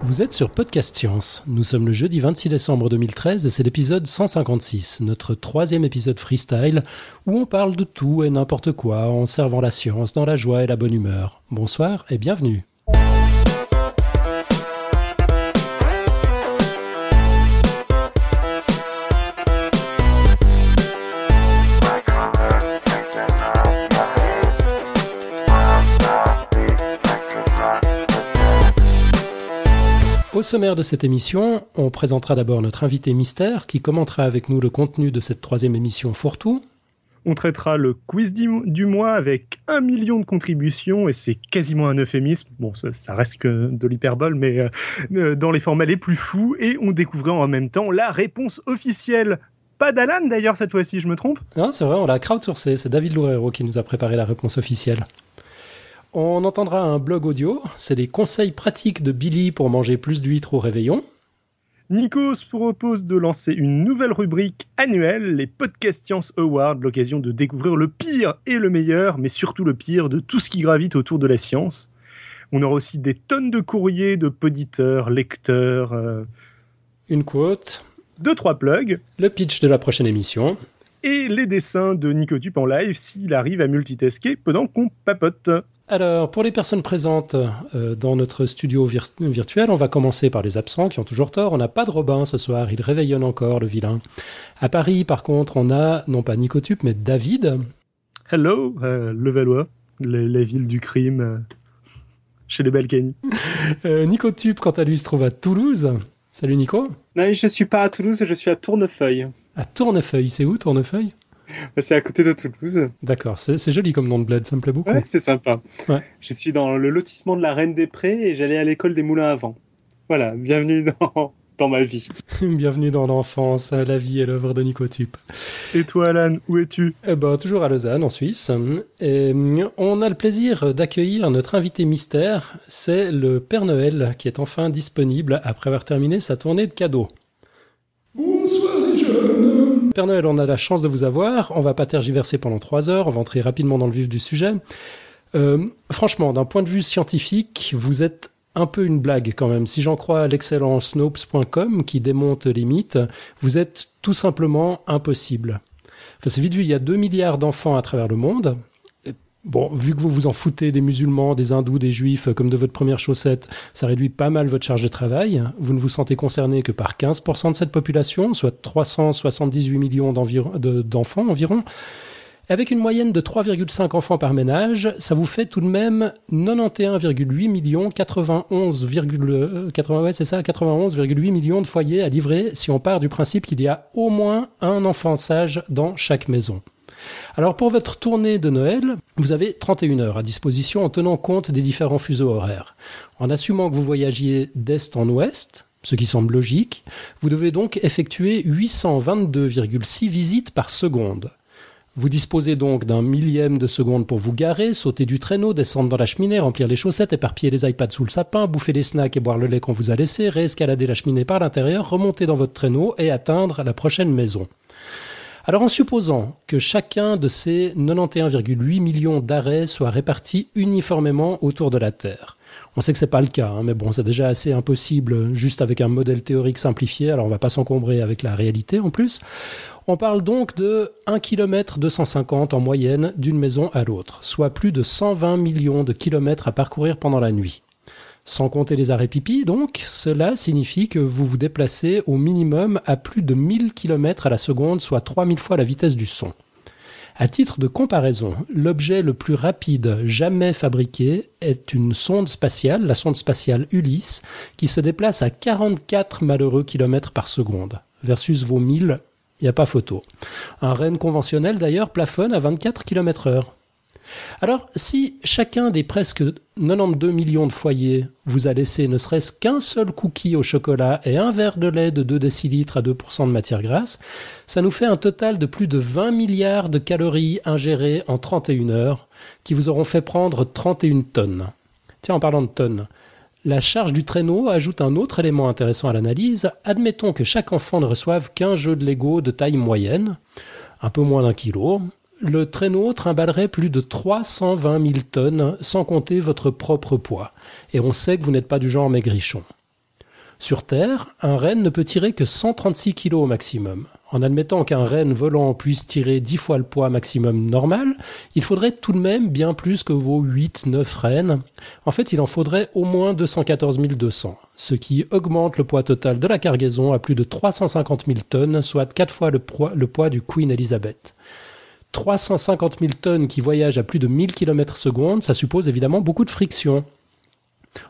Vous êtes sur Podcast Science. Nous sommes le jeudi 26 décembre 2013 et c'est l'épisode 156, notre troisième épisode freestyle où on parle de tout et n'importe quoi en servant la science dans la joie et la bonne humeur. Bonsoir et bienvenue. Au sommaire de cette émission, on présentera d'abord notre invité mystère qui commentera avec nous le contenu de cette troisième émission fourre-tout. On traitera le quiz du mois avec un million de contributions et c'est quasiment un euphémisme. Bon, ça, reste que de l'hyperbole, mais euh, euh, dans les formats les plus fous. Et on découvrira en même temps la réponse officielle. Pas d'Alan d'ailleurs cette fois-ci, je me trompe? Non, c'est vrai, on l'a crowdsourcé. C'est David Loureiro qui nous a préparé la réponse officielle. On entendra un blog audio, c'est les conseils pratiques de Billy pour manger plus d'huîtres au réveillon. Nico se propose de lancer une nouvelle rubrique annuelle, les Podcast Science Awards, l'occasion de découvrir le pire et le meilleur, mais surtout le pire de tout ce qui gravite autour de la science. On aura aussi des tonnes de courriers de poditeurs, lecteurs. Euh, une quote. Deux, trois plugs. Le pitch de la prochaine émission. Et les dessins de Nicotube en live s'il arrive à multitasker pendant qu'on papote. Alors, pour les personnes présentes euh, dans notre studio virtuel, on va commencer par les absents qui ont toujours tort. On n'a pas de Robin ce soir, il réveillonne encore, le vilain. À Paris, par contre, on a, non pas Nicotube, mais David. Hello, euh, Levallois, la ville du crime, euh, chez les Balkany. Nicotube, quant à lui, se trouve à Toulouse. Salut Nico. Non, je ne suis pas à Toulouse, je suis à Tournefeuille. À Tournefeuille, c'est où Tournefeuille? c'est à côté de Toulouse. D'accord, c'est joli comme nom de bled, ça me plaît beaucoup. Ouais, c'est sympa. Je suis dans le lotissement de la Reine des Prés et j'allais à l'école des Moulins avant. Voilà, bienvenue dans, dans ma vie. bienvenue dans l'enfance, la vie et l'œuvre de Nicotube. Et toi, Alan, où es-tu? Eh ben, Toujours à Lausanne, en Suisse. Et on a le plaisir d'accueillir notre invité mystère. C'est le Père Noël qui est enfin disponible après avoir terminé sa tournée de cadeaux. Père Noël, on a la chance de vous avoir. On va pas tergiverser pendant trois heures. On va entrer rapidement dans le vif du sujet. Euh, franchement, d'un point de vue scientifique, vous êtes un peu une blague quand même. Si j'en crois l'excellent Snopes.com qui démonte les mythes, vous êtes tout simplement impossible. Enfin, c'est vite vu, il y a 2 milliards d'enfants à travers le monde. Bon, vu que vous vous en foutez des musulmans, des hindous, des juifs, comme de votre première chaussette, ça réduit pas mal votre charge de travail. Vous ne vous sentez concerné que par 15% de cette population, soit 378 millions d'enfants environ. Avec une moyenne de 3,5 enfants par ménage, ça vous fait tout de même 91,8 millions, 91, ouais, c'est ça, 91,8 millions de foyers à livrer si on part du principe qu'il y a au moins un enfant sage dans chaque maison. Alors pour votre tournée de Noël, vous avez 31 heures à disposition en tenant compte des différents fuseaux horaires. En assumant que vous voyagiez d'est en ouest, ce qui semble logique, vous devez donc effectuer 822,6 visites par seconde. Vous disposez donc d'un millième de seconde pour vous garer, sauter du traîneau, descendre dans la cheminée, remplir les chaussettes, éparpiller les iPads sous le sapin, bouffer les snacks et boire le lait qu'on vous a laissé, réescalader la cheminée par l'intérieur, remonter dans votre traîneau et atteindre la prochaine maison. Alors en supposant que chacun de ces 91,8 millions d'arrêts soit répartis uniformément autour de la Terre. On sait que c'est pas le cas, hein, mais bon, c'est déjà assez impossible juste avec un modèle théorique simplifié, alors on va pas s'encombrer avec la réalité en plus. On parle donc de 1 km 250 en moyenne d'une maison à l'autre, soit plus de 120 millions de kilomètres à parcourir pendant la nuit. Sans compter les arrêts pipi, donc, cela signifie que vous vous déplacez au minimum à plus de 1000 km à la seconde, soit 3000 fois la vitesse du son. À titre de comparaison, l'objet le plus rapide jamais fabriqué est une sonde spatiale, la sonde spatiale Ulysse, qui se déplace à 44 malheureux kilomètres par seconde, versus vos 1000, il n'y a pas photo. Un renne conventionnel d'ailleurs plafonne à 24 km heure. Alors, si chacun des presque 92 millions de foyers vous a laissé ne serait-ce qu'un seul cookie au chocolat et un verre de lait de 2 décilitres à 2% de matière grasse, ça nous fait un total de plus de 20 milliards de calories ingérées en 31 heures, qui vous auront fait prendre 31 tonnes. Tiens, en parlant de tonnes, la charge du traîneau ajoute un autre élément intéressant à l'analyse. Admettons que chaque enfant ne reçoive qu'un jeu de Lego de taille moyenne, un peu moins d'un kilo, le traîneau trimballerait plus de 320 000 tonnes, sans compter votre propre poids. Et on sait que vous n'êtes pas du genre maigrichon. Sur Terre, un renne ne peut tirer que 136 kg au maximum. En admettant qu'un renne volant puisse tirer 10 fois le poids maximum normal, il faudrait tout de même bien plus que vos 8-9 rennes. En fait, il en faudrait au moins 214 200, ce qui augmente le poids total de la cargaison à plus de 350 000 tonnes, soit 4 fois le poids, le poids du Queen Elizabeth. 350 000 tonnes qui voyagent à plus de 1000 km secondes, ça suppose évidemment beaucoup de friction.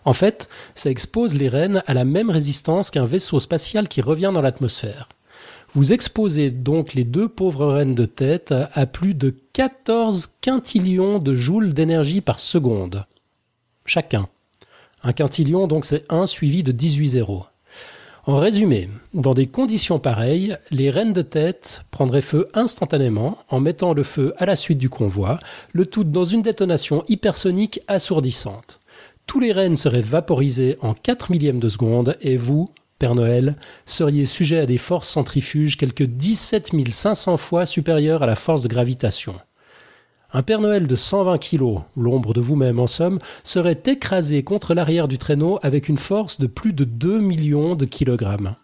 En fait, ça expose les rennes à la même résistance qu'un vaisseau spatial qui revient dans l'atmosphère. Vous exposez donc les deux pauvres rennes de tête à plus de 14 quintillions de joules d'énergie par seconde. Chacun. Un quintillion, donc c'est 1 suivi de 18 zéros. En résumé, dans des conditions pareilles, les rennes de tête prendraient feu instantanément en mettant le feu à la suite du convoi, le tout dans une détonation hypersonique assourdissante. Tous les rennes seraient vaporisés en 4 millièmes de seconde et vous, Père Noël, seriez sujet à des forces centrifuges quelque 17 500 fois supérieures à la force de gravitation. Un Père Noël de 120 kilos, l'ombre de vous-même en somme, serait écrasé contre l'arrière du traîneau avec une force de plus de 2 millions de kilogrammes.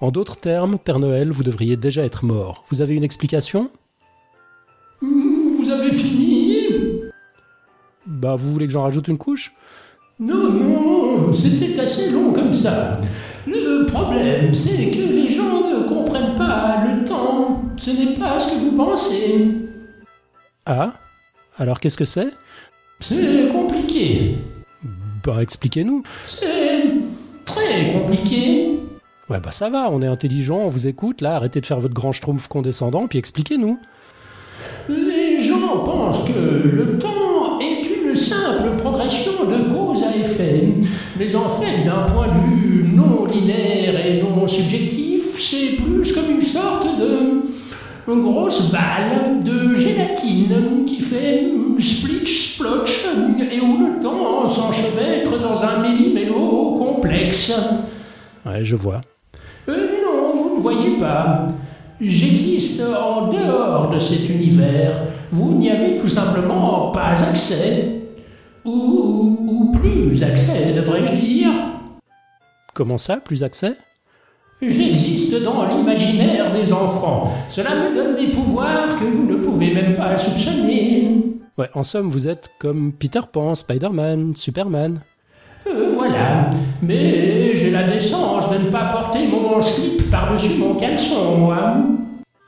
En d'autres termes, Père Noël, vous devriez déjà être mort. Vous avez une explication? Hmm, Vous avez fini? Bah, vous voulez que j'en rajoute une couche? Non, non, c'était assez long comme ça. Le problème, c'est que les gens ne comprennent pas le temps. Ce n'est pas ce que vous pensez. Ah Alors qu'est-ce que c'est? C'est compliqué. Bah, expliquez-nous. C'est très compliqué. Ouais, bah ça va, on est intelligent, on vous écoute, là, arrêtez de faire votre grand schtroumpf condescendant, puis expliquez-nous. Les gens pensent que le temps est une simple progression de cause à effet. Mais en fait, d'un point de vue non linéaire et non subjectif, c'est plus comme une sorte de grosse balle de gélatine qui fait splitch splotch et où le temps s'enchevêtre dans un millimélo complexe. Ouais, je vois. Euh, non, vous ne voyez pas. J'existe en dehors de cet univers. Vous n'y avez tout simplement pas accès. Ou, ou plus accès, devrais-je dire. Comment ça, plus accès? J'existe dans l'imaginaire des enfants. Cela me donne des pouvoirs que vous ne pouvez même pas soupçonner. Ouais, en somme, vous êtes comme Peter Pan, Spider-Man, Superman. Euh, voilà. Mais j'ai la décence de ne pas porter mon slip par-dessus mon caleçon, moi.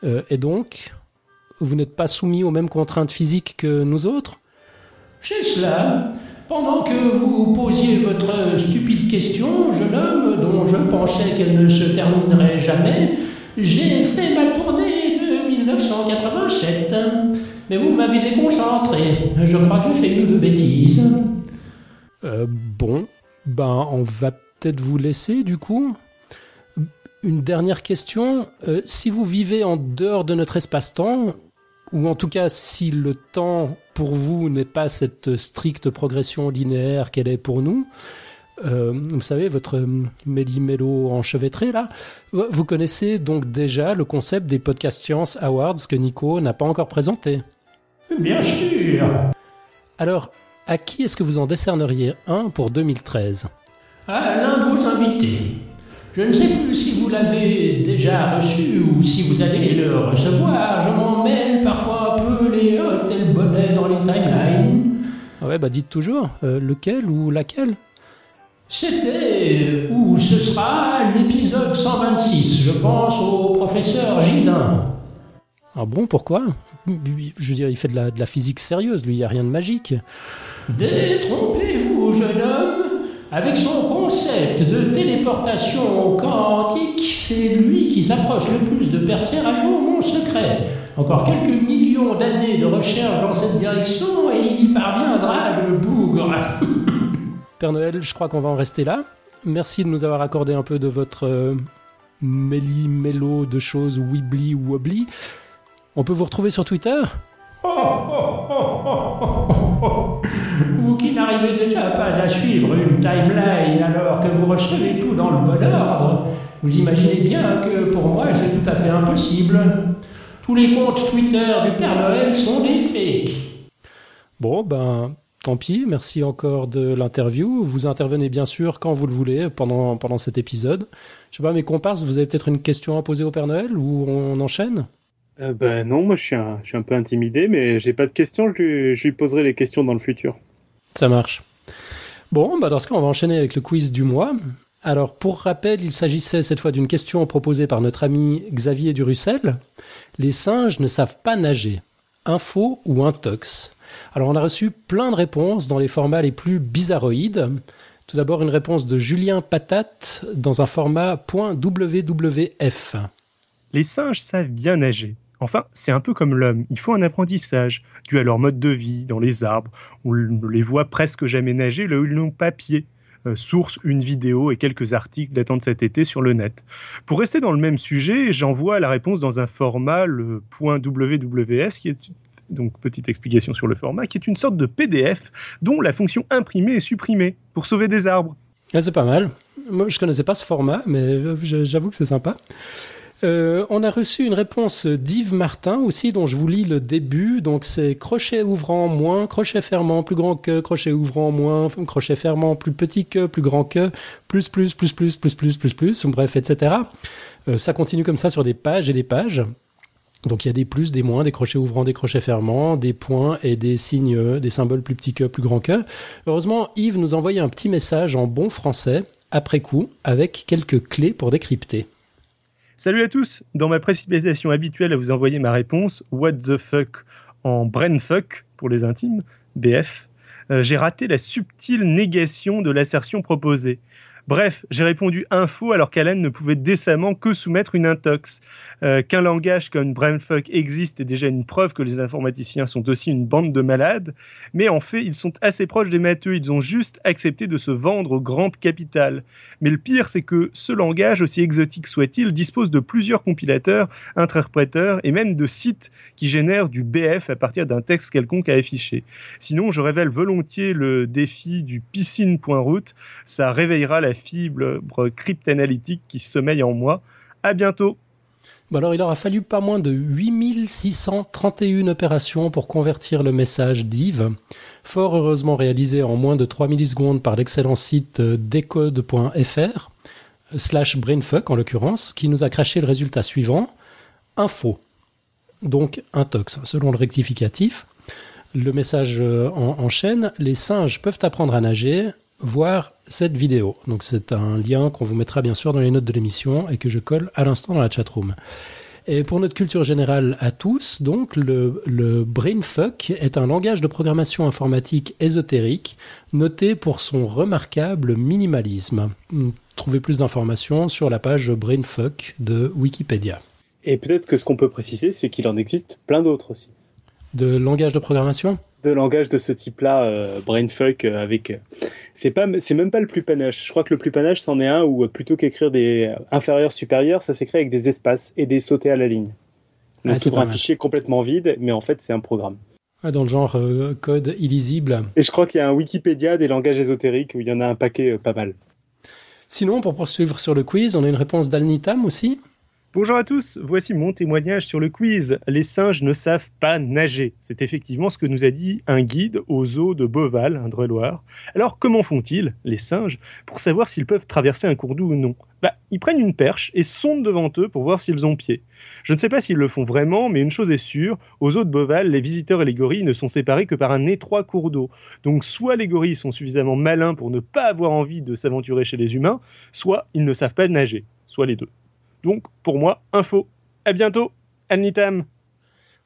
Euh, et donc, vous n'êtes pas soumis aux mêmes contraintes physiques que nous autres? C'est cela. Pendant que vous posiez votre stupide question, jeune homme, dont je pensais qu'elle ne se terminerait jamais, j'ai fait ma tournée de 1987. Mais vous m'avez déconcentré. Je crois que j'ai fait une ou deux bêtises. Euh, bon, ben, on va peut-être vous laisser, du coup. Une dernière question. Euh, si vous vivez en dehors de notre espace-temps, ou en tout cas si le temps pour vous n'est pas cette stricte progression linéaire qu'elle est pour nous, euh, vous savez, votre méli-mélo enchevêtré là, vous connaissez donc déjà le concept des Podcast Science Awards que Nico n'a pas encore présenté. Bien sûr. Alors, à qui est-ce que vous en décerneriez un pour 2013 À l'un de vos invités. Je ne sais plus si vous l'avez déjà reçu ou si vous allez le recevoir. Je m'en mêle parfois un peu les hôtels bonnets dans les timelines. Ah Ouais, bah dites toujours, euh, lequel ou laquelle? C'était ou ce sera l'épisode 126. Je pense au professeur Gisin. Ah bon, pourquoi? Je veux dire, il fait de la, de la physique sérieuse, lui, il n'y a rien de magique. Détrompez-vous, jeune homme. Avec son concept de téléportation quantique, c'est lui qui s'approche le plus de percer à jour mon secret. Encore quelques millions d'années de recherche dans cette direction et il parviendra le bougre. Père Noël, je crois qu'on va en rester là. Merci de nous avoir accordé un peu de votre euh, méli-mélo de choses wibbly wobbly. On peut vous retrouver sur Twitter? Vous qui n'arrivez déjà pas à suivre une timeline alors que vous recevez tout dans le bon ordre, vous imaginez bien que pour moi c'est tout à fait impossible. Tous les comptes Twitter du Père Noël sont des fakes. Bon, ben, tant pis. Merci encore de l'interview. Vous intervenez bien sûr quand vous le voulez pendant, pendant cet épisode. Je sais pas, mes comparses, vous avez peut-être une question à poser au Père Noël ou on enchaîne? Euh, Ben non, moi je suis, un, je suis un peu intimidé, mais j'ai pas de questions. Je lui, je lui poserai les questions dans le futur. Ça marche. Bon, bah dans ce cas, on va enchaîner avec le quiz du mois. Alors, pour rappel, il s'agissait cette fois d'une question proposée par notre ami Xavier Durussel. Les singes ne savent pas nager. Info ou intox? Alors, on a reçu plein de réponses dans les formats les plus bizarroïdes. Tout d'abord, une réponse de Julien Patate dans un format .wwf. Les singes savent bien nager. Enfin, c'est un peu comme l'homme, il faut un apprentissage, dû à leur mode de vie, dans les arbres, on les voit presque jamais nager là où ils n'ont pas pied. Euh, source, une vidéo et quelques articles datant de cet été sur le net. Pour rester dans le même sujet, j'envoie la réponse dans un format, le qui est donc petite explication sur le format, qui est une sorte de PDF dont la fonction imprimer est supprimée pour sauver des arbres. Ah, c'est pas mal. Moi, je connaissais pas ce format, mais j'avoue que c'est sympa. Euh, on a reçu une réponse d'Yves Martin aussi, dont je vous lis le début. Donc c'est crochet ouvrant moins, crochet fermant plus grand que, crochet ouvrant moins, crochet fermant plus petit que, plus grand que, plus plus plus plus plus plus plus plus, bref, etc. Euh, ça continue comme ça sur des pages et des pages. Donc il y a des plus, des moins, des crochets ouvrants, des crochets fermants, des points et des signes, des symboles plus petits que, plus grands que. Heureusement, Yves nous a envoyé un petit message en bon français, après coup, avec quelques clés pour décrypter. Salut à tous Dans ma précipitation habituelle à vous envoyer ma réponse, What the fuck en brain fuck pour les intimes, BF, euh, j'ai raté la subtile négation de l'assertion proposée. Bref, j'ai répondu info alors qu'Alan ne pouvait décemment que soumettre une intox. Euh, qu'un langage comme brainfuck existe est déjà une preuve que les informaticiens sont aussi une bande de malades, mais en fait, ils sont assez proches des matheux, ils ont juste accepté de se vendre au grand capital. Mais le pire, c'est que ce langage, aussi exotique soit-il, dispose de plusieurs compilateurs, interpréteurs et même de sites qui génèrent du BF à partir d'un texte quelconque à afficher. Sinon, je révèle volontiers le défi du piscine.route, ça réveillera la fibre cryptanalytique qui sommeille en moi. À bientôt. Bon alors, il aura fallu pas moins de 8631 opérations pour convertir le message d'Yves, fort heureusement réalisé en moins de 3 millisecondes par l'excellent site decode.fr, slash brainfuck en l'occurrence, qui nous a craché le résultat suivant, info. Donc, intox, selon le rectificatif. Le message enchaîne, les singes peuvent apprendre à nager, voir cette vidéo. Donc c'est un lien qu'on vous mettra bien sûr dans les notes de l'émission et que je colle à l'instant dans la chatroom. Et pour notre culture générale à tous, donc le, le BrainFuck est un langage de programmation informatique ésotérique noté pour son remarquable minimalisme. Trouvez plus d'informations sur la page BrainFuck de Wikipédia. Et peut-être que ce qu'on peut préciser, c'est qu'il en existe plein d'autres aussi. De langage de programmation? De langage de ce type-là, euh, brainfuck, euh, avec. Euh, c'est pas, c'est même pas le plus panache. Je crois que le plus panache, c'en est un où plutôt qu'écrire des inférieurs supérieurs, ça s'écrit avec des espaces et des sautés à la ligne. Donc c'est un fichier complètement vide, mais en fait c'est un programme. dans le genre code illisible. Et je crois qu'il y a un Wikipédia des langages ésotériques où il y en a un paquet pas mal. Sinon, pour poursuivre sur le quiz, on a une réponse d'Alnitam aussi. Bonjour à tous, voici mon témoignage sur le quiz. Les singes ne savent pas nager. C'est effectivement ce que nous a dit un guide aux zoo de Beauval, Indre-et-Loire. Alors comment font-ils, les singes, pour savoir s'ils peuvent traverser un cours d'eau ou non? Bah, Ils prennent une perche et sondent devant eux pour voir s'ils ont pied. Je ne sais pas s'ils le font vraiment, mais une chose est sûre, aux zoo de Beauval, les visiteurs et les gorilles ne sont séparés que par un étroit cours d'eau. Donc soit les gorilles sont suffisamment malins pour ne pas avoir envie de s'aventurer chez les humains, soit ils ne savent pas nager, soit les deux. Donc, pour moi, info. À bientôt.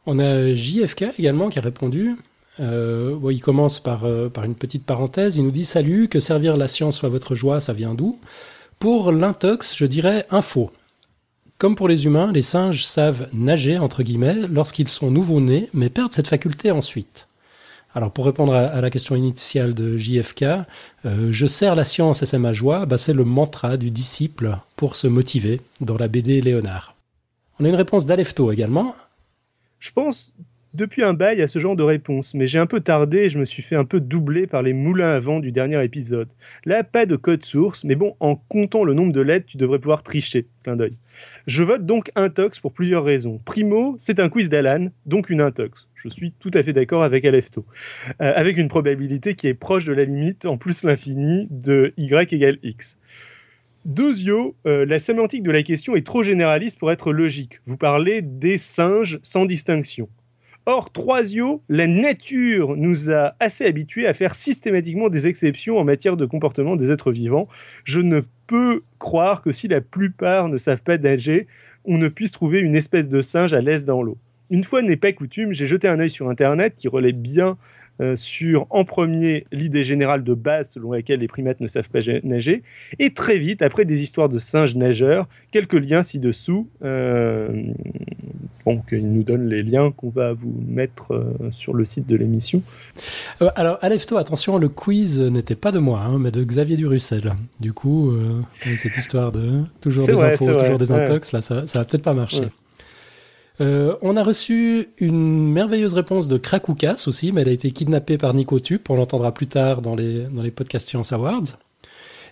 On a JFK également qui a répondu. Euh, il commence par, euh, par une petite parenthèse. Il nous dit Salut, que servir la science soit votre joie, ça vient d'où? Pour l'intox, je dirais info. Comme pour les humains, les singes savent nager, entre guillemets, lorsqu'ils sont nouveau-nés, mais perdent cette faculté ensuite. Alors pour répondre à, la question initiale de JFK, euh, je sers la science et c'est ma joie, bah, c'est le mantra du disciple pour se motiver dans la BD Léonard. On a une réponse d'Alefto également. Je pense depuis un bail à ce genre de réponse, mais j'ai un peu tardé et je me suis fait un peu doubler par les moulins à vent du dernier épisode. Là, pas de code source, mais bon, en comptant le nombre de lettres, tu devrais pouvoir tricher. Clin d'œil. Je vote donc Intox pour plusieurs raisons. Primo, c'est un quiz d'Alan, donc une Intox. Je suis tout à fait d'accord avec Alefto. Euh, avec une probabilité qui est proche de la limite, en plus l'infini, de y égale x. Deuxio, euh, la sémantique de la question est trop généraliste pour être logique. Vous parlez des singes sans distinction. Or, troisio, la nature nous a assez habitués à faire systématiquement des exceptions en matière de comportement des êtres vivants. Je ne peux croire que si la plupart ne savent pas nager, on ne puisse trouver une espèce de singe à l'aise dans l'eau. Une fois n'est pas coutume, j'ai jeté un œil sur Internet qui relaie bien euh, sur, en premier, l'idée générale de base selon laquelle les primates ne savent pas nager, et très vite, après des histoires de singes nageurs, quelques liens ci-dessous. Euh, donc, il nous donne les liens qu'on va vous mettre euh, sur le site de l'émission. alors, Alefto, attention, le quiz n'était pas de moi, hein, mais de Xavier Durussel. Du coup, cette histoire de toujours des infos, toujours des intox, là, ça, ça va peut-être pas marcher. Euh, on a reçu une merveilleuse réponse de Krakoukas aussi, mais elle a été kidnappée par Nico Tup. On l'entendra plus tard dans les, dans les Podcast Science Awards.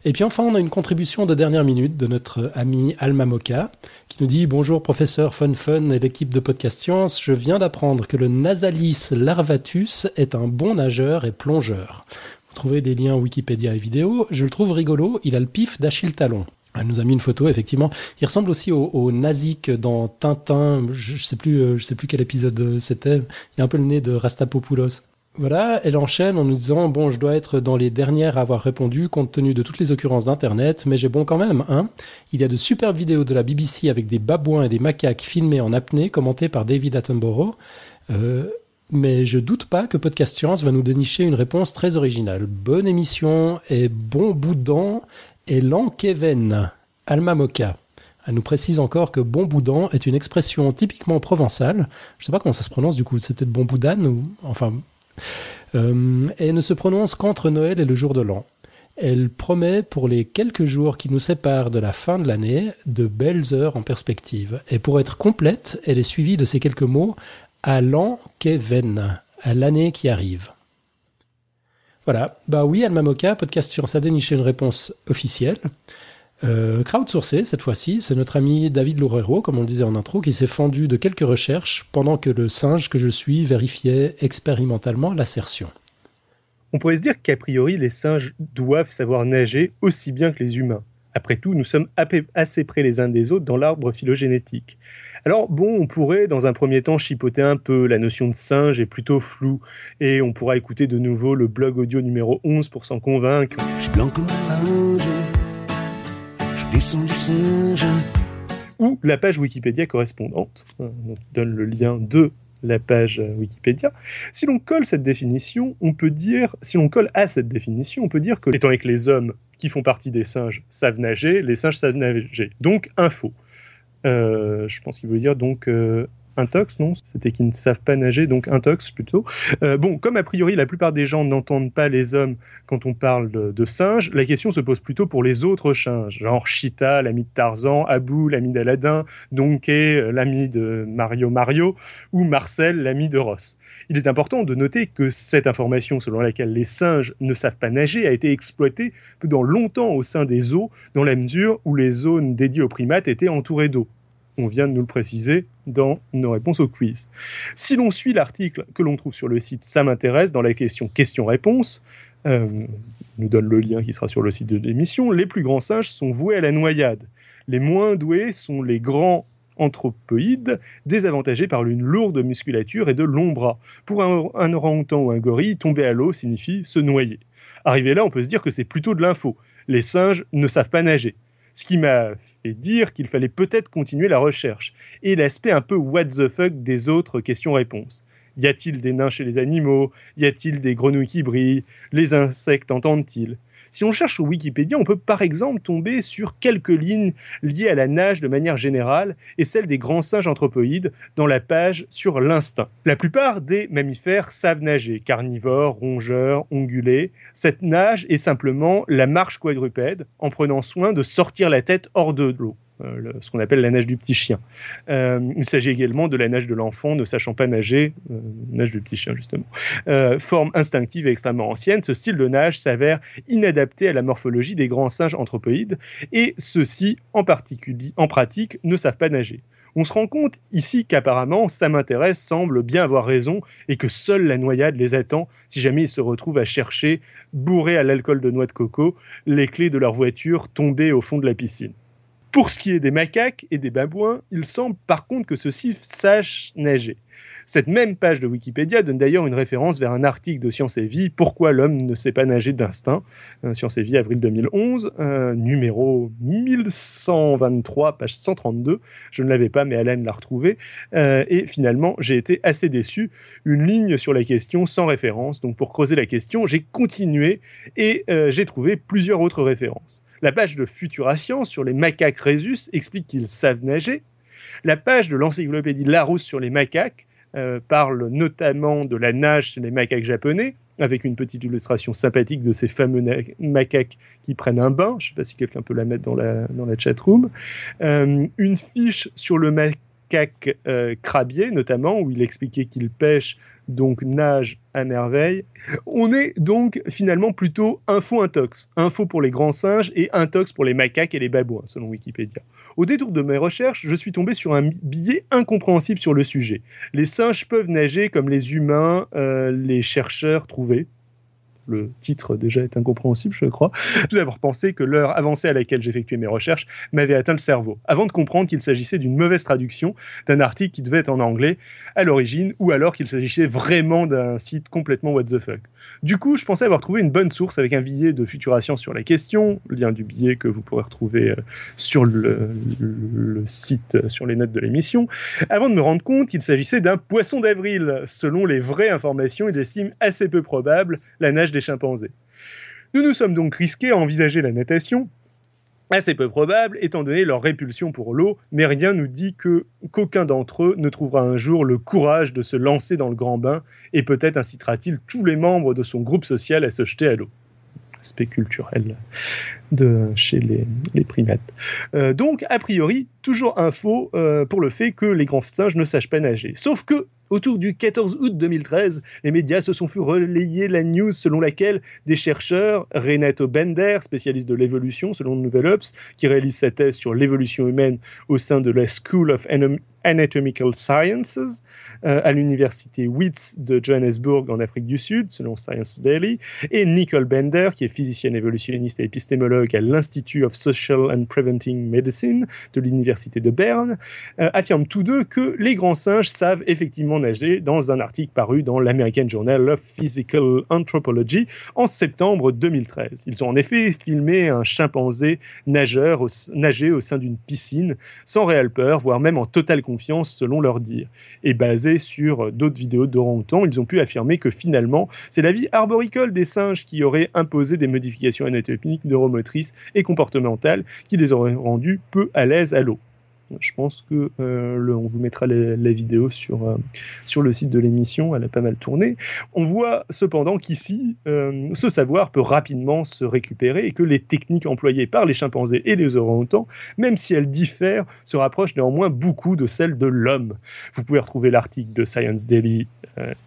Et puis enfin, on a une contribution de dernière minute de notre ami Alma Moka, qui nous dit Bonjour professeur Fun Fun et l'équipe de Podcast Science, je viens d'apprendre que le Nasalis larvatus est un bon nageur et plongeur. Vous trouvez des liens Wikipédia et vidéo, je le trouve rigolo, il a le pif d'Achille Talon. Elle nous a mis une photo, effectivement. Il ressemble aussi au, au dans Tintin. Je, je sais plus, euh, je sais plus quel épisode c'était. Il a un peu le nez de Rastapopoulos. Voilà, elle enchaîne en nous disant bon, je dois être dans les dernières à avoir répondu compte tenu de toutes les occurrences d'internet, mais j'ai bon quand même, hein. Il y a de superbes vidéos de la BBC avec des babouins et des macaques filmés en apnée, commentées par David Attenborough. Euh, mais je doute pas que Podcast Science va nous dénicher une réponse très originale. Bonne émission et bon boudin et l'enkeven, Alma Moka. Elle nous précise encore que bon boudin est une expression typiquement provençale. Je ne sais pas comment ça se prononce du coup, c'est peut-être bon boudin ou enfin. Euh, et ne se prononce qu'entre Noël et le jour de l'an. Elle promet pour les quelques jours qui nous séparent de la fin de l'année de belles heures en perspective. Et pour être complète, elle est suivie de ces quelques mots à l'an à l'année qui arrive. Voilà. Bah oui, Alma Moka, podcast science a déniché une réponse officielle. Euh, crowdsourcée cette fois-ci, c'est notre ami David Loureiro, comme on le disait en intro, qui s'est fendu de quelques recherches pendant que le singe que je suis vérifiait expérimentalement l'assertion. On pourrait se dire qu'a priori les singes doivent savoir nager aussi bien que les humains. Après tout, nous sommes assez près les uns des autres dans l'arbre phylogénétique. Alors bon, on pourrait dans un premier temps chipoter un peu, la notion de singe est plutôt floue, et on pourra écouter de nouveau le blog audio numéro 11 pour s'en convaincre. Ou la page Wikipédia correspondante, hein, qui donne le lien de la page euh, Wikipédia. Si l'on colle cette définition, on peut dire, si l'on colle à cette définition, on peut dire que, étant que les hommes qui font partie des singes savent nager, les singes savent nager. Donc, info. Euh, je pense qu'il veut dire donc euh, intox, non? C'était qu'ils ne savent pas nager, donc intox plutôt. Euh, bon, comme a priori la plupart des gens n'entendent pas les hommes quand on parle de, singes, la question se pose plutôt pour les autres singes, genre Cheetah, l'ami de Tarzan, Abu, l'ami d'Aladin, Donkey, l'ami de Mario Mario, ou Marcel, l'ami de Ross. Il est important de noter que cette information selon laquelle les singes ne savent pas nager a été exploitée pendant longtemps au sein des zoos, dans la mesure où les zones dédiées aux primates étaient entourées d'eau. On vient de nous le préciser dans nos réponses au quiz. Si l'on suit l'article que l'on trouve sur le site Ça m'intéresse dans la question question-réponse, euh, nous donne le lien qui sera sur le site de l'émission, les plus grands singes sont voués à la noyade. Les moins doués sont les grands anthropoïdes, désavantagés par une lourde musculature et de longs bras. Pour un, orang-outan ou un gorille, tomber à l'eau signifie se noyer. Arrivé là, on peut se dire que c'est plutôt de l'info. Les singes ne savent pas nager. Ce qui m'a fait dire qu'il fallait peut-être continuer la recherche. Et l'aspect un peu what the fuck des autres questions-réponses. Y a-t-il des nains chez les animaux? Y a-t-il des grenouilles qui brillent? Les insectes entendent-ils? Si on cherche sur Wikipédia, on peut par exemple tomber sur quelques lignes liées à la nage de manière générale et celle des grands singes anthropoïdes dans la page sur l'instinct. La plupart des mammifères savent nager, carnivores, rongeurs, ongulés. Cette nage est simplement la marche quadrupède en prenant soin de sortir la tête hors de l'eau. Euh, ce qu'on appelle la nage du petit chien. Euh, il s'agit également de la nage de l'enfant ne sachant pas nager, euh, nage du petit chien justement. forme instinctive et extrêmement ancienne, ce style de nage s'avère inadapté à la morphologie des grands singes anthropoïdes et ceux-ci en particulier, en pratique, ne savent pas nager. On se rend compte ici qu'apparemment ça m'intéresse semble bien avoir raison et que seule la noyade les attend si jamais ils se retrouvent à chercher, bourrés à l'alcool de noix de coco, les clés de leur voiture tombées au fond de la piscine. Pour ce qui est des macaques et des babouins, il semble par contre que ceux-ci sachent nager. Cette même page de Wikipédia donne d'ailleurs une référence vers un article de Science et Vie, Pourquoi l'homme ne sait pas nager d'instinct, euh, Science et Vie, avril 2011, euh, numéro 1123, page 132. Je ne l'avais pas, mais Alain l'a retrouvé. Euh, et finalement, j'ai été assez déçu. Une ligne sur la question sans référence. Donc pour creuser la question, j'ai continué et j'ai trouvé plusieurs autres références. La page de Futura Science sur les macaques Rhésus explique qu'ils savent nager. La page de l'encyclopédie Larousse sur les macaques euh, parle notamment de la nage chez les macaques japonais, avec une petite illustration sympathique de ces fameux macaques qui prennent un bain. Je ne sais pas si quelqu'un peut la mettre dans la, dans la chat room. Euh, une fiche sur le macaque euh, crabier, notamment, où il expliquait qu'il pêche donc nage à merveille. On est donc finalement plutôt info-intox. Info pour les grands singes et intox pour les macaques et les babouins, selon Wikipédia. Au détour de mes recherches, je suis tombé sur un billet incompréhensible sur le sujet. Les singes peuvent nager comme les humains, euh, les chercheurs trouvaient le titre déjà est incompréhensible, je crois, tout d'abord pensé que l'heure avancée à laquelle j'effectuais mes recherches m'avait atteint le cerveau, avant de comprendre qu'il s'agissait d'une mauvaise traduction d'un article qui devait être en anglais à l'origine, ou alors qu'il s'agissait vraiment d'un site complètement what the fuck. Du coup, je pensais avoir trouvé une bonne source avec un billet de Futura Science sur la question, lien du billet que vous pourrez retrouver euh, sur le, site, euh, sur les notes de l'émission, avant de me rendre compte qu'il s'agissait d'un poisson d'avril. Selon les vraies informations, il estime assez peu probable la nage des chimpanzés. Nous nous sommes donc risqués à envisager la natation, assez peu probable étant donné leur répulsion pour l'eau, mais rien nous dit que qu'aucun d'entre eux ne trouvera un jour le courage de se lancer dans le grand bain et peut-être incitera-t-il tous les membres de son groupe social à se jeter à l'eau. Aspect culturel de chez les, primates. Euh, donc, a priori, toujours info euh, pour le fait que les grands singes ne sachent pas nager. Sauf que Autour du 14 août 2013, les médias se sont fait relayer la news selon laquelle des chercheurs, Renato Bender, spécialiste de l'évolution selon Nouvel Ops, qui réalise sa thèse sur l'évolution humaine au sein de la School of Anatomical Sciences euh, à l'université Wits de Johannesburg en Afrique du Sud, selon Science Daily, et Nicole Bender, qui est physicienne évolutionniste et épistémologue à l'Institute of Social and Preventing Medicine de l'université de Berne, euh, affirment tous deux que les grands singes savent effectivement dans un article paru dans l'American Journal of Physical Anthropology en septembre 2013. Ils ont en effet filmé un chimpanzé nageur nager au sein d'une piscine sans réelle peur, voire même en totale confiance selon leur dire. Et basé sur d'autres vidéos d'orang-outans, ils ont pu affirmer que finalement, c'est la vie arboricole des singes qui aurait imposé des modifications anatomiques, neuromotrices et comportementales qui les auraient rendus peu à l'aise à l'eau. Je pense que euh, vous mettra la, vidéo sur, euh, sur le site de l'émission, elle a pas mal tourné. On voit cependant qu'ici, euh, ce savoir peut rapidement se récupérer et que les techniques employées par les chimpanzés et les orang-outans, même si elles diffèrent, se rapprochent néanmoins beaucoup de celles de l'homme. Vous pouvez retrouver l'article de Science Daily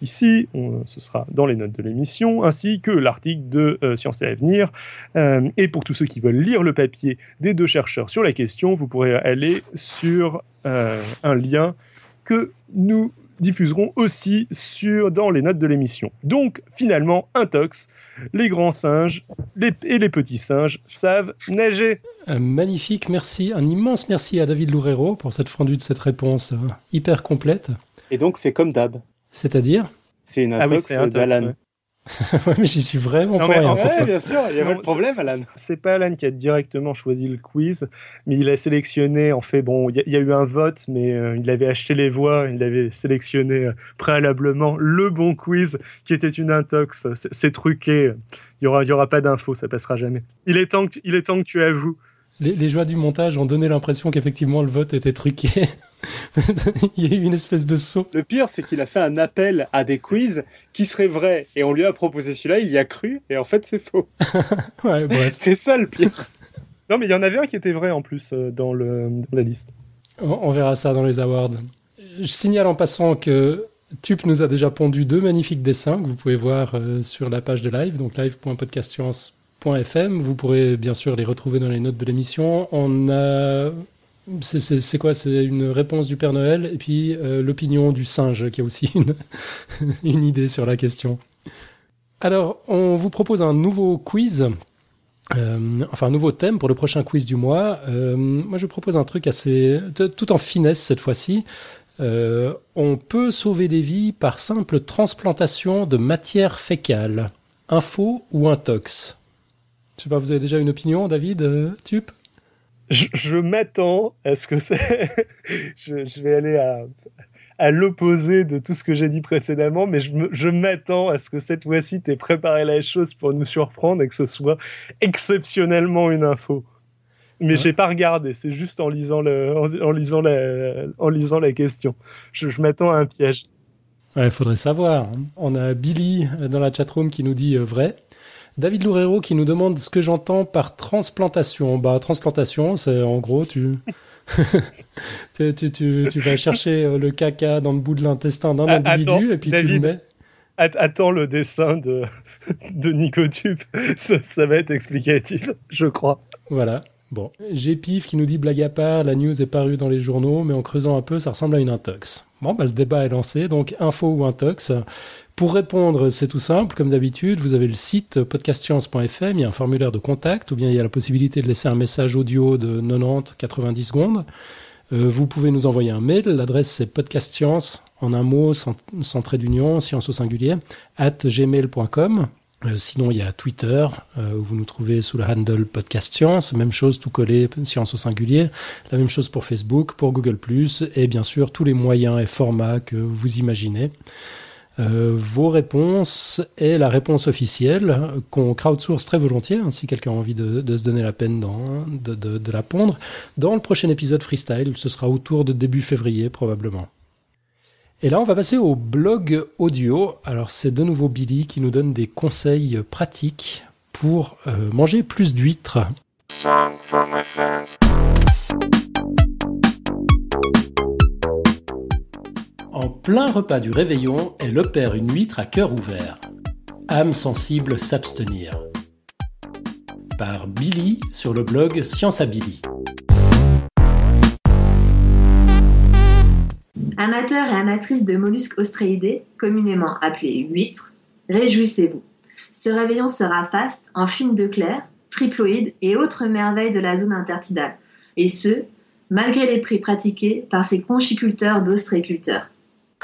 ici, ce sera dans les notes de l'émission, ainsi que l'article de Science et Avenir. et pour tous ceux qui veulent lire le papier des deux chercheurs sur la question, vous pourrez aller sur euh, un lien que nous diffuserons aussi sur, dans les notes de l'émission. Donc, finalement, Intox, les grands singes et les petits singes savent nager. Euh, magnifique, merci. Un immense merci à David Loureiro pour cette fondue de cette réponse euh, hyper complète. Et donc, c'est comme d'hab. C'est-à-dire? C'est une ah intox, d'Alan. ouais, mais j'y suis vraiment Non, pas rien. fois. bien sûr, il y avait Non, le problème, c'est- Alan. c'est- pas Alan qui a directement choisi le quiz, mais il a sélectionné. En fait, bon, il y, a- il y a eu un vote, mais euh, il avait acheté les voix, il avait sélectionné euh, préalablement le bon quiz qui était une intox. C'est- truqué. Il y aura, il y aura pas d'infos, ça passera jamais. Il est temps que, tu- il est temps que tu avoues. Les, les joies du montage ont donné l'impression qu'effectivement le vote était truqué. il y a eu une espèce de saut. Le pire, c'est qu'il a fait un appel à des quiz qui seraient vrais. Et on lui a proposé celui-là, il y a cru, et en fait, c'est faux. Ouais. C'est ça le pire. Non, mais il y en avait un qui était vrai en plus euh, dans, le, dans la liste. On, on verra ça dans les awards. Je signale en passant que Tup nous a déjà pondu deux magnifiques dessins que vous pouvez voir euh, sur la page de live, donc live.podcastscience.fm. Vous pourrez bien sûr les retrouver dans les notes de l'émission. On a. C'est- quoi? C'est une réponse du Père Noël et puis euh, l'opinion du singe qui a aussi une, idée sur la question. Alors, on vous propose un nouveau quiz. Euh, enfin, un nouveau thème pour le prochain quiz du mois. Euh, moi, je propose un truc assez, tout en finesse cette fois-ci. On peut sauver des vies par simple transplantation de matière fécale. Info ou intox Je sais pas, vous avez déjà une opinion, David Tup? Je, je m'attends à ce que c'est. je, je vais aller à, à l'opposé de tout ce que j'ai dit précédemment, mais je, m'attends à ce que cette fois-ci, tu préparé la chose pour nous surprendre et que ce soit exceptionnellement une info. Mais Ouais. j'ai pas regardé, c'est juste en lisant, le, en, en lisant, la, en lisant la question. Je, je m'attends à un piège. Il faudrait savoir. On a Billy euh, dans la chatroom qui nous dit euh, vrai. David Loureiro qui nous demande ce que j'entends par transplantation. Bah, transplantation, c'est en gros, tu... tu, tu, tu, tu vas chercher euh, le caca dans le bout de l'intestin d'un Ah, individu attends, et puis tu le mets. At- Attends le dessin de, de Nicotube, ça, ça va être explicatif, je crois. Voilà. Bon. J'ai Pif qui nous dit blague à part, la news est parue dans les journaux, mais en creusant un peu, ça ressemble à une intox. Bon, bah, le débat est lancé, donc info ou intox. Pour répondre, c'est tout simple, comme d'habitude, vous avez le site podcastscience.fm, il y a un formulaire de contact, ou bien il y a la possibilité de laisser un message audio de 90-90 secondes. Euh, vous pouvez nous envoyer un mail, l'adresse c'est podcastscience, en un mot, sans, trait d'union, science au singulier, at gmail.com. Euh, sinon, il y a Twitter, euh, où vous nous trouvez sous le handle Podcast Science. Même chose, tout collé, Science au singulier. La même chose pour Facebook, pour Google+, et bien sûr, tous les moyens et formats que vous imaginez. Euh, vos réponses et la réponse officielle qu'on crowdsource très volontiers, hein, si quelqu'un a envie de, se donner la peine de- de la pondre, dans le prochain épisode freestyle. Ce sera autour de début février, probablement. Et là, on va passer au blog audio. Alors, c'est de nouveau Billy qui nous donne des conseils pratiques pour euh, manger plus d'huîtres. En plein repas du réveillon, elle opère une huître à cœur ouvert. Âme sensible s'abstenir. Par Billy sur le blog Science à Billy. Amateurs et amatrices de mollusques ostréidés, communément appelés huîtres, réjouissez-vous. Ce réveillon sera faste en fines de clair, triploïdes et autres merveilles de la zone intertidale. Et ce, malgré les prix pratiqués par ces conchiculteurs d'ostréiculteurs.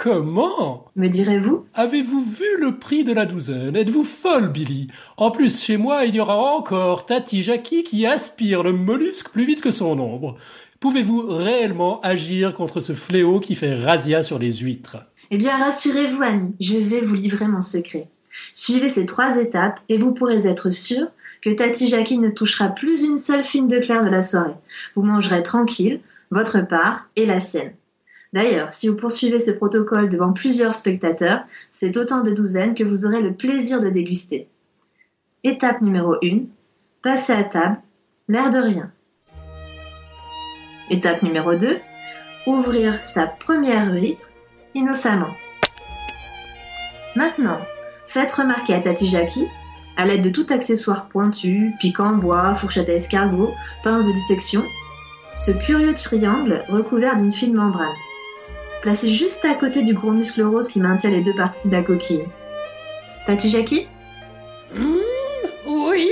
Comment Me direz-vous? Avez-vous vu le prix de la douzaine? Êtes-vous folle, Billy? En plus, chez moi, il y aura encore Tati Jackie qui aspire le mollusque plus vite que son ombre. Pouvez-vous réellement agir contre ce fléau qui fait razzia sur les huîtres? Eh bien, rassurez-vous, amis, je vais vous livrer mon secret. Suivez ces trois étapes et vous pourrez être sûr que Tati Jackie ne touchera plus une seule fine de clair de la soirée. Vous mangerez tranquille, votre part et la sienne. D'ailleurs, si vous poursuivez ce protocole devant plusieurs spectateurs, c'est autant de douzaines que vous aurez le plaisir de déguster. Étape numéro 1. Passer à table, l'air de rien. Étape numéro 2. Ouvrir sa première huître innocemment. Maintenant, faites remarquer à Tati Jackie, à l'aide de tout accessoire pointu, piquant en bois, fourchette à escargot, pince de dissection, ce curieux triangle recouvert d'une fine membrane. Placé juste à côté du gros muscle rose qui maintient les deux parties de la coquille. Tati Jackie? Oui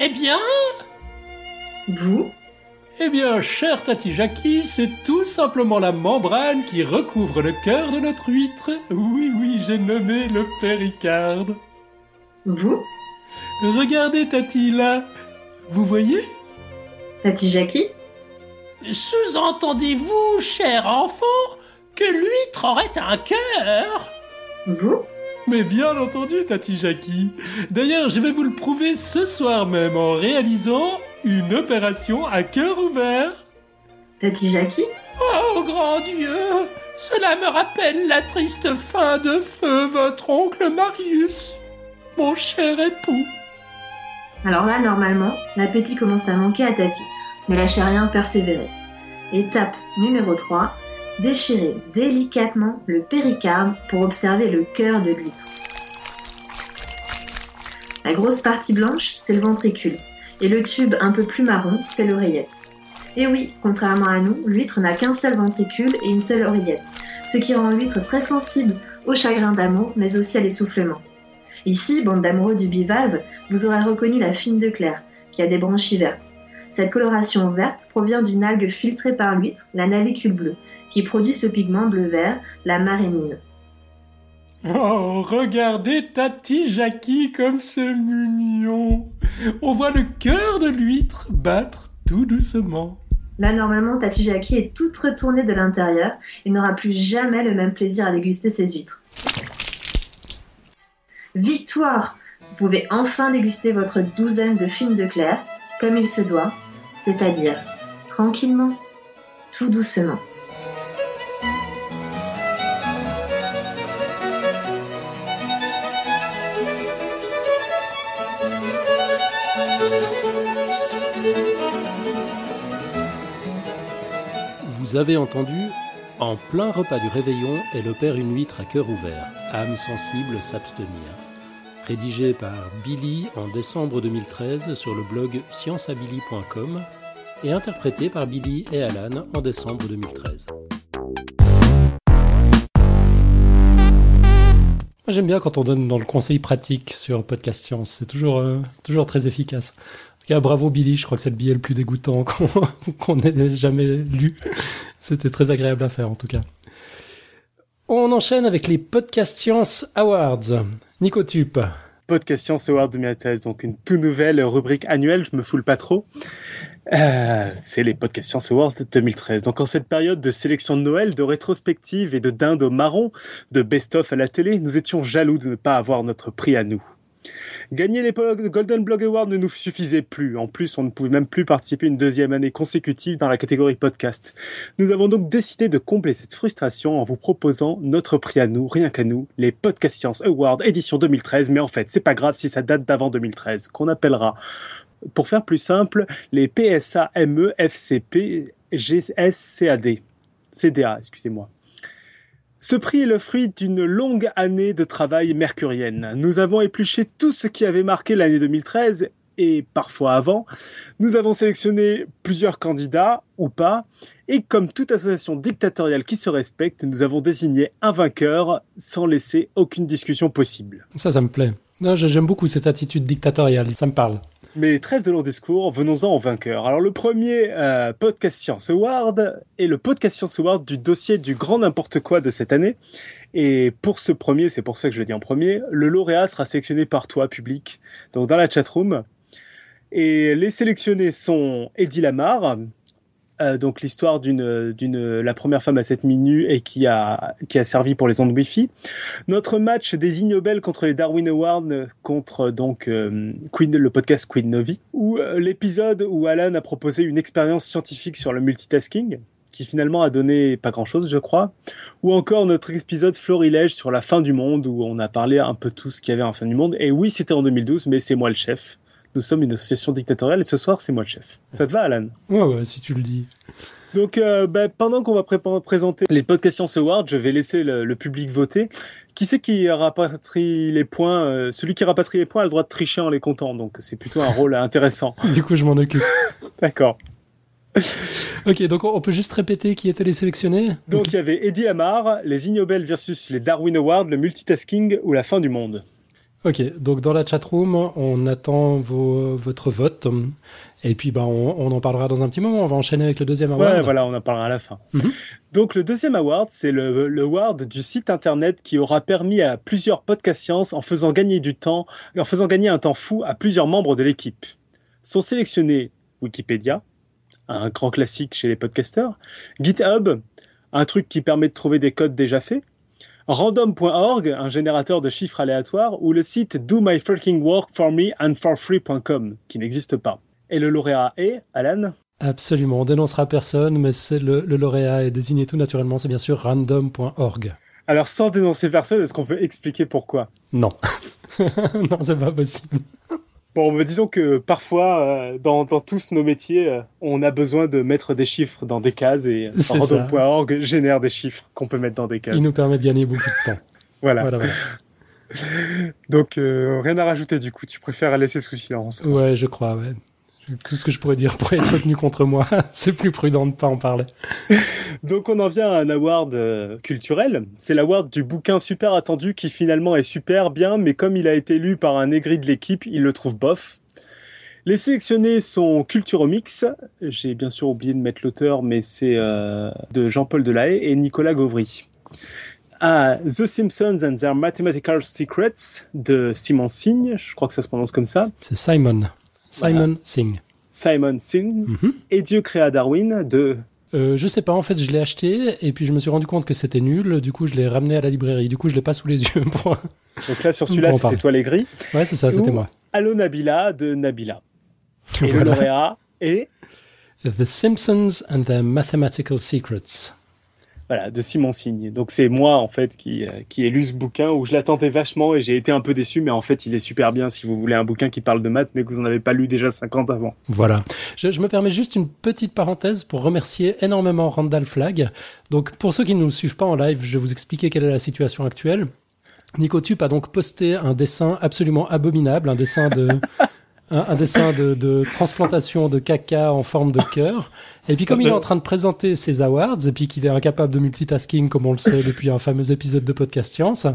Eh bien Vous? Eh bien, cher Tati Jackie, c'est tout simplement la membrane qui recouvre le cœur de notre huître. Oui, oui, j'ai nommé le péricarde. Vous? Regardez Tati là. Vous voyez? Tati Jackie? Sous-entendez-vous, cher enfant, que l'huître aurait un cœur Vous? Mais bien entendu Tati Jackie. D'ailleurs, je vais vous le prouver ce soir même en réalisant une opération à cœur ouvert. Tati Jackie? Oh grand Dieu Cela me rappelle la triste fin de feu votre oncle Marius, mon cher époux. Alors là, normalement, l'appétit commence à manquer à Tati. Ne lâchez rien, persévérez. Étape numéro 3. Déchirez délicatement le péricarde pour observer le cœur de l'huître. La grosse partie blanche, c'est le ventricule. Et le tube un peu plus marron, c'est l'oreillette. Et oui, contrairement à nous, l'huître n'a qu'un seul ventricule et une seule oreillette, ce qui rend l'huître très sensible au chagrin d'amour, mais aussi à l'essoufflement. Ici, bande d'amoureux du bivalve, vous aurez reconnu la fine de Claire, qui a des branchies vertes. Cette coloration verte provient d'une algue filtrée par l'huître, la navicule bleue, qui produit ce pigment bleu-vert, la marénine. Oh, regardez Tati Jackie comme c'est mignon. On voit le cœur de l'huître battre tout doucement. Là, normalement, Tati Jackie est toute retournée de l'intérieur et n'aura plus jamais le même plaisir à déguster ses huîtres. Victoire Vous pouvez enfin déguster votre douzaine de fines de Claire, comme il se doit, c'est-à-dire tranquillement, tout doucement. Vous avez entendu En plein repas du réveillon, elle opère une huître à cœur ouvert. Âme sensible s'abstenir. Rédigé par Billy en décembre 2013 sur le blog scienceabilly.com et interprété par Billy et Alan en décembre 2013. J'aime bien quand on donne dans le conseil pratique sur Podcast Science. C'est toujours, euh, toujours très efficace. En tout cas, bravo Billy. Je crois que c'est le billet le plus dégoûtant qu'on ait jamais lu. C'était très agréable à faire en tout cas. On enchaîne avec les Podcast Science Awards. Nico Tup. Podcast Science Award 2013, donc une toute nouvelle rubrique annuelle, je me foule pas trop. Euh, c'est les Podcast Science Awards 2013. Donc en cette période de sélection de Noël, de rétrospective et de dinde au marron, de best-of à la télé, nous étions jaloux de ne pas avoir notre prix à nous. Gagner les Golden Blog Awards ne nous suffisait plus. En plus, on ne pouvait même plus participer une deuxième année consécutive dans la catégorie podcast. Nous avons donc décidé de combler cette frustration en vous proposant notre prix à nous, rien qu'à nous, les Podcast Science Awards édition 2013. Mais en fait, c'est pas grave si ça date d'avant 2013, qu'on appellera, pour faire plus simple, les PSA ME FCP GSCAD. CDA, excusez-moi. Ce prix est le fruit d'une longue année de travail mercurienne. Nous avons épluché tout ce qui avait marqué l'année 2013 et parfois avant. Nous avons sélectionné plusieurs candidats ou pas. Et comme toute association dictatoriale qui se respecte, nous avons désigné un vainqueur sans laisser aucune discussion possible. Ça, ça me plaît. Non, j'aime beaucoup cette attitude dictatoriale. Ça me parle. Mais trêve de long discours, venons-en au vainqueur. Alors le premier euh, Podcast Science Award est le Podcast Science Award du dossier du grand n'importe quoi de cette année. Et pour ce premier, c'est pour ça que je le dis en premier, le lauréat sera sélectionné par toi, public, donc dans la chatroom. Et les sélectionnés sont Eddie Lamar, euh, donc l'histoire d'une d'une la première femme à 7 minutes et qui a qui a servi pour les ondes Wi-Fi. Notre match des Ignobel contre les Darwin Awards contre donc euh, Queen le podcast Queen Novi ou euh, l'épisode où Alan a proposé une expérience scientifique sur le multitasking qui finalement a donné pas grand chose, je crois. Ou encore notre épisode Florilège sur la fin du monde, où on a parlé un peu tout ce qu'il y avait en fin du monde. Et oui, c'était en 2012, mais c'est moi le chef. Nous sommes une association dictatoriale et ce soir, c'est moi le chef. Ça te va, Alan? Ouais, ouais, si tu le dis. Donc, euh, bah, pendant qu'on va pré présenter les Podcast Science Awards, je vais laisser le, le public voter. Qui c'est qui rapatrie les points euh, Celui qui rapatrie les points a le droit de tricher en les comptant, donc c'est plutôt un rôle intéressant. Du coup, je m'en occupe. D'accord. ok, donc on peut juste répéter qui étaient les sélectionnés? Donc il y avait Eddie Lamar, les Ignobel versus les Darwin Awards, le multitasking ou la fin du monde? Ok, donc dans la chatroom, on attend vos, votre vote. Et puis, bah, on, on en parlera dans un petit moment. On va enchaîner avec le deuxième award. Ouais, voilà, on en parlera à la fin. Mhm. Donc, le deuxième award, c'est le, le award du site internet qui aura permis à plusieurs podcasts science en faisant gagner du temps, en faisant gagner un temps fou à plusieurs membres de l'équipe. Sont sélectionnés Wikipédia, un grand classique chez les podcasters, GitHub, un truc qui permet de trouver des codes déjà faits, random.org, un générateur de chiffres aléatoires, ou le site do my fucking work for me and for free.com, qui n'existe pas. Et le lauréat est, Alan? Absolument, on dénoncera personne, mais c'est le, le lauréat est désigné tout naturellement, c'est bien sûr random.org. Alors, sans dénoncer personne, est-ce qu'on peut expliquer pourquoi? Non. non, c'est pas possible. Bon, disons que parfois, euh, dans, dans tous nos métiers, euh, on a besoin de mettre des chiffres dans des cases et random.org génère des chiffres qu'on peut mettre dans des cases. Il nous permet de gagner beaucoup de temps. Voilà. Voilà, voilà. Donc, euh, rien à rajouter du coup. Tu préfères laisser sous silence. Ouais, je crois, ouais. Tout ce que je pourrais dire pourrait être retenu contre moi. c'est plus prudent de pas en parler. Donc, on en vient à un award euh, culturel. C'est l'award du bouquin super attendu qui finalement est super bien, mais comme il a été lu par un aigri de l'équipe, il le trouve bof. Les sélectionnés sont Culturomix, j'ai bien sûr oublié de mettre l'auteur, mais c'est euh, de Jean-Paul Delahaye et Nicolas Gauvry. Ah, The Simpsons and Their Mathematical Secrets de Simon Signe, je crois que ça se prononce comme ça. C'est Simon. Simon Singh. Simon Signe. Mhm. Et Dieu créa Darwin de... Euh, je sais pas, en fait, je l'ai acheté et puis je me suis rendu compte que c'était nul. Du coup, je l'ai ramené à la librairie. Du coup, je l'ai pas sous les yeux. Pour... Donc là, sur celui-là, c'était. Toi les gris. Ouais, c'est ça, c'était moi. Allo Nabila de Nabila. Et le lauréat est... The Simpsons and Their Mathematical Secrets. Voilà, de Simon Signe. Donc c'est moi en fait qui, euh, qui ai lu ce bouquin où je l'attendais vachement et j'ai été un peu déçu, mais en fait il est super bien si vous voulez un bouquin qui parle de maths mais que vous en avez pas lu déjà 50 avant. Voilà. Je, je me permets juste une petite parenthèse pour remercier énormément Randall Flag. Donc, pour ceux qui ne nous suivent pas en live, je vais vous expliquer quelle est la situation actuelle. Nico Tup a donc posté un dessin absolument abominable, un dessin de, un, un dessin de, de transplantation de caca en forme de cœur. Et puis, comme il est en train de présenter ses awards, et puis qu'il est incapable de multitasking, comme on le sait depuis un fameux épisode de Podcast Science,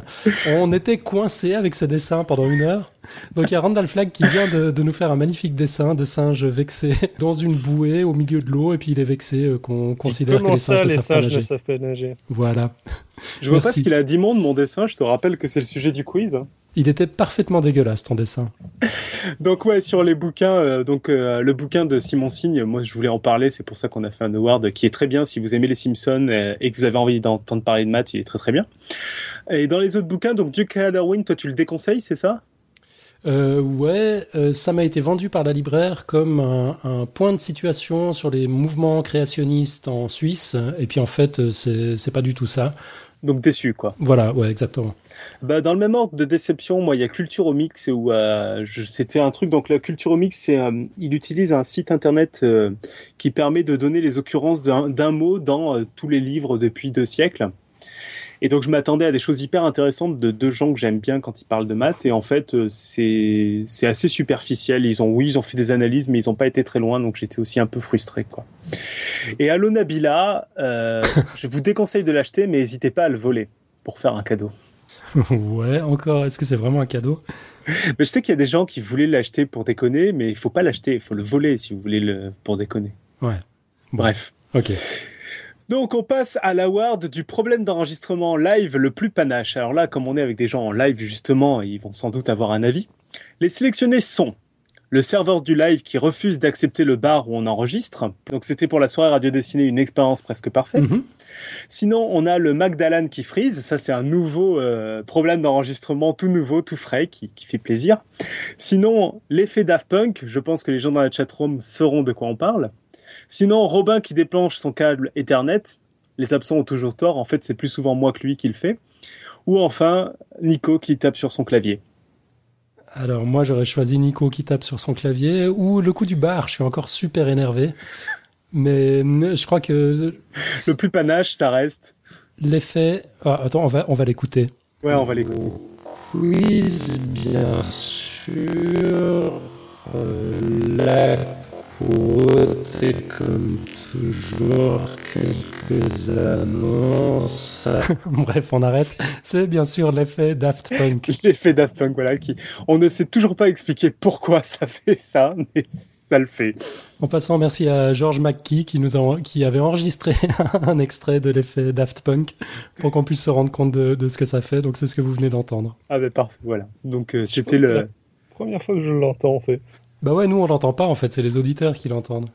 on était coincé avec ce dessin pendant une heure. Donc il y a Randall Flagg qui vient de, de nous faire un magnifique dessin de singe vexé dans une bouée au milieu de l'eau et puis il est vexé euh, qu'on considère que Comment les singes ça, ne les savent singes ne nager. savent pas nager? Voilà. Je vois pas ce qu'il a d'immonde mon dessin, je te rappelle que c'est le sujet du quiz. hein. Il était parfaitement dégueulasse ton dessin. Donc ouais, sur les bouquins, euh, donc euh, le bouquin de Simon Signe, moi je voulais en parler, c'est pour ça qu'on a fait un award qui est très bien si vous aimez les Simpsons euh, et que vous avez envie d'entendre parler de maths, il est très très bien. Et dans les autres bouquins, donc Duke Darwin, toi tu le déconseilles, c'est ça? Euh, ouais, euh, ça m'a été vendu par la libraire comme un, un point de situation sur les mouvements créationnistes en Suisse. Et puis en fait, c'est pas du tout ça. Donc déçu quoi. Voilà, ouais, exactement. Bah, dans le même ordre de déception, moi, il y a Culturomix où euh, c'était un truc. Donc, la Culturomix, c'est, euh, il utilise un site internet euh, qui permet de donner les occurrences d'un mot dans tous les livres depuis deux siècles. Et donc, je m'attendais à des choses hyper intéressantes de deux gens que j'aime bien quand ils parlent de maths. Et en fait, euh, c'est c'est assez superficiel. Ils ont, oui, ils ont fait des analyses, mais ils n'ont pas été très loin. Donc, j'étais aussi un peu frustré, quoi. Et Allo Nabila, euh, je vous déconseille de l'acheter, mais n'hésitez pas à le voler pour faire un cadeau. ouais, encore, est-ce que c'est vraiment un cadeau? Mais je sais qu'il y a des gens qui voulaient l'acheter pour déconner, mais il faut pas l'acheter, il faut le voler si vous voulez le pour déconner. Ouais. Bref. Ok. Donc on passe à l'award du problème d'enregistrement live le plus panache. Alors là, comme on est avec des gens en live justement, ils vont sans doute avoir un avis. Les sélectionnés sont le serveur du live qui refuse d'accepter le bar où on enregistre. Donc c'était pour la soirée radio dessinée une expérience presque parfaite. Mhm. Sinon, on a le Magdalene qui freeze. Ça, c'est un nouveau euh, problème d'enregistrement, tout nouveau, tout frais, qui, qui fait plaisir. Sinon, l'effet Daft Punk. Je pense que les gens dans la chatroom sauront de quoi on parle. Sinon, Robin qui déplanche son câble Ethernet. Les absents ont toujours tort. En fait, c'est plus souvent moi que lui qui le fait. Ou enfin, Nico qui tape sur son clavier. Alors moi j'aurais choisi Nico qui tape sur son clavier ou le coup du bar, je suis encore super énervé. Mais euh, je crois que Le plus panache, ça reste. l'effet... Ah, attends, on va, on va l'écouter. Ouais, on va l'écouter. Quiz, bien sûr. Euh, la côté, comme toujours, quelques annonces. Bref, on arrête. C'est bien sûr l'effet Daft Punk. L'effet Daft Punk, voilà, qui, on ne sait toujours pas expliquer pourquoi ça fait ça, mais ça le fait. En passant, merci à George McKee qui nous a, qui avait enregistré un extrait de l'effet Daft Punk pour qu'on puisse se rendre compte de, de, ce que ça fait. Donc c'est ce que vous venez d'entendre. Ah ben parfait, voilà. Donc euh, c'était le. La première fois que je l'entends en fait. Bah ouais, nous on l'entend pas en fait, c'est les auditeurs qui l'entendent.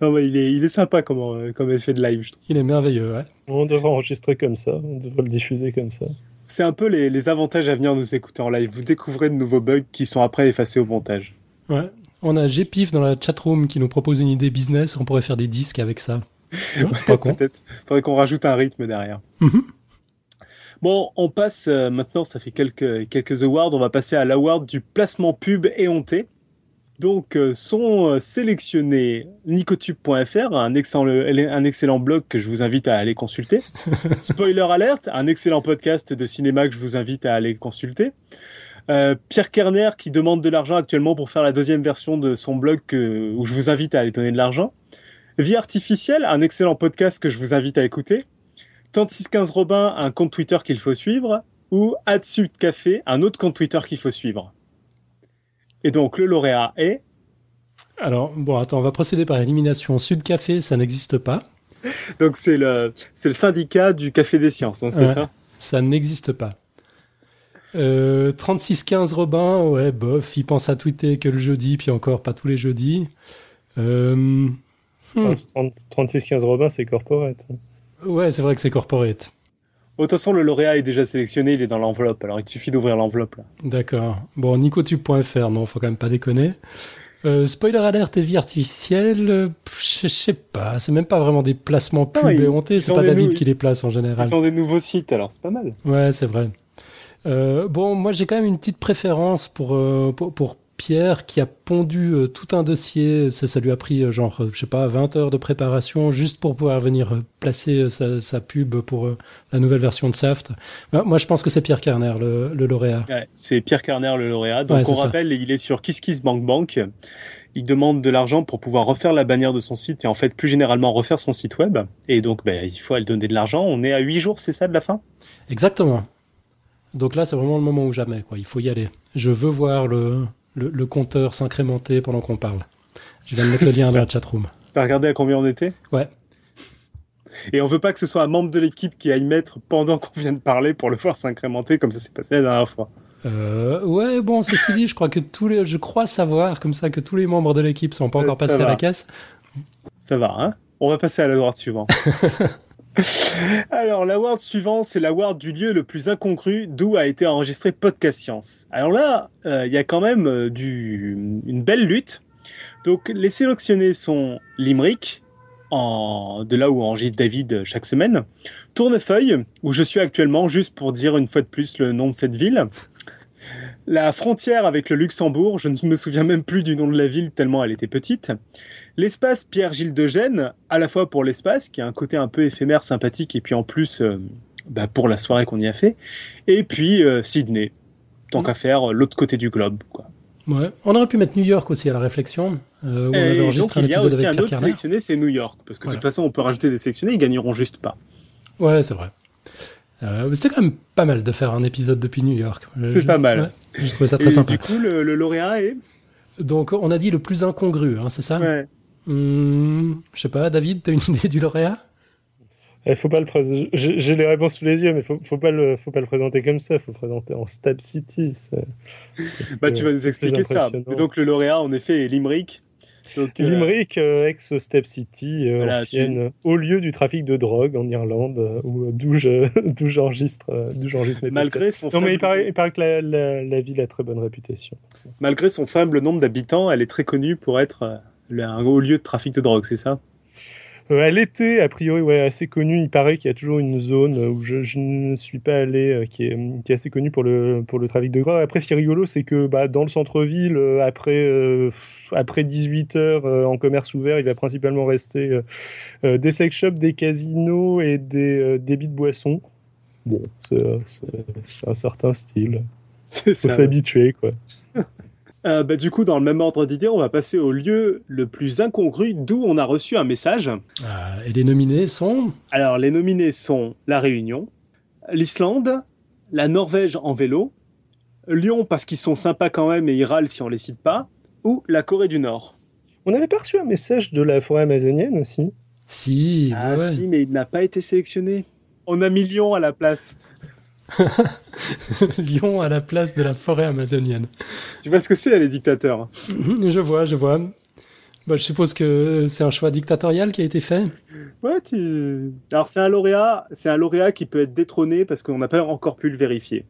non, bah, il, est, il est sympa comme, euh, comme effet de live, je trouve. Il est merveilleux, ouais. On devrait enregistrer comme ça, on devrait le diffuser comme ça. C'est un peu les, les avantages à venir nous écouter en live. Vous découvrez de nouveaux bugs qui sont après effacés au montage. Ouais. On a Gpif dans la chatroom qui nous propose une idée business, on pourrait faire des disques avec ça. Ouais, c'est pas con. Peut-être. Faudrait qu'on rajoute un rythme derrière. -hmm. Bon, on passe euh, maintenant, ça fait quelques, quelques awards, on va passer à l'award du placement pub éhonté. Donc, euh, sont euh, sélectionnés nicotube.fr, un excellent, un excellent blog que je vous invite à aller consulter. Spoiler alert, un excellent podcast de cinéma que je vous invite à aller consulter. Euh, Pierre Kerner qui demande de l'argent actuellement pour faire la deuxième version de son blog que, où je vous invite à aller donner de l'argent. Vie artificielle, un excellent podcast que je vous invite à écouter. 3615 Robin, un compte Twitter qu'il faut suivre. Ou Adsud Café, un autre compte Twitter qu'il faut suivre. Et donc, le lauréat est Alors, bon, attends, on va procéder par élimination. Sud Café, ça n'existe pas. Donc, c'est le, c'est le syndicat du Café des Sciences, hein, c'est Ouais. ça? Ça n'existe pas. Euh, 3615 Robin, ouais, bof, il pense à tweeter que le jeudi, puis encore pas tous les jeudis. Euh, hmm, 3615 Robin, c'est corporate. Ouais, c'est vrai que c'est corporate. De toute façon, le lauréat est déjà sélectionné, il est dans l'enveloppe. Alors, il te suffit d'ouvrir l'enveloppe. D'accord. Bon, nicotube.fr, non, faut quand même pas déconner. Euh, spoiler alert et vie artificielle, euh, je sais pas, c'est même pas vraiment des placements pub et hontés, c'est pas David qui les place en Ce général. sont des nouveaux sites, alors c'est pas mal. Ouais, c'est vrai. Euh, bon, moi j'ai quand même une petite préférence pour, euh, pour, pour Pierre qui a pondu euh, tout un dossier. Ça, ça lui a pris euh, genre, euh, je sais pas, 20 heures de préparation juste pour pouvoir venir euh, placer sa, sa pub pour la nouvelle version de Saft. Bah, moi je pense que c'est Pierre Kerner, le, le lauréat. Ouais, c'est Pierre Kerner, le lauréat. Donc, Ouais, on ça. rappelle, il est sur KissKissBankBank. Il demande de l'argent pour pouvoir refaire la bannière de son site et en fait, plus généralement, refaire son site web. Et donc, ben, il faut aller donner de l'argent. On est à 8 jours, c'est ça, de la fin? Exactement. Donc là c'est vraiment le moment ou jamais, quoi. Il faut y aller. Je veux voir le, le, le compteur s'incrémenter pendant qu'on parle. Je viens de mettre le lien ça. dans la chatroom. T'as regardé à combien on était? Ouais. Et on veut pas que ce soit un membre de l'équipe qui aille mettre pendant qu'on vient de parler pour le voir s'incrémenter comme ça s'est passé la dernière fois. Euh, ouais, bon, ceci dit, je crois que tous les, je crois savoir comme ça que tous les membres de l'équipe sont pas Euh, encore ça passés à la caisse. Ça va, hein? On va passer à l'award suivant. Alors, l'award suivant, c'est l'award du lieu le plus incongru d'où a été enregistré Podcast Science. Alors là, euh, il y a quand même euh, du, une belle lutte. Donc, les sélectionnés sont Limerick, en, de là où enregistre David chaque semaine, Tournefeuille, où je suis actuellement, juste pour dire une fois de plus le nom de cette ville. La frontière avec le Luxembourg, je ne me souviens même plus du nom de la ville tellement elle était petite. L'espace Pierre-Gilles de Gênes, à la fois pour l'espace, qui a un côté un peu éphémère, sympathique, et puis en plus euh, bah, pour la soirée qu'on y a fait. Et puis euh, Sydney, tant Mm. qu'à faire, euh, l'autre côté du globe. Quoi. Ouais. On aurait pu mettre New York aussi à la réflexion, euh, où on avait Et donc enregistré un il y a aussi un autre sélectionné, c'est New York. Parce que de toute façon, on peut rajouter des sélectionnés, ils gagneront juste pas. Ouais, c'est vrai. Euh, C'était quand même pas mal de faire un épisode depuis New York. Euh, C'est pas mal. ouais, J'ai trouvé ça Et très sympa. du coup, le, le lauréat est... Donc, on a dit le plus incongru, hein, c'est ça Ouais. Hum, Je sais pas, David, t'as une idée du lauréat? Il faut pas le présenter. J'ai les réponses sous les yeux, mais faut, faut pas le, faut pas le présenter comme ça. Faut le présenter en Stab City. Bah, plus- tu vas nous expliquer ça. Et donc, le lauréat, en effet, est Limerick. Donc, euh, Limerick, euh, ex-Step City, euh, Voilà, ancienne, au lieu du trafic de drogue en Irlande, où- d'où je- j'enregistre mes malgré son, podcasts. Non, mais il faible, paraît, il paraît que la, la, la ville a très bonne réputation. malgré son faible nombre d'habitants, elle est très connue pour être un haut lieu de trafic de drogue, c'est ça? Euh, elle était, a priori, ouais, assez connue. Il paraît qu'il y a toujours une zone où je, je ne suis pas allé, euh, qui, est, qui est assez connue pour le, pour le trafic de drogue. Après, ce qui est rigolo, c'est que bah, dans le centre-ville, euh, après, euh, après 18 heures euh, en commerce ouvert, il va principalement rester euh, euh, des sex shops, des casinos et des euh, débits de boissons. Bon, c'est un certain style. C'est Faut s'habituer, quoi. Euh, bah, du coup, dans le même ordre d'idée, on va passer au lieu le plus incongru d'où on a reçu un message. Ah, et les nominés sont Alors, les nominés sont La Réunion, l'Islande, la Norvège en vélo, Lyon parce qu'ils sont sympas quand même et ils râlent si on les cite pas, ou la Corée du Nord. On avait pas reçu un message de la forêt amazonienne aussi. Si, Ah ouais. si, mais il n'a pas été sélectionné. On a mis Lyon à la place. Lyon à la place de la forêt amazonienne. Tu vois ce que c'est, les dictateurs je vois, je vois. Bah, je suppose que c'est un choix dictatorial qui a été fait. Ouais, tu... Alors, c'est un lauréat, c'est un lauréat qui peut être détrôné parce qu'on n'a pas encore pu le vérifier.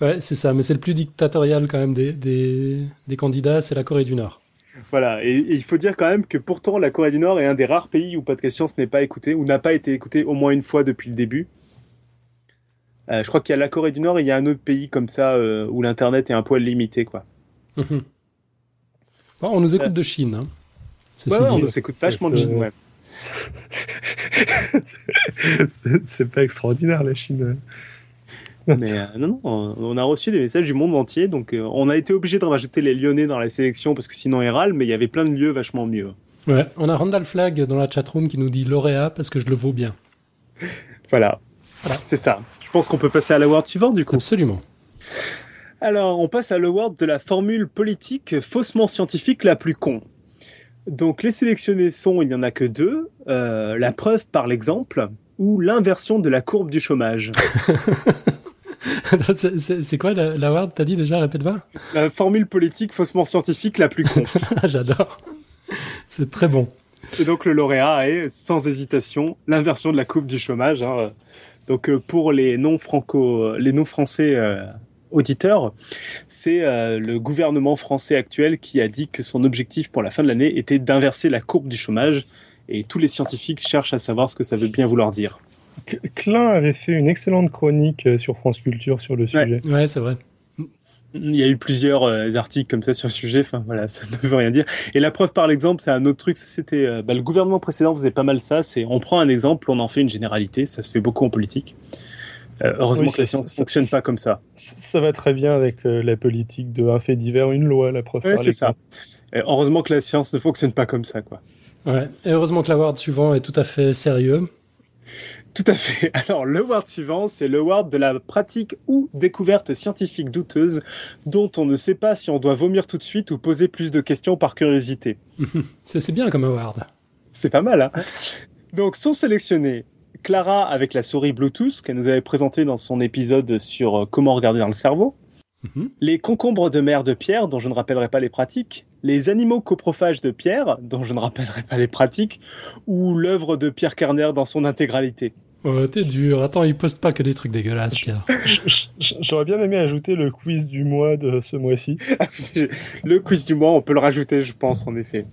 Ouais, c'est ça, mais c'est le plus dictatorial quand même des, des, des candidats, c'est la Corée du Nord. Voilà, et, et il faut dire quand même que pourtant la Corée du Nord est un des rares pays où Podcast Science n'est pas écouté, ou n'a pas été écouté au moins une fois depuis le début. Euh, je crois qu'il y a la Corée du Nord et il y a un autre pays comme ça euh, où l'internet est un poil limité, quoi. Bon, on nous écoute Euh. de Chine. Hein. Ouais, ouais, on nous écoute vachement de c'est- Chine, ouais. c'est pas extraordinaire la Chine. Mais euh, non, non, on- on a reçu des messages du monde entier, donc euh, on a été obligé de rajouter les Lyonnais dans la sélection parce que sinon ils râlent, mais il y avait plein de lieux vachement mieux. Ouais, on a Randall Flag dans la chatroom qui nous dit lauréat parce que je le vaux bien. Voilà, Voilà. c'est ça. Je pense qu'on peut passer à l'award suivant du coup. Absolument. Alors, on passe à l'award de la formule politique faussement scientifique la plus con. Donc, les sélectionnés sont, il n'y en a que deux, euh, la preuve par l'exemple ou l'inversion de la courbe du chômage. C'est- quoi la- l'award? T'as dit déjà, répète pas La formule politique faussement scientifique la plus con. Ah, J'adore. C'est très bon. Et donc, le lauréat est, sans hésitation, l'inversion de la courbe du chômage. hein. Donc, euh, pour les non-franco, les non-français euh, auditeurs, c'est euh, le gouvernement français actuel qui a dit que son objectif pour la fin de l'année était d'inverser la courbe du chômage. Et tous les scientifiques cherchent à savoir ce que ça veut bien vouloir dire. Klein avait fait une excellente chronique sur France Culture sur le sujet. Ouais, c'est vrai. Il y a eu plusieurs euh, articles comme ça sur le sujet. Enfin voilà, ça ne veut rien dire. Et la preuve par l'exemple, c'est un autre truc. C'était euh, bah, le gouvernement précédent faisait pas mal ça. C'est on prend un exemple, on en fait une généralité. Ça se fait beaucoup en politique. Euh, heureusement Oui, que la science ça- fonctionne pas comme ça. Ça va très bien avec euh, la politique de un fait divers, une loi, la preuve Ouais, par c'est ça. Et heureusement que la science ne fonctionne pas comme ça, quoi. Ouais. Et heureusement que l'award suivant est tout à fait sérieux. Tout à fait. Alors, le word suivant, c'est le word de la pratique ou découverte scientifique douteuse dont on ne sait pas si on doit vomir tout de suite ou poser plus de questions par curiosité. C'est c'est bien comme award. C'est pas mal, hein Donc, sont sélectionnés Clara avec la souris Bluetooth qu'elle nous avait présentée dans son épisode sur euh, comment regarder dans le cerveau, Mhm. les concombres de mer de Pierre, dont je ne rappellerai pas les pratiques, les animaux coprophages de Pierre, dont je ne rappellerai pas les pratiques, ou l'œuvre de Pierre Kerner dans son intégralité. Oh, t'es dur. Attends, il poste pas que des trucs dégueulasses, Pierre. J'aurais bien aimé ajouter le quiz du mois de ce mois-ci. Le quiz du mois, on peut le rajouter, je pense, en effet.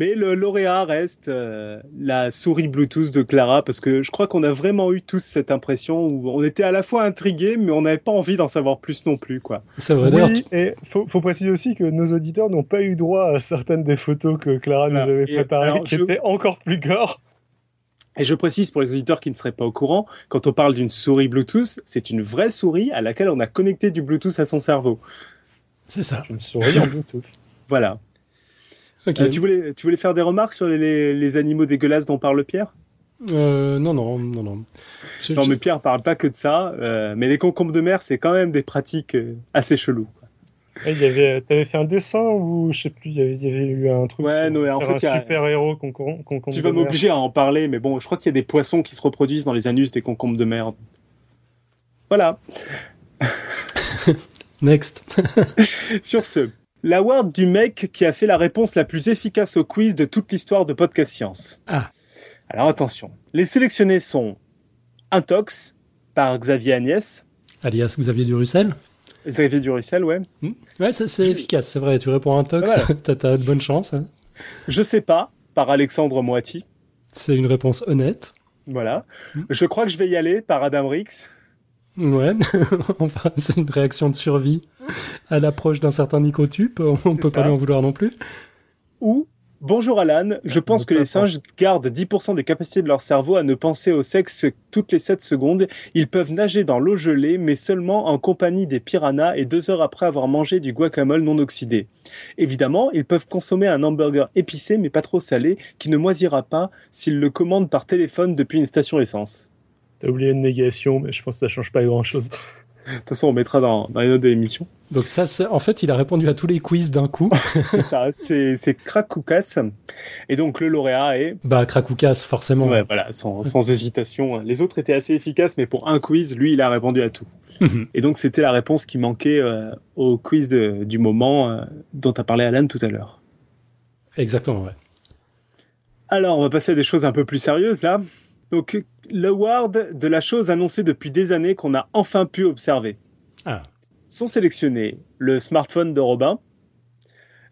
Mais le lauréat reste euh, la souris Bluetooth de Clara, parce que je crois qu'on a vraiment eu tous cette impression où on était à la fois intrigués, mais on n'avait pas envie d'en savoir plus non plus, quoi. C'est vrai. D'ailleurs, Oui, et faut, faut préciser aussi que nos auditeurs n'ont pas eu droit à certaines des photos que Clara Voilà. nous avait préparées, alors, qui je- étaient encore plus gore. Et je précise pour les auditeurs qui ne seraient pas au courant, quand on parle d'une souris Bluetooth, c'est une vraie souris à laquelle on a connecté du Bluetooth à son cerveau. c'est ça. Me souris en Bluetooth. Voilà. Euh, tu, voulais, tu voulais faire des remarques sur les, les- les animaux dégueulasses dont parle Pierre? Euh, non, non, non, non. Je- Non, je- mais Pierre parle pas que de ça, euh, mais les concombres de mer, c'est quand même des pratiques assez cheloues. Ouais, il y avait, t'avais fait un dessin ou je sais plus, il y avait, il y avait eu un truc Ouais, sur non, mais en fait, un il y a- super héros qu'on compte Tu vas m'obliger à en parler, mais bon, je crois qu'il y a des poissons qui se reproduisent dans les anus des concombres de mer. Voilà. Next. Sur ce, l'award du mec qui a fait la réponse la plus efficace au quiz de toute l'histoire de Podcast Science. Ah. Alors attention, les sélectionnés sont Intox par Xavier Agnès, Alias Xavier Durussel. Xavier Durussel, ouais. Hmm. Ouais, c'est efficace, c'est vrai. Tu réponds à un tox, Voilà. t'as t'as de bonnes chances. hein. Je sais pas par Alexandre Moiti, C'est une réponse honnête. voilà. Hmm. Je crois que je vais y aller par Adam Rix. Ouais, enfin, c'est une réaction de survie à l'approche d'un certain nicotube. On peut pas lui en vouloir non plus. ou Bonjour Alan, je pense que les singes gardent 10% des capacités de leur cerveau à ne penser au sexe toutes les 7 secondes. Ils peuvent nager dans l'eau gelée, mais seulement en compagnie des piranhas et deux heures après avoir mangé du guacamole non oxydé. Évidemment, ils peuvent consommer un hamburger épicé mais pas trop salé qui ne moisira pas s'ils le commandent par téléphone depuis une station essence. T'as oublié une négation, mais je pense que ça change pas grand chose. De toute façon, on mettra dans, dans les notes de l'émission. Donc ça, c'est- en fait, il a répondu à tous les quiz d'un coup. c'est ça, c'est c'est Krakoukas. Et donc le lauréat est bah, Krakoukas, forcément. Ouais, voilà, sans, sans hésitation. Les autres étaient assez efficaces, mais pour un quiz, lui, il a répondu à tout. Mhm. Et donc, c'était la réponse qui manquait euh, au quiz de- du moment euh, dont a parlé Alan tout à l'heure. Exactement, ouais. Alors, on va passer à des choses un peu plus sérieuses, là. Donc, l'award de la chose annoncée depuis des années qu'on a enfin pu observer. Ah. Sont sélectionnés le smartphone de Robin,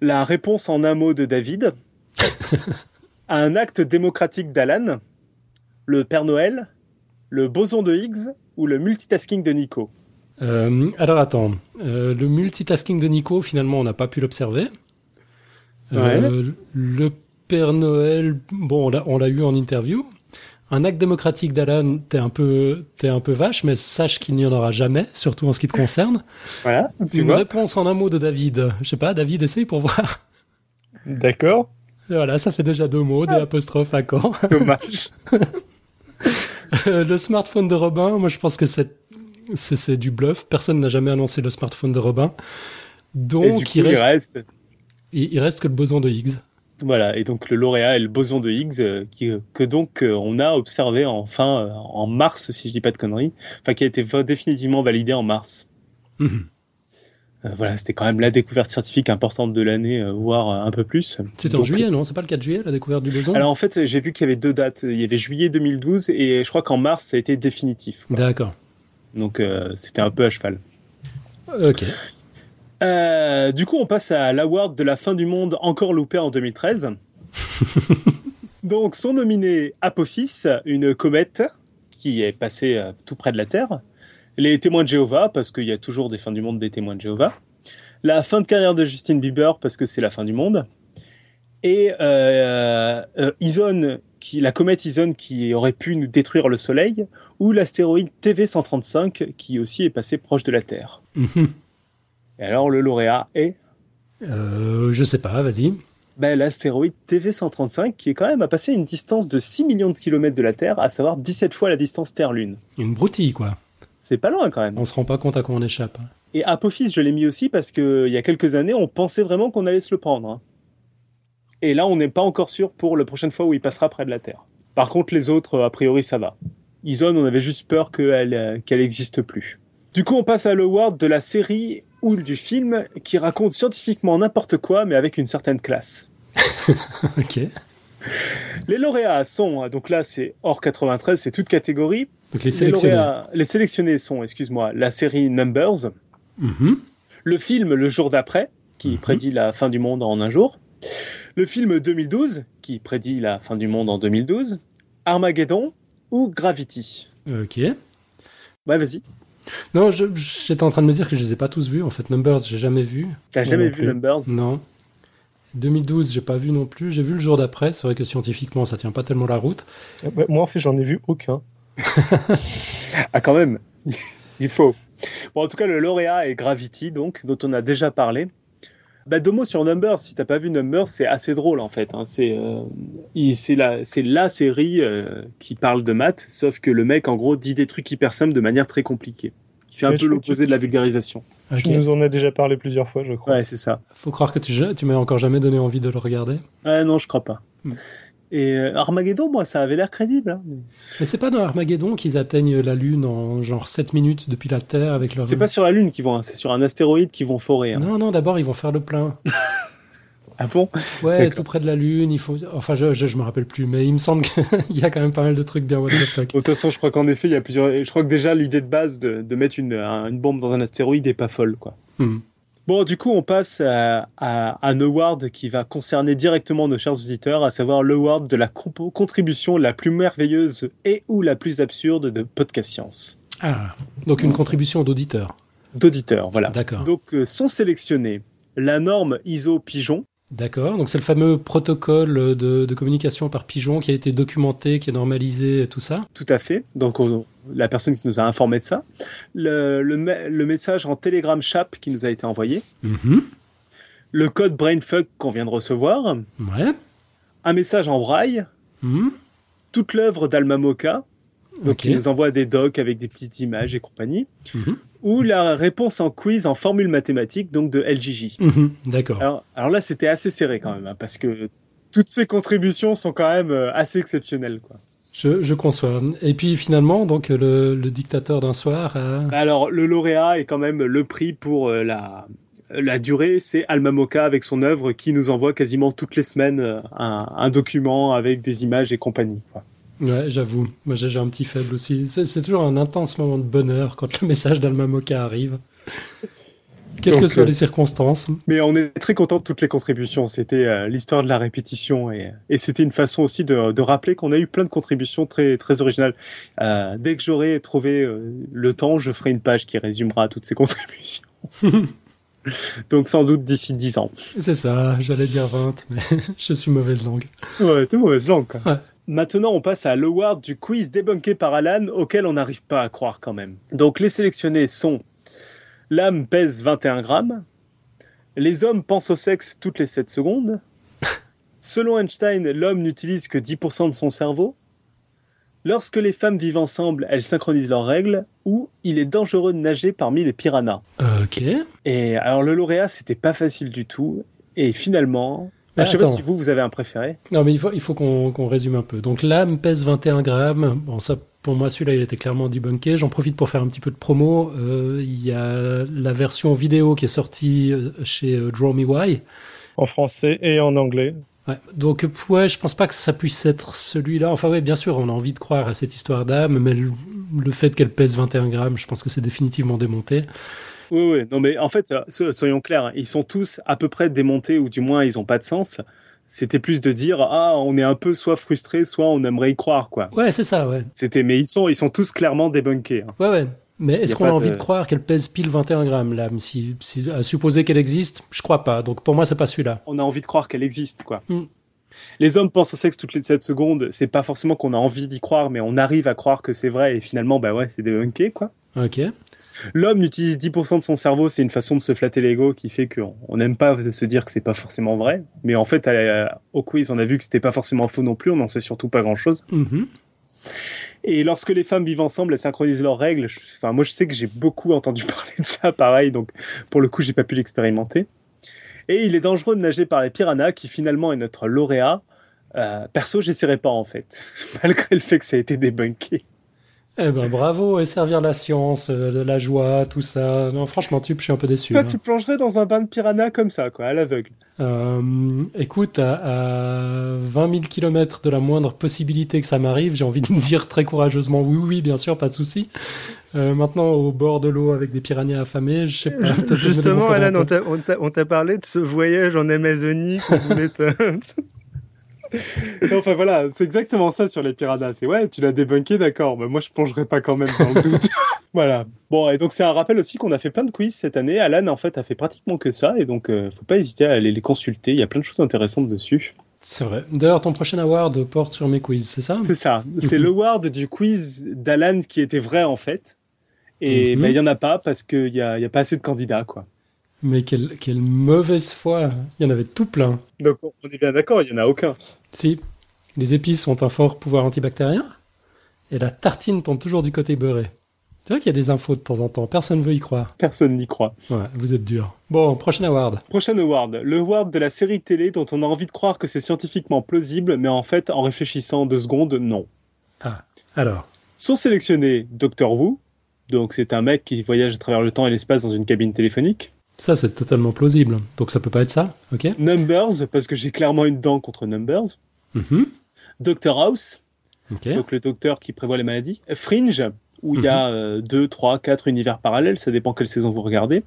la réponse en un mot de David, un acte démocratique d'Alan, le Père Noël, le boson de Higgs ou le multitasking de Nico. Euh, alors attends, Euh, le multitasking de Nico, finalement, on n'a pas pu l'observer. Euh, Le Père Noël, bon, on l'a- on l'a eu en interview. Un acte démocratique d'Alan, t'es un peu, t'es un peu vache, mais sache qu'il n'y en aura jamais, surtout en ce qui te concerne. Voilà, tu Une vois. réponse en un mot de David. Je sais pas, David, essaye pour voir. D'accord. Voilà, ça fait déjà deux mots, des apostrophes à quand. Dommage. Le smartphone de Robin, moi je pense que c'est c'est c'est du bluff. Personne n'a jamais annoncé le smartphone de Robin. Et Donc du coup, il, reste, il reste. il, il reste que le boson de Higgs. Voilà, et donc le lauréat est le boson de Higgs, euh, qui, que donc euh, on a observé enfin euh, en mars, si je dis pas de conneries, enfin qui a été définitivement validé en mars. Mhm. Euh, voilà, c'était quand même la découverte scientifique importante de l'année, euh, voire euh, un peu plus. C'était en juillet, non? C'est pas le 4 juillet, la découverte du boson? Alors en fait, j'ai vu qu'il y avait deux dates. Il y avait juillet 2012 et je crois qu'en mars, ça a été définitif. D'accord. Donc euh, c'était un peu à cheval. Ok. Euh, du coup, on passe à l'award de la fin du monde encore loupé en 2013. Donc sont nominés Apophis, une comète qui est passée euh, tout près de la Terre, les témoins de Jéhovah, parce qu'il y a toujours des fins du monde des témoins de Jéhovah, la fin de carrière de Justin Bieber, parce que c'est la fin du monde, et euh, Ison, qui, la comète Ison qui aurait pu nous détruire le Soleil, ou l'astéroïde TV135 qui aussi est passé proche de la Terre. Et alors le lauréat est Euh, je sais pas, vas-y. ben, l'astéroïde TV135 qui est quand même à passer une distance de 6 millions de kilomètres de la Terre, à savoir 17 fois la distance Terre-Lune. Une broutille, quoi. C'est pas loin quand même. On se rend pas compte à quoi on échappe. Et Apophis, je l'ai mis aussi parce que il y a quelques années, on pensait vraiment qu'on allait se le prendre. hein. Et là, on n'est pas encore sûr pour la prochaine fois où il passera près de la Terre. Par contre, les autres, a priori, ça va. Ison, on avait juste peur qu'elle euh, qu'elle existe plus. Du coup, on passe à l'award de la série ou du film qui raconte scientifiquement n'importe quoi, mais avec une certaine classe. ok. Les lauréats sont, donc là c'est hors 93, c'est toute catégorie. Donc les sélectionnés. lauréats- les sélectionnés sont, excuse-moi, la série Numbers, Mhm. le film Le jour d'après, qui Mhm. prédit la fin du monde en un jour, le film 2012, qui prédit la fin du monde en 2012, Armageddon ou Gravity? Ok. Ouais, vas-y. Non, j'étais en train de me dire que je les ai pas tous vus. En fait, Numbers, j'ai jamais vu. T'as jamais vu plus. Numbers? Non. 2012, j'ai pas vu non plus. J'ai vu le jour d'après. C'est vrai que scientifiquement, ça tient pas tellement la route. Ouais, Moi, en fait, j'en ai vu aucun. Ah, quand même, il faut. Bon, en tout cas, le lauréat est Gravity, donc, dont on a déjà parlé. Bah, deux mots sur Numbers. Si t'as pas vu Numbers, c'est assez drôle en fait. hein. C'est euh, la, c'est la série euh, qui parle de maths, sauf que le mec, en gros, dit des trucs hyper simples de manière très compliquée. Il fait un peu l'opposé de la vulgarisation. Ok. Tu nous en as déjà parlé plusieurs fois, je crois. Ouais, c'est ça. Faut croire que tu, tu m'as encore jamais donné envie de le regarder. Ouais, non, je crois pas. Mm. Et euh, Armageddon, moi, ça avait l'air crédible. hein. Mais c'est pas dans Armageddon qu'ils atteignent la Lune en genre 7 minutes depuis la Terre avec leur. C'est pas sur la Lune qu'ils vont, hein, c'est sur un astéroïde qu'ils vont forer. hein. Non, non, d'abord ils vont faire le plein. Ah bon? Ouais, tout près de la Lune, il faut. Enfin, je, je, je me rappelle plus, mais il me semble qu'il y a quand même pas mal de trucs bien what the fuck. De toute façon, je crois qu'en effet, il y a plusieurs. Je crois que déjà l'idée de base de, de mettre une, un- une bombe dans un astéroïde est pas folle, quoi. Hmm. Bon, du coup, on passe à, à un award qui va concerner directement nos chers auditeurs, à savoir l'award de la contribution la plus merveilleuse et ou la plus absurde de Podcast Science. Ah, donc une contribution d'auditeurs. D'auditeurs, voilà. D'accord. Donc, euh, sont sélectionnés la norme ISO Pigeon, D'accord, donc c'est le fameux protocole de, de, communication par pigeon qui a été documenté, qui est normalisé, tout ça? Tout à fait. Donc on, la personne qui nous a informé de ça. Le, le, le message en Telegram Chap qui nous a été envoyé. Mhm. Le code Brainfuck qu'on vient de recevoir. Ouais. Un message en braille. Mhm. Toute l'œuvre d'Alma Moka. Donc il nous envoie des docs avec des petites images et compagnie. Mhm. Ou la réponse en quiz en formule mathématique, donc de LGJ. Mhm. D'accord. Alors, alors là, c'était assez serré quand même, hein, parce que toutes ces contributions sont quand même euh, assez exceptionnelles. Quoi. Je, je conçois. Et puis finalement, donc le, le dictateur d'un soir a... Alors, le lauréat est quand même le prix pour euh, la, la durée, c'est Alma Moka avec son œuvre qui nous envoie quasiment toutes les semaines euh, un, un document avec des images et compagnie. Quoi. Ouais, j'avoue. Moi, j'ai un petit faible aussi. C'est toujours un intense moment de bonheur quand le message d'Alma Moka arrive. Quelles Donc, que soient euh, les circonstances. Mais on est très content de toutes les contributions. C'était euh, l'histoire de la répétition et, et c'était une façon aussi de, de rappeler qu'on a eu plein de contributions très très originales. Euh, dès que j'aurai trouvé euh, le temps, je ferai une page qui résumera toutes ces contributions. Donc sans doute d'ici 10 ans. C'est ça, j'allais dire 20, mais je suis mauvaise langue. Ouais, t'es mauvaise langue. Quoi. Ouais. Maintenant, on passe à l'award du quiz débunké par Alan, auquel on n'arrive pas à croire quand même. Donc les sélectionnés sont L'âme pèse 21 grammes. Les hommes pensent au sexe toutes les 7 secondes. Selon Einstein, l'homme n'utilise que 10% de son cerveau. Lorsque les femmes vivent ensemble, elles synchronisent leurs règles. Ou il est dangereux de nager parmi les piranhas. Ok. Et alors le lauréat, c'était pas facile du tout. Et finalement, ah, je sais pas si vous, vous avez un préféré. Non, mais il faut, il faut qu'on résume un peu. Donc l'âme pèse 21 grammes. Bon, ça, pour moi, celui-là, il était clairement debunké. J'en profite pour faire un petit peu de promo. Euh, Il y a la version vidéo qui est sortie euh, chez euh, Draw Me Why. En français et en anglais. Ouais. Donc, ouais, je pense pas que ça puisse être celui-là. Enfin, ouais, bien sûr, on a envie de croire à cette histoire d'âme, mais le, le fait qu'elle pèse 21 grammes, je pense que c'est définitivement démonté. Oui, oui. Non, mais en fait, so- soyons clairs, ils sont tous à peu près démontés, ou du moins, ils n'ont pas de sens. C'était plus de dire, ah, on est un peu soit frustré, soit on aimerait y croire, quoi. Ouais, c'est ça, ouais. C'était, mais ils sont, ils sont tous clairement débunkés. hein. Ouais, ouais. Mais est-ce a qu'on a envie de- de croire qu'elle pèse pile 21 grammes, l'âme si, si, À supposer qu'elle existe, je crois pas. Donc, pour moi, c'est pas celui-là. On a envie de croire qu'elle existe, quoi. Mm. Les hommes pensent au sexe toutes les 7 secondes. C'est pas forcément qu'on a envie d'y croire, mais on arrive à croire que c'est vrai, et finalement, bah ouais, c'est débunké, quoi. Ok. L'homme utilise 10% de son cerveau, c'est une façon de se flatter l'ego qui fait qu'on on n'aime pas se dire que c'est pas forcément vrai. Mais en fait, la- au quiz, on a vu que c'était pas forcément faux non plus, on n'en sait surtout pas grand chose. Mhm. Et lorsque les femmes vivent ensemble, elles synchronisent leurs règles. Enfin, moi, je sais que j'ai beaucoup entendu parler de ça, pareil, donc pour le coup, j'ai pas pu l'expérimenter. Et il est dangereux de nager par les piranhas, qui finalement est notre lauréat. Euh, perso, j'essaierai pas en fait, malgré le fait que ça a été débunké. Eh ben, bravo, et servir la science, euh, la joie, tout ça. Non, franchement, tu, je suis un peu déçu. Toi, hein. tu plongerais dans un bain de piranha comme ça, quoi, à l'aveugle. Euh, écoute, à, à 20 000 km de la moindre possibilité que ça m'arrive, j'ai envie de me dire très courageusement oui, oui, bien sûr, pas de souci. Euh, maintenant, au bord de l'eau avec des piranhas affamés, je sais pas. Justement, Alan, on t'a- parlé de ce voyage en Amazonie qu'on voulait enfin voilà, c'est exactement ça sur les piranhas. C'est ouais, tu l'as débunké, d'accord, mais moi je plongerai pas quand même dans le doute. voilà. Bon, et donc c'est un rappel aussi qu'on a fait plein de quiz cette année. Alan en fait a fait pratiquement que ça, et donc euh, faut pas hésiter à aller les consulter. Il y a plein de choses intéressantes dessus. C'est vrai. D'ailleurs, ton prochain award porte sur mes quiz, c'est ça? C'est ça. C'est le word du quiz d'Alan qui était vrai en fait. Et Mhm. ben, il y en a pas parce qu'il y a, il y a pas assez de candidats quoi. Mais quelle, quelle mauvaise foi. Il y en avait tout plein. Donc on est bien d'accord, il y en a aucun. Si, les épices ont un fort pouvoir antibactérien, et la tartine tombe toujours du côté beurré. C'est vrai qu'il y a des infos de temps en temps, personne veut y croire. Personne n'y croit. Ouais, vous êtes dur. Bon, prochain award. Prochain award, le award de la série télé dont on a envie de croire que c'est scientifiquement plausible, mais en fait, en réfléchissant deux secondes, non. Ah, alors. Sont sélectionnés Doctor Who, donc c'est un mec qui voyage à travers le temps et l'espace dans une cabine téléphonique. Ça, c'est totalement plausible. Donc ça peut pas être ça, ok Numbers, parce que j'ai clairement une dent contre Numbers. Mhm, Doctor House, Ok. donc le docteur qui prévoit les maladies. Fringe, où il y a euh, deux, trois, quatre univers parallèles, ça dépend quelle saison vous regardez.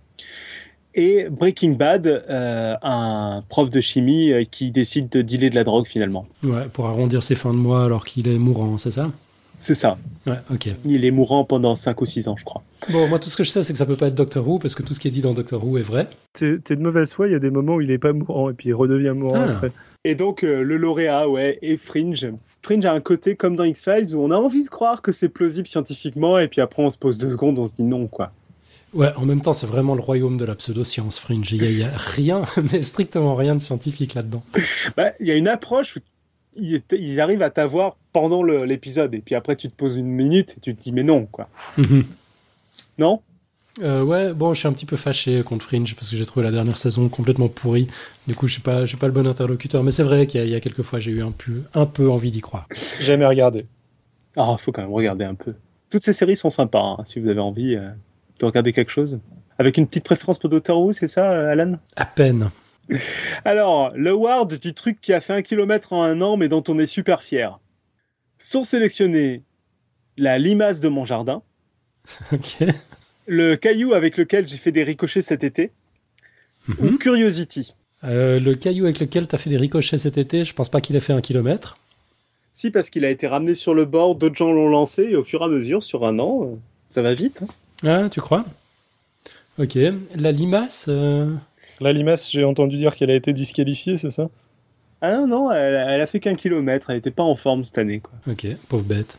Et Breaking Bad, euh, un prof de chimie euh, qui décide de dealer de la drogue finalement. Ouais, pour arrondir ses fins de mois alors qu'il est mourant, c'est ça? C'est ça. Ouais, ok. Il est mourant pendant 5 ou 6 ans, je crois. Bon, moi, tout ce que je sais, c'est que ça peut pas être Doctor Who, parce que tout ce qui est dit dans Doctor Who est vrai. T'es t'es de mauvaise foi, il y a des moments où il est pas mourant et puis il redevient mourant Ah. après. Et donc, euh, le lauréat, ouais, et Fringe. Fringe a un côté comme dans X-Files où on a envie de croire que c'est plausible scientifiquement, et puis après on se pose deux secondes, on se dit non, quoi. Ouais, en même temps, c'est vraiment le royaume de la pseudo-science, Fringe. Il y, a- il y a rien, mais strictement rien de scientifique là-dedans. Bah, Il y a une approche où ils, arrivent à t'avoir pendant l'épisode, et puis après tu te poses une minute et tu te dis mais non, quoi. Non? Euh, ouais, bon, je suis un petit peu fâché contre Fringe parce que j'ai trouvé la dernière saison complètement pourrie. Du coup, je suis pas, je suis pas le bon interlocuteur. Mais c'est vrai qu'il y, a- il y a quelques fois, j'ai eu un peu, un peu envie d'y croire. Jamais regardé. Ah, faut quand même regarder un peu. Toutes ces séries sont sympas, hein, si vous avez envie euh, de regarder quelque chose. Avec une petite préférence pour Doctor Who, c'est ça, euh, Alan? À peine. Alors, le Ward du truc qui a fait un kilomètre en un an, mais dont on est super fier. Sont sélectionnés la limace de mon jardin, Ok. le caillou avec lequel j'ai fait des ricochets cet été, ou Mhm. Curiosity. Euh, le caillou avec lequel t'as fait des ricochets cet été, je pense pas qu'il ait fait un kilomètre. Si, parce qu'il a été ramené sur le bord, d'autres gens l'ont lancé, et au fur et à mesure, sur un an, euh, ça va vite. hein. Ah, tu crois? Ok. La limace. euh, La limace, j'ai entendu dire qu'elle a été disqualifiée, c'est ça? Ah non, non, elle, elle a fait qu'un kilomètre, elle était pas en forme cette année, quoi. Ok, pauvre bête.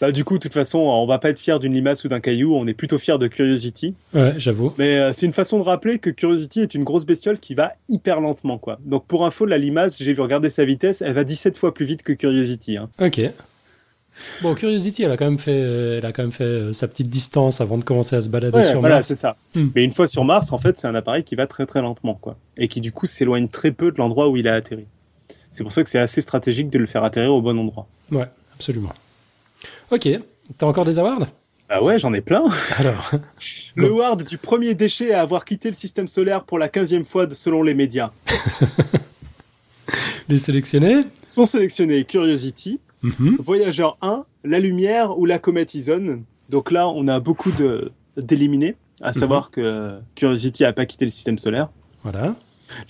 Bah, du coup, de toute façon, on va pas être fier d'une limace ou d'un caillou, on est plutôt fier de Curiosity. Ouais, j'avoue. Mais euh, c'est une façon de rappeler que Curiosity est une grosse bestiole qui va hyper lentement, quoi. Donc pour info, la limace, j'ai vu regarder sa vitesse, elle va 17 fois plus vite que Curiosity. Hein. Ok. Bon, Curiosity, elle a quand même fait, euh, elle a quand même fait euh, sa petite distance avant de commencer à se balader Ouais, sur voilà, Mars. c'est ça. Hmm. Mais une fois sur Mars, en fait, c'est un appareil qui va très très lentement, quoi. Et qui du coup s'éloigne très peu de l'endroit où il a atterri. C'est pour ça que c'est assez stratégique de le faire atterrir au bon endroit. Ouais, absolument. Ok. T'as encore des awards? Bah ouais, j'en ai plein. Alors, Le Bon. Ward du premier déchet à avoir quitté le système solaire pour la 15e fois de- selon les médias. les sélectionnés? Sont sélectionnés Curiosity, Mhm. Voyageur 1, La Lumière ou la comète Ison. Donc là, on a beaucoup d'éliminés, à savoir que Curiosity a pas quitté le système solaire. Voilà.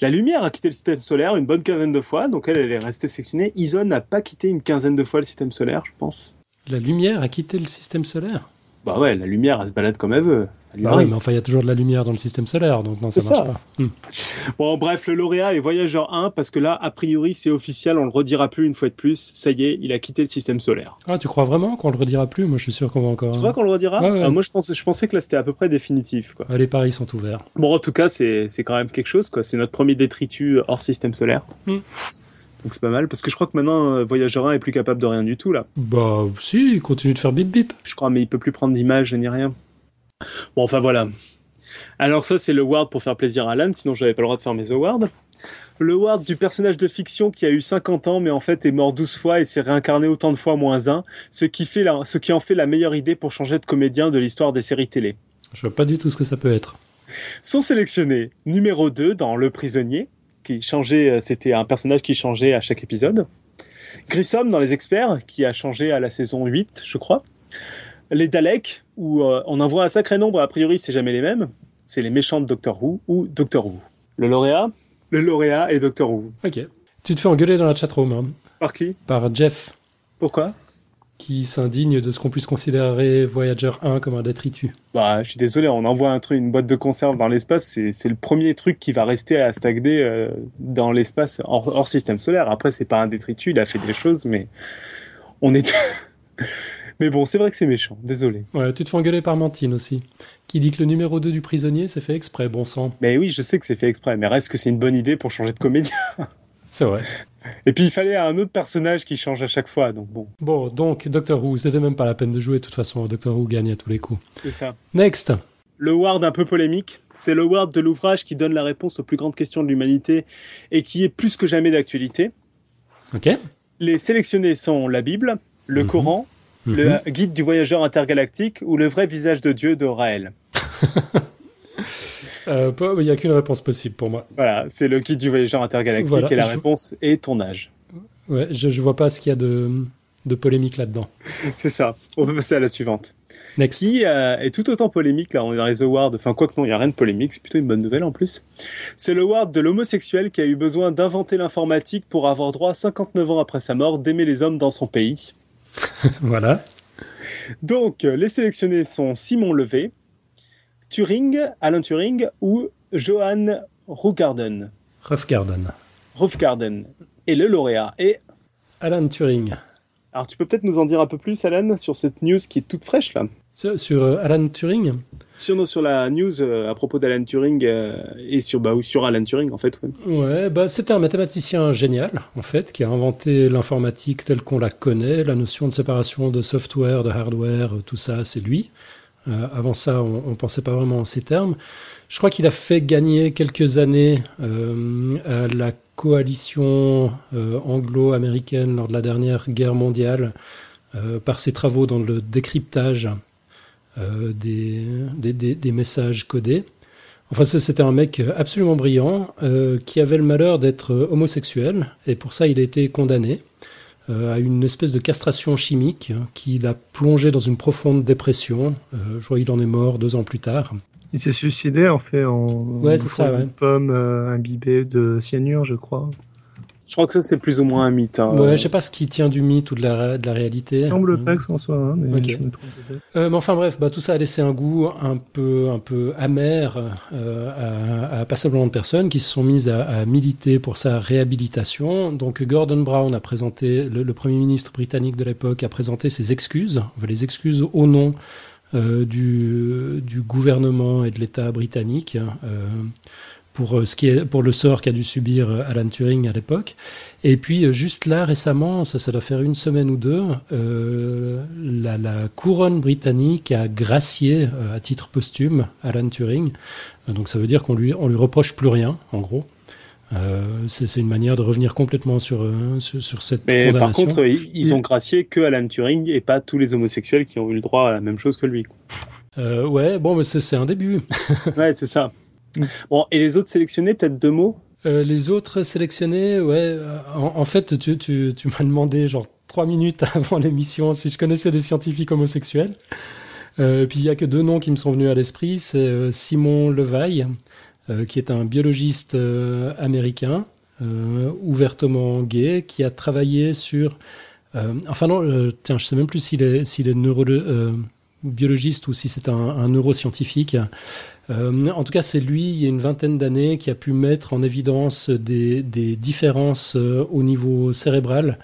La Lumière a quitté le système solaire une bonne quinzaine de fois, donc elle, elle est restée sélectionnée. Ison n'a pas quitté une quinzaine de fois le système solaire, je pense. La lumière a quitté le système solaire? Bah ouais, la Lumière, elle se balade comme elle veut. Ça lui Bah arrive. mais enfin, il y a toujours de la lumière dans le système solaire, donc non, ça C'est marche ça. pas. Hmm. Bon, bref, le lauréat est Voyageur 1, parce que là, a priori, c'est officiel, on le redira plus une fois de plus. Ça y est, il a quitté le système solaire. Ah, tu crois vraiment qu'on le redira plus? Moi, je suis sûr qu'on va encore. Tu crois qu'on le redira? Ouais, ouais. Ah, Moi, je pensais, je pensais que là, c'était à peu près définitif, quoi. Ah, les paris sont ouverts. Bon, en tout cas, c'est quand même quelque chose, quoi. C'est notre premier détritus hors système solaire. Mm. Donc c'est pas mal, parce que je crois que maintenant, euh, Voyageur 1 est plus capable de rien du tout, là. Bah, si, il continue de faire bip bip. Je crois, mais il peut plus prendre d'image ni rien. Bon, enfin voilà. Alors ça, c'est le ward pour faire plaisir à Alan, sinon j'avais pas le droit de faire mes awards. Le ward du personnage de fiction qui a eu 50 ans, mais en fait est mort 12 fois et s'est réincarné autant de fois moins 1, ce qui, fait la- ce qui en fait la meilleure idée pour changer de comédien de l'histoire des séries télé. Je vois pas du tout ce que ça peut être. sont sélectionnés numéro 2 dans Le Prisonnier, qui changeait, euh, c'était un personnage qui changeait à chaque épisode. Grissom dans Les Experts, qui a changé à la saison 8, je crois. Les Daleks, où euh, on en voit un sacré nombre, a priori c'est jamais les mêmes. C'est les méchants de Doctor Who ou Doctor Who. Le lauréat Le lauréat est Doctor Who. Ok. Tu te fais engueuler dans la chatroom hein, Par qui? Par Jeff, Pourquoi? Qui s'indigne de ce qu'on puisse considérer Voyager 1 comme un détritus. Bah, je suis désolé, on envoie un truc, une boîte de conserve dans l'espace, c'est c'est le premier truc qui va rester à stagner euh, dans l'espace hors, hors système solaire. Après, c'est pas un détritus, il a fait des choses, mais on est. mais bon, c'est vrai que c'est méchant, désolé. Ouais, tu te fais engueuler par Mantine aussi, qui dit que le numéro 2 du prisonnier s'est fait exprès, bon sang. Mais oui, je sais que c'est fait exprès, mais reste que c'est une bonne idée pour changer de comédien. C'est vrai. Et puis il fallait un autre personnage qui change à chaque fois, donc bon, Bon, donc, Doctor Who, c'était même pas la peine de jouer, de toute façon, Doctor Who gagne à tous les coups. c'est ça. Next Le ward un peu polémique, c'est le ward de l'ouvrage qui donne la réponse aux plus grandes questions de l'humanité et qui est plus que jamais d'actualité. Ok. Les sélectionnés sont la Bible, le Mhm. Coran, Mhm. le guide du voyageur intergalactique ou le vrai visage de Dieu de Raël. Euh, Il n'y a qu'une réponse possible pour moi. Voilà, c'est le guide du voyageur intergalactique Voilà, et la réponse est ton âge. Ouais, je, je vois pas ce qu'il y a de, de polémique là-dedans. C'est ça. On peut passer à la suivante. Next. Qui euh, est tout autant polémique, là on est dans les awards, enfin quoi que non, il n'y a rien de polémique, c'est plutôt une bonne nouvelle en plus. C'est le award de l'homosexuel qui a eu besoin d'inventer l'informatique pour avoir droit 59 ans après sa mort d'aimer les hommes dans son pays. voilà. Donc, les sélectionnés sont Simon Levé, Turing, Alan Turing ou Johan Rougarden. Roughgarden. Roughgarden. Et le lauréat est... Alan Turing. Alors, tu peux peut-être nous en dire un peu plus, Alan, sur cette news qui est toute fraîche, là? Sur, sur, euh, Alan Turing? Sur, non, sur la news euh, à propos d'Alan Turing euh, et sur, bah, ou sur Alan Turing, en fait. Ouais, ouais bah, c'était un mathématicien génial, en fait, qui a inventé l'informatique telle qu'on la connaît, la notion de séparation de software, de hardware, tout ça, c'est lui. Euh, avant ça, on ne pensait pas vraiment en ces termes. Je crois qu'il a fait gagner quelques années euh, à la coalition euh, anglo-américaine lors de la dernière guerre mondiale par ses travaux dans le décryptage des, des, messages codés. Enfin, c'était un mec absolument brillant qui avait le malheur d'être homosexuel et pour ça il a été condamné à une espèce de castration chimique qui l'a plongé dans une profonde dépression. Euh, je crois qu'il en est mort deux ans plus tard. Il s'est suicidé en fait en, ouais, ouais. pomme euh, imbibée de cyanure, je crois. Je crois que ça c'est plus ou moins un mythe. Hein. Ouais, je sais pas ce qui tient du mythe ou de la, de la réalité. Il semble pas que ce soit un, mais Ok. je me trompe peut-être. Euh, mais enfin bref, bah, tout ça a laissé un goût un peu, un peu amer euh, à, à passablement de personnes qui se sont mises à, à militer pour sa réhabilitation. Donc Gordon Brown a présenté, le, le Premier ministre britannique de l'époque a présenté ses excuses, les excuses au nom euh, du, du gouvernement et de l'État britannique. euh, pour, euh, ce qui est, pour le sort qu'a dû subir euh, Alan Turing à l'époque. Et puis euh, juste là, récemment, ça, ça doit faire une semaine ou deux, euh, la, la couronne britannique a gracié euh, à titre posthume Alan Turing. Donc ça veut dire qu'on lui, on lui reproche plus rien, en gros. Euh, c'est une manière de revenir complètement sur, sur, sur cette Mais par contre, ils, ils ont gracié que Alan Turing et pas tous les homosexuels qui ont eu le droit à la même chose que lui. ouais, bon, mais c'est un début. ouais, c'est ça. Et les autres sélectionnés, peut-être deux mots? Euh, les autres sélectionnés, ouais, euh, en, fait, tu, m'as demandé genre trois minutes avant l'émission si je connaissais des scientifiques homosexuels. Euh, puis il y a que deux noms qui me sont venus à l'esprit, c'est euh, Simon Levaille, qui est un biologiste américain, ouvertement gay, qui a travaillé sur, enfin non, tiens, je sais même plus s'il est, biologiste ou si c'est un neuroscientifique. Euh, en tout cas, c'est lui, il y a une vingtaine d'années, qui a pu mettre en évidence des, des différences euh, au niveau cérébral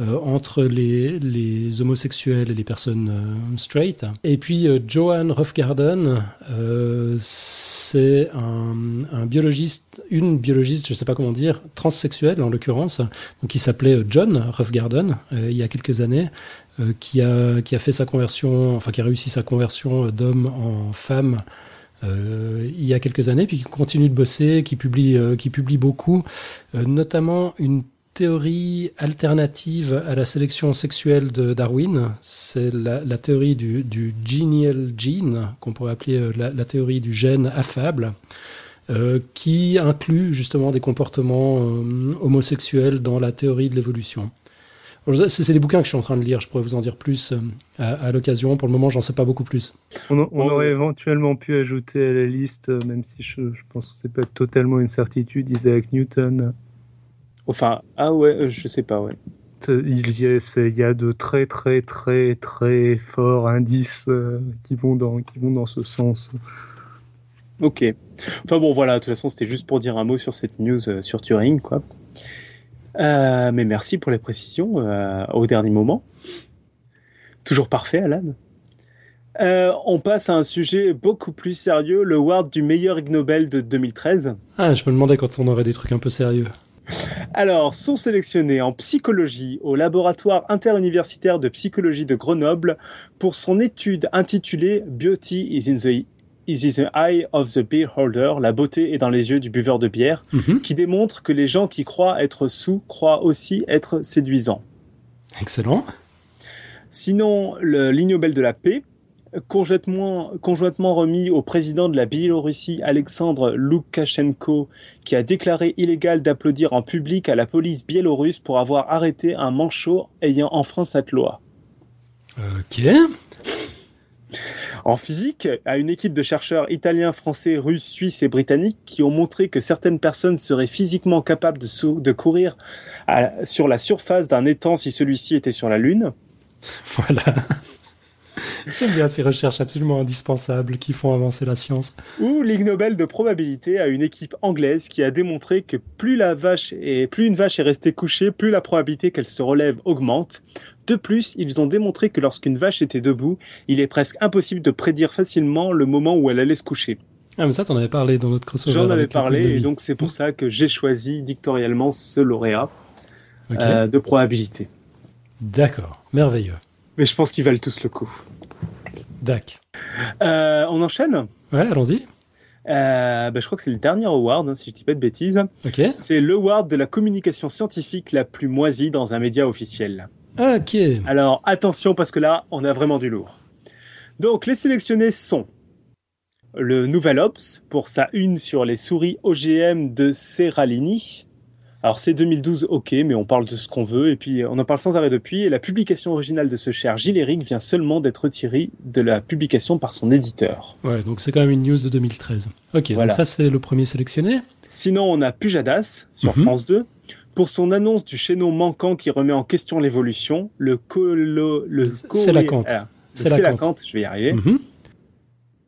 euh, entre les, les homosexuels et les personnes euh, straight. Et puis, euh, Johan Roughgarden, euh, c'est un, un biologiste, une biologiste, je ne sais pas comment dire, transsexuelle en l'occurrence, qui s'appelait John Roughgarden, il y a quelques années, qui, a, qui a fait sa conversion, enfin qui a réussi sa conversion d'homme en femme il y a quelques années, puis qui continue de bosser, qui publie, euh, qui publie beaucoup, euh, notamment une théorie alternative à la sélection sexuelle de Darwin. C'est la, la théorie du, du genial gene, qu'on pourrait appeler euh, la, la théorie du gène affable, qui inclut justement des comportements homosexuels dans la théorie de l'évolution. C'est des bouquins que je suis en train de lire, je pourrais vous en dire plus euh, à, à l'occasion. Pour le moment, j'en sais pas beaucoup plus. On, aurait ouais. éventuellement pu ajouter à la liste, euh, même si je, je pense que c'est pas totalement une certitude, Isaac Newton. Enfin, ah ouais, euh, je sais pas, ouais. Euh, Il y, il y a de très très très très forts indices euh, qui vont dans qui vont dans ce sens. Ok. Enfin bon, voilà, de toute façon, c'était juste pour dire un mot sur cette news euh, sur Turing, quoi. Euh, mais merci pour les précisions euh, au dernier moment. Toujours parfait, Alan. Euh, on passe à un sujet beaucoup plus sérieux, le award du meilleur Ig Nobel de 2013. Ah, je me demandais quand on aurait des trucs un peu sérieux. Alors, sont sélectionnés en psychologie au laboratoire interuniversitaire de psychologie de Grenoble pour son étude intitulée Beauty is in the, is in the eye of the beer holder, la beauté est dans les yeux du buveur de bière, Mhm. qui démontre que les gens qui croient être sous croient aussi être séduisants. Excellent. Sinon, le l'Ig Nobel de la paix, conjointement, conjointement remis au président de la Biélorussie, Alexandre Loukachenko, qui a déclaré illégal d'applaudir en public à la police biélorusse pour avoir arrêté un manchot ayant enfreint cette loi. Ok. En physique, à une équipe de chercheurs italiens, français, russes, suisses et britanniques qui ont montré que certaines personnes seraient physiquement capables de, sou- de courir à- sur la surface d'un étang si celui-ci était sur la Lune. Voilà. J'aime bien ces recherches absolument indispensables qui font avancer la science. Ou Ligue Nobel de probabilité à une équipe anglaise qui a démontré que plus la vache est, plus une vache est restée couchée, plus la probabilité qu'elle se relève augmente. De plus, ils ont démontré que lorsqu'une vache était debout, il est presque impossible de prédire facilement le moment où elle allait se coucher. Ah, mais ça, t'en avais parlé dans notre crossover. J'en avais parlé et donc c'est pour ça que j'ai choisi dictorialement ce lauréat euh, de probabilité. D'accord, merveilleux. Mais je pense qu'ils valent tous le coup. Dac. Euh, on enchaîne? Ouais, allons-y. Euh, bah, Je crois que c'est le dernier award, hein, si je dis pas de bêtises. Ok. C'est l'award de la communication scientifique la plus moisie dans un média officiel. Ok. Alors attention parce que là, on a vraiment du lourd. Donc les sélectionnés sont le Nouvel Ops pour sa une sur les souris OGM de Serralini. Alors c'est 2012, ok, mais on parle de ce qu'on veut et puis on en parle sans arrêt depuis. Et la publication originale de ce cher Gilles Eric vient seulement d'être retirée de la publication par son éditeur. Ouais, donc c'est quand même une news de 2013. Ok, Voilà. donc ça c'est le premier sélectionné. Sinon, on a Pujadas sur Mhm. France 2 pour son annonce du chaînon manquant qui remet en question l'évolution, le colo, le C'est la cante. ah, le C'est la cante. je vais y arriver. Mhm.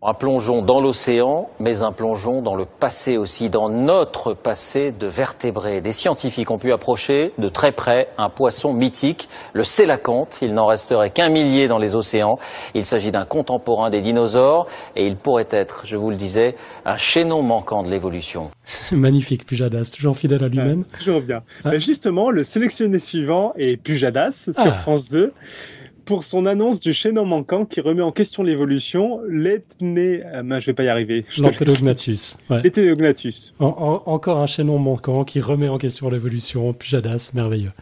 Un plongeon dans l'océan, mais un plongeon dans le passé aussi, dans notre passé de vertébrés. Des scientifiques ont pu approcher de très près un poisson mythique, le sélacanthe. Il n'en resterait qu'un millier dans les océans. Il s'agit d'un contemporain des dinosaures et il pourrait être, je vous le disais, un chaînon manquant de l'évolution. Magnifique, Pujadas, toujours fidèle à lui-même. Toujours bien. Ah. Justement, le sélectionné suivant est Pujadas sur Ah. France 2 pour son annonce du chaînon manquant qui remet en question l'évolution, l'ethné... euh, ben, je vais pas y arriver. Ouais. L'Éthéognathus. En- en- encore un chaînon manquant qui remet en question l'évolution. Pujadas, merveilleux.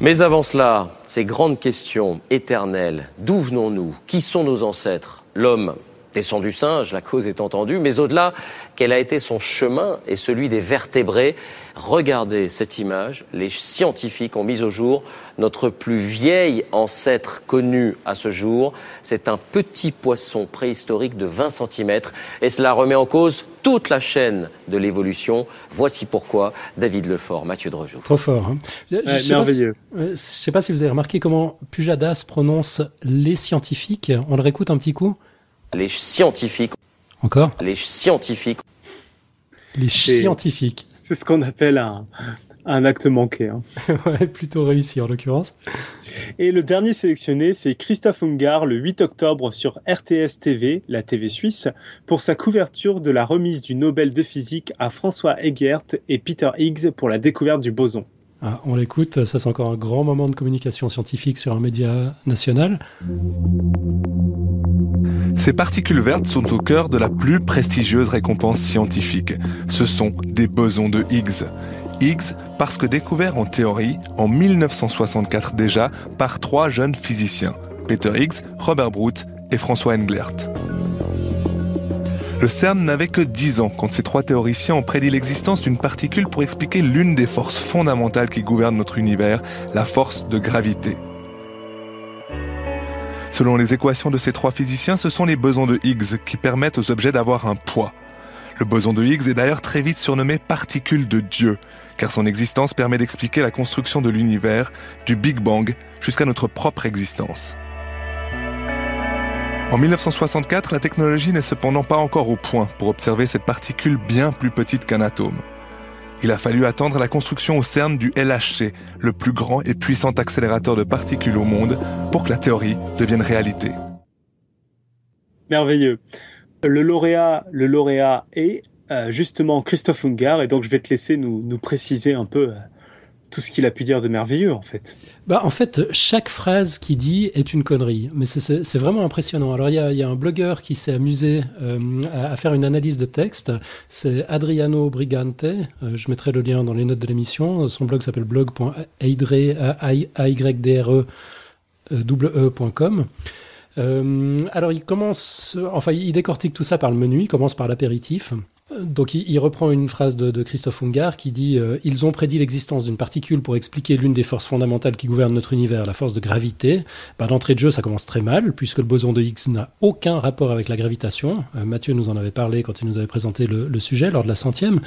Mais avant cela, ces grandes questions éternelles, d'où venons-nous? Qui sont nos ancêtres? L'homme descend du singe, la cause est entendue, mais au-delà, quel a été son chemin et celui des vertébrés? Regardez cette image, les scientifiques ont mis au jour notre plus vieil ancêtre connu à ce jour. C'est un petit poisson préhistorique de 20 cm et cela remet en cause toute la chaîne de l'évolution. Voici pourquoi David Lefort, Mathieu Drejoux. Trop fort. hein. Je- je Ouais, sais pas si- merveilleux. Je sais pas si vous avez remarqué comment Pujadas prononce les scientifiques. On le réécoute un petit coup? Les scientifiques, Encore? Les scientifiques Les scientifiques. C'est ce qu'on appelle un, un acte manqué. hein. ouais, plutôt réussi en l'occurrence. Et le dernier sélectionné, c'est Christophe Ungar le 8 octobre sur RTS TV, la TV suisse, pour sa couverture de la remise du Nobel de physique à François Egert et Peter Higgs pour la découverte du boson. Ah, on l'écoute, ça c'est encore un grand moment de communication scientifique sur un média national. Ces particules vertes sont au cœur de la plus prestigieuse récompense scientifique. Ce sont des bosons de Higgs. Higgs parce que découvert en théorie en 1964 déjà par trois jeunes physiciens, Peter Higgs, Robert Brout et François Englert. Le CERN n'avait que 10 ans quand ces trois théoriciens ont prédit l'existence d'une particule pour expliquer l'une des forces fondamentales qui gouvernent notre univers, la force de gravité. Selon les équations de ces trois physiciens, ce sont les bosons de Higgs qui permettent aux objets d'avoir un poids. Le boson de Higgs est d'ailleurs très vite surnommé particule de Dieu, car son existence permet d'expliquer la construction de l'univers, du Big Bang jusqu'à notre propre existence. En 1964, la technologie n'est cependant pas encore au point pour observer cette particule bien plus petite qu'un atome. Il a fallu attendre la construction au CERN du LHC, le plus grand et puissant accélérateur de particules au monde, pour que la théorie devienne réalité. Merveilleux. Le lauréat, le lauréat est euh, justement Christophe Ungar, et donc je vais te laisser nous, préciser un peu euh, tout ce qu'il a pu dire de merveilleux en fait. Bah, en fait, chaque phrase qu'il dit est une connerie, mais c'est- vraiment impressionnant. Alors, il y a, un blogueur qui s'est amusé euh, à, faire une analyse de texte. C'est Adriano Brigante. Euh, je mettrai le lien dans les notes de l'émission. Son blog s'appelle blog.aydre.com. Euh, alors, il commence, enfin, il décortique tout ça par le menu. Il commence par l'apéritif. Donc il, reprend une phrase de, Christophe Ungar qui dit euh, Ils ont prédit l'existence d'une particule pour expliquer l'une des forces fondamentales qui gouvernent notre univers, la force de gravité. Bah, D'entrée de jeu, ça commence très mal, puisque le boson de Higgs n'a aucun rapport avec la gravitation. Euh, Mathieu nous en avait parlé quand il nous avait présenté le, le sujet lors de la centième.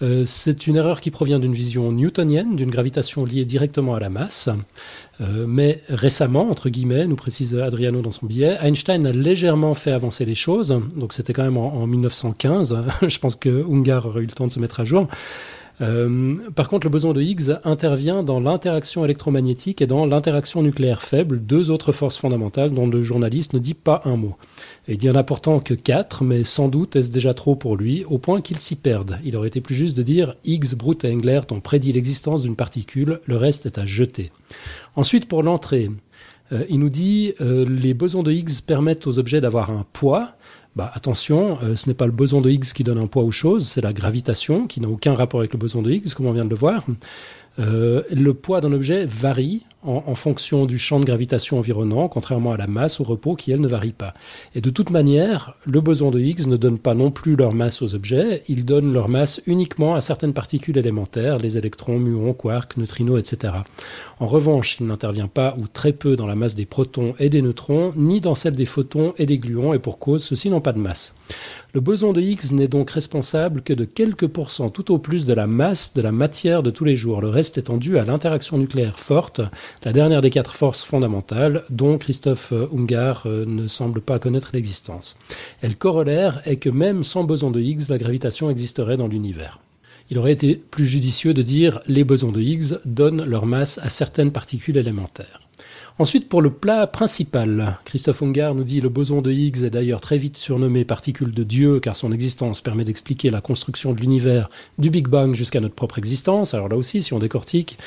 Euh, C'est une erreur qui provient d'une vision newtonienne, d'une gravitation liée directement à la masse. Euh, mais récemment, entre guillemets, nous précise Adriano dans son billet, Einstein a légèrement fait avancer les choses. Donc c'était quand même en, en 1915. Je pense que Ungar aurait eu le temps de se mettre à jour. Euh, par contre, le boson de Higgs intervient dans l'interaction électromagnétique et dans l'interaction nucléaire faible, deux autres forces fondamentales dont le journaliste ne dit pas un mot. Il y en a pourtant que quatre, mais sans doute est-ce déjà trop pour lui, au point qu'il s'y perde. Il aurait été plus juste de dire Higgs, Brute et Englert ont prédit l'existence d'une particule, le reste est à jeter. Ensuite, pour l'entrée, euh, il nous dit euh, les bosons de Higgs permettent aux objets d'avoir un poids. Bah, attention, euh, ce n'est pas le boson de Higgs qui donne un poids aux choses, c'est la gravitation qui n'a aucun rapport avec le boson de Higgs, comme on vient de le voir. Euh, le poids d'un objet varie en, fonction du champ de gravitation environnant, contrairement à la masse au repos qui, elle, ne varie pas. Et de toute manière, le boson de Higgs ne donne pas non plus leur masse aux objets, il donne leur masse uniquement à certaines particules élémentaires, les électrons, muons, quarks, neutrinos, etc. En revanche, il n'intervient pas ou très peu dans la masse des protons et des neutrons, ni dans celle des photons et des gluons, et pour cause, ceux-ci n'ont pas de masse. Le boson de Higgs n'est donc responsable que de quelques pourcents tout au plus de la masse de la matière de tous les jours. Le reste étant dû à l'interaction nucléaire forte, la dernière des quatre forces fondamentales, dont Christophe Ungar ne semble pas connaître l'existence. Et le corollaire est que même sans boson de Higgs, la gravitation existerait dans l'univers. Il aurait été plus judicieux de dire les bosons de Higgs donnent leur masse à certaines particules élémentaires. Ensuite, pour le plat principal, Christophe Ungar nous dit le boson de Higgs est d'ailleurs très vite surnommé particule de Dieu car son existence permet d'expliquer la construction de l'univers du Big Bang jusqu'à notre propre existence. Alors là aussi, si on décortique,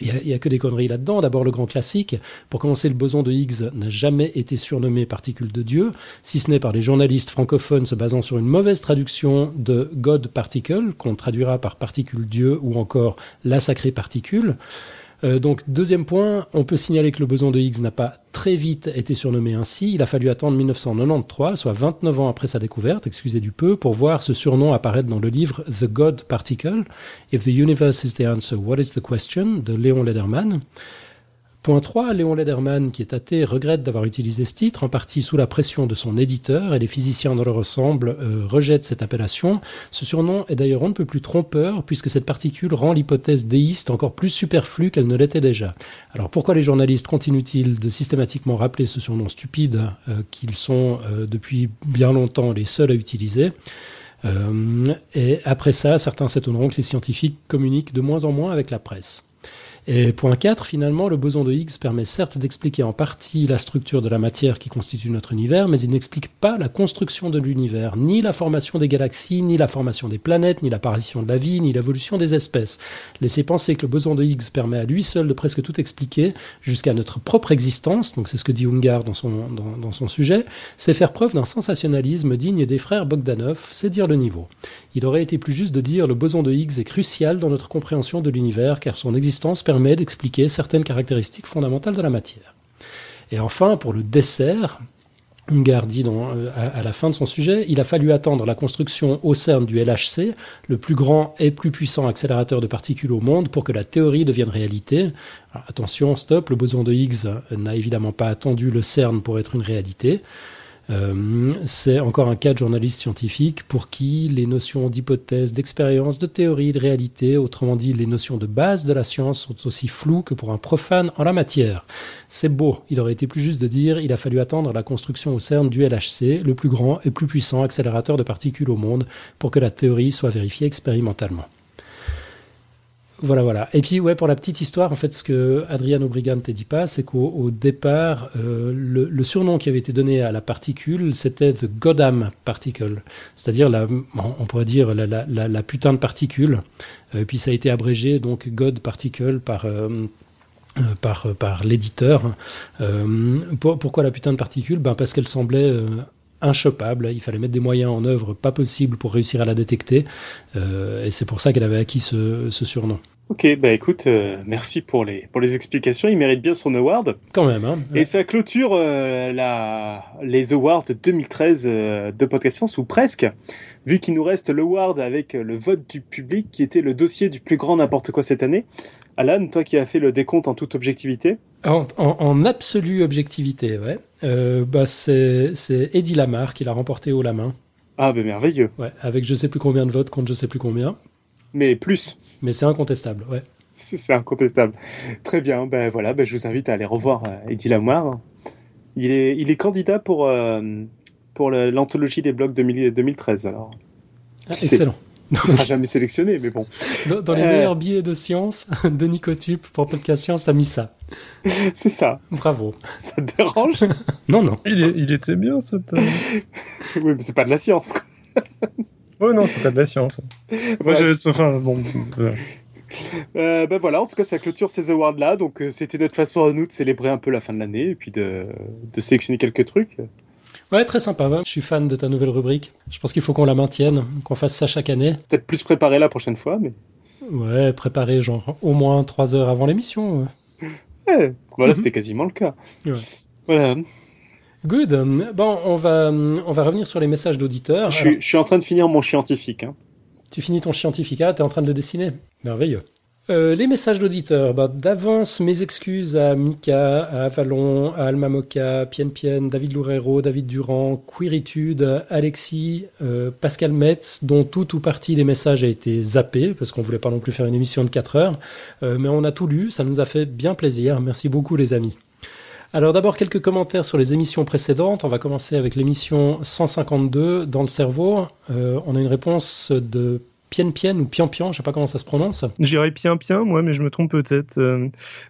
il n'y a, a, que des conneries là-dedans. D'abord, le grand classique. Pour commencer, le boson de Higgs n'a jamais été surnommé particule de Dieu, si ce n'est par les journalistes francophones se basant sur une mauvaise traduction de God Particle, qu'on traduira par particule Dieu ou encore la sacrée particule. Euh, donc, deuxième point, on peut signaler que le boson de Higgs n'a pas très vite été surnommé ainsi. Il a fallu attendre 1993, soit 29 ans après sa découverte, excusez du peu, pour voir ce surnom apparaître dans le livre The God Particle, If the Universe is the Answer, What is the Question, de Léon Lederman. Point 3, Léon Lederman, qui est athée, regrette d'avoir utilisé ce titre, en partie sous la pression de son éditeur, et les physiciens dans leur ensemble euh, rejettent cette appellation. Ce surnom est d'ailleurs on ne peut plus trompeur, puisque cette particule rend l'hypothèse déiste encore plus superflue qu'elle ne l'était déjà. Alors pourquoi les journalistes continuent-ils de systématiquement rappeler ce surnom stupide euh, qu'ils sont euh, depuis bien longtemps les seuls à utiliser? Euh, Et après ça, certains s'étonneront que les scientifiques communiquent de moins en moins avec la presse. Et point 4, finalement, le boson de Higgs permet certes d'expliquer en partie la structure de la matière qui constitue notre univers, mais il n'explique pas la construction de l'univers, ni la formation des galaxies, ni la formation des planètes, ni l'apparition de la vie, ni l'évolution des espèces. Laissez penser que le boson de Higgs permet à lui seul de presque tout expliquer, jusqu'à notre propre existence, donc c'est ce que dit Ungar dans son, dans, dans son sujet, c'est faire preuve d'un sensationnalisme digne des frères Bogdanov, c'est dire le niveau. Il aurait été plus juste de dire le boson de Higgs est crucial dans notre compréhension de l'univers, car son existence permet permet d'expliquer certaines caractéristiques fondamentales de la matière. Et enfin, pour le dessert, Ungar dit euh, à, la fin de son sujet, il a fallu attendre la construction au CERN du LHC, le plus grand et plus puissant accélérateur de particules au monde, pour que la théorie devienne réalité. Attention, stop, le boson de Higgs n'a évidemment pas attendu le CERN pour être une réalité. Euh, c'est encore un cas de journaliste scientifique pour qui les notions d'hypothèse, d'expérience, de théorie, de réalité, autrement dit les notions de base de la science, sont aussi floues que pour un profane en la matière. C'est beau, il aurait été plus juste de dire il a fallu attendre la construction au CERN du LHC, le plus grand et plus puissant accélérateur de particules au monde, pour que la théorie soit vérifiée expérimentalement. Voilà, voilà. Et puis, ouais, pour la petite histoire, en fait, ce que Adriano Brigante dit pas, c'est qu'au départ, euh, le, surnom qui avait été donné à la particule, c'était the Goddam particle, c'est-à-dire la, on pourrait dire la, la, la, putain de particule. Euh, puis ça a été abrégé donc God particle par euh, par, par l'éditeur. Euh, pour, pourquoi la putain de particule? Ben Parce qu'elle semblait euh, inchopable. Il fallait mettre des moyens en œuvre pas possible pour réussir à la détecter. Euh, et c'est pour ça qu'elle avait acquis ce, ce, surnom. Ok, bah écoute, euh, merci pour les, pour les explications. Il mérite bien son award. Quand même, hein. Et ça clôture euh, la, les awards 2013 euh, de Podcast Science, ou presque, vu qu'il nous reste l'award avec le vote du public, qui était le dossier du plus grand n'importe quoi cette année. Alan, toi qui as fait le décompte en toute objectivité. En, en, en absolue objectivité, ouais. Euh, bah c'est Eddie Lamar qui l'a remporté haut la main. Ah, ben merveilleux. Ouais, avec je sais plus combien de votes contre je sais plus combien. Mais plus. Mais c'est incontestable, ouais. C'est incontestable. Très bien, ben voilà, ben je vous invite à aller revoir euh, Eddie Lamar. Il est, il est candidat pour, euh, pour l'anthologie des blogs 2000 2013, alors. Ah, excellent. Il sera jamais sélectionné, mais bon. Dans, dans les Euh. meilleurs billets de science, de Nicotube pour Podcast Science, t'as mis ça. C'est ça. Bravo. Ça te dérange? Non, non. Il, est- il était bien, cette. euh, Oui, mais c'est pas de la science. quoi. Oh non, c'est pas de la science. Moi, j'ai- enfin, bon. euh, Euh, ben voilà, en tout cas, ça clôture ces awards-là. Donc, euh, c'était notre façon à nous de célébrer un peu la fin de l'année et puis de, de sélectionner quelques trucs. Ouais, très sympa. ouais. Je suis fan de ta nouvelle rubrique. Je pense qu'il faut qu'on la maintienne, qu'on fasse ça chaque année. Peut-être plus préparé la prochaine fois, mais. Ouais, préparer genre au moins trois heures avant l'émission. ouais. Ouais, voilà, Mhm. c'était quasiment le cas. Ouais. Voilà. Good. Bon, on va, on va revenir sur les messages d'auditeurs. Je Alors, suis, je suis en train de finir mon scientifique. Hein. tu finis ton scientificat, t'es en train de le dessiner. Merveilleux. Euh, les messages d'auditeurs. Bah, D'avance, mes excuses à Mika, à Avalon, à Alma Moka, Pien Pien, David Loureiro, David Durand, Quiritude, Alexis, euh, Pascal Metz, dont tout ou partie des messages a été zappé, parce qu'on voulait pas non plus faire une émission de 4 heures. Euh, mais on a tout lu, ça nous a fait bien plaisir. Merci beaucoup les amis. Alors d'abord quelques commentaires sur les émissions précédentes. On va commencer avec l'émission 152 dans le cerveau. On a une réponse de Pien Pien ou Pian Pian, je sais pas comment ça se prononce. J'irais bien bien, moi, mais je me trompe peut-être. Euh,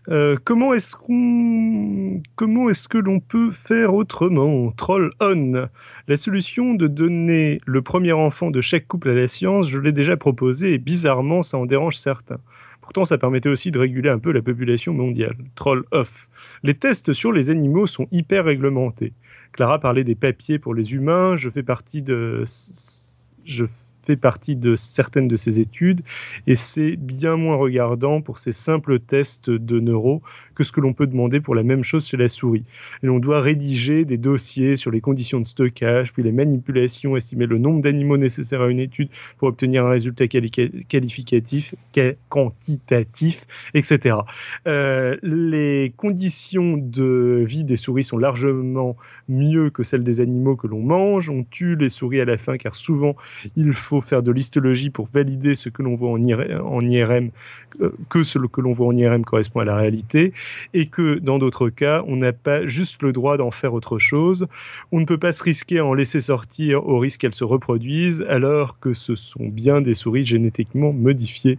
euh, comment est-ce qu'on, comment est-ce que l'on peut faire autrement? Troll on. La solution de donner le premier enfant de chaque couple à la science, je l'ai déjà proposé et bizarrement, ça en dérange certains. Pourtant, ça permettait aussi de réguler un peu la population mondiale. Troll off. Les tests sur les animaux sont hyper réglementés. Clara parlait des papiers pour les humains. Je fais partie de, partie de certaines de ces études et c'est bien moins regardant pour ces simples tests de neuro que ce que l'on peut demander pour la même chose chez la souris. Et l'on doit rédiger des dossiers sur les conditions de stockage, puis les manipulations, estimer le nombre d'animaux nécessaires à une étude pour obtenir un résultat quali- qualificatif, qua- quantitatif, etc. Euh, les conditions de vie des souris sont largement mieux que celles des animaux que l'on mange. On tue les souris à la fin car souvent il faut faire de l'histologie pour valider ce que l'on voit en, IR en IRM, euh, que ce que l'on voit en IRM correspond à la réalité, et que dans d'autres cas, on n'a pas juste le droit d'en faire autre chose. On ne peut pas se risquer à en laisser sortir au risque qu'elles se reproduisent, alors que ce sont bien des souris génétiquement modifiées.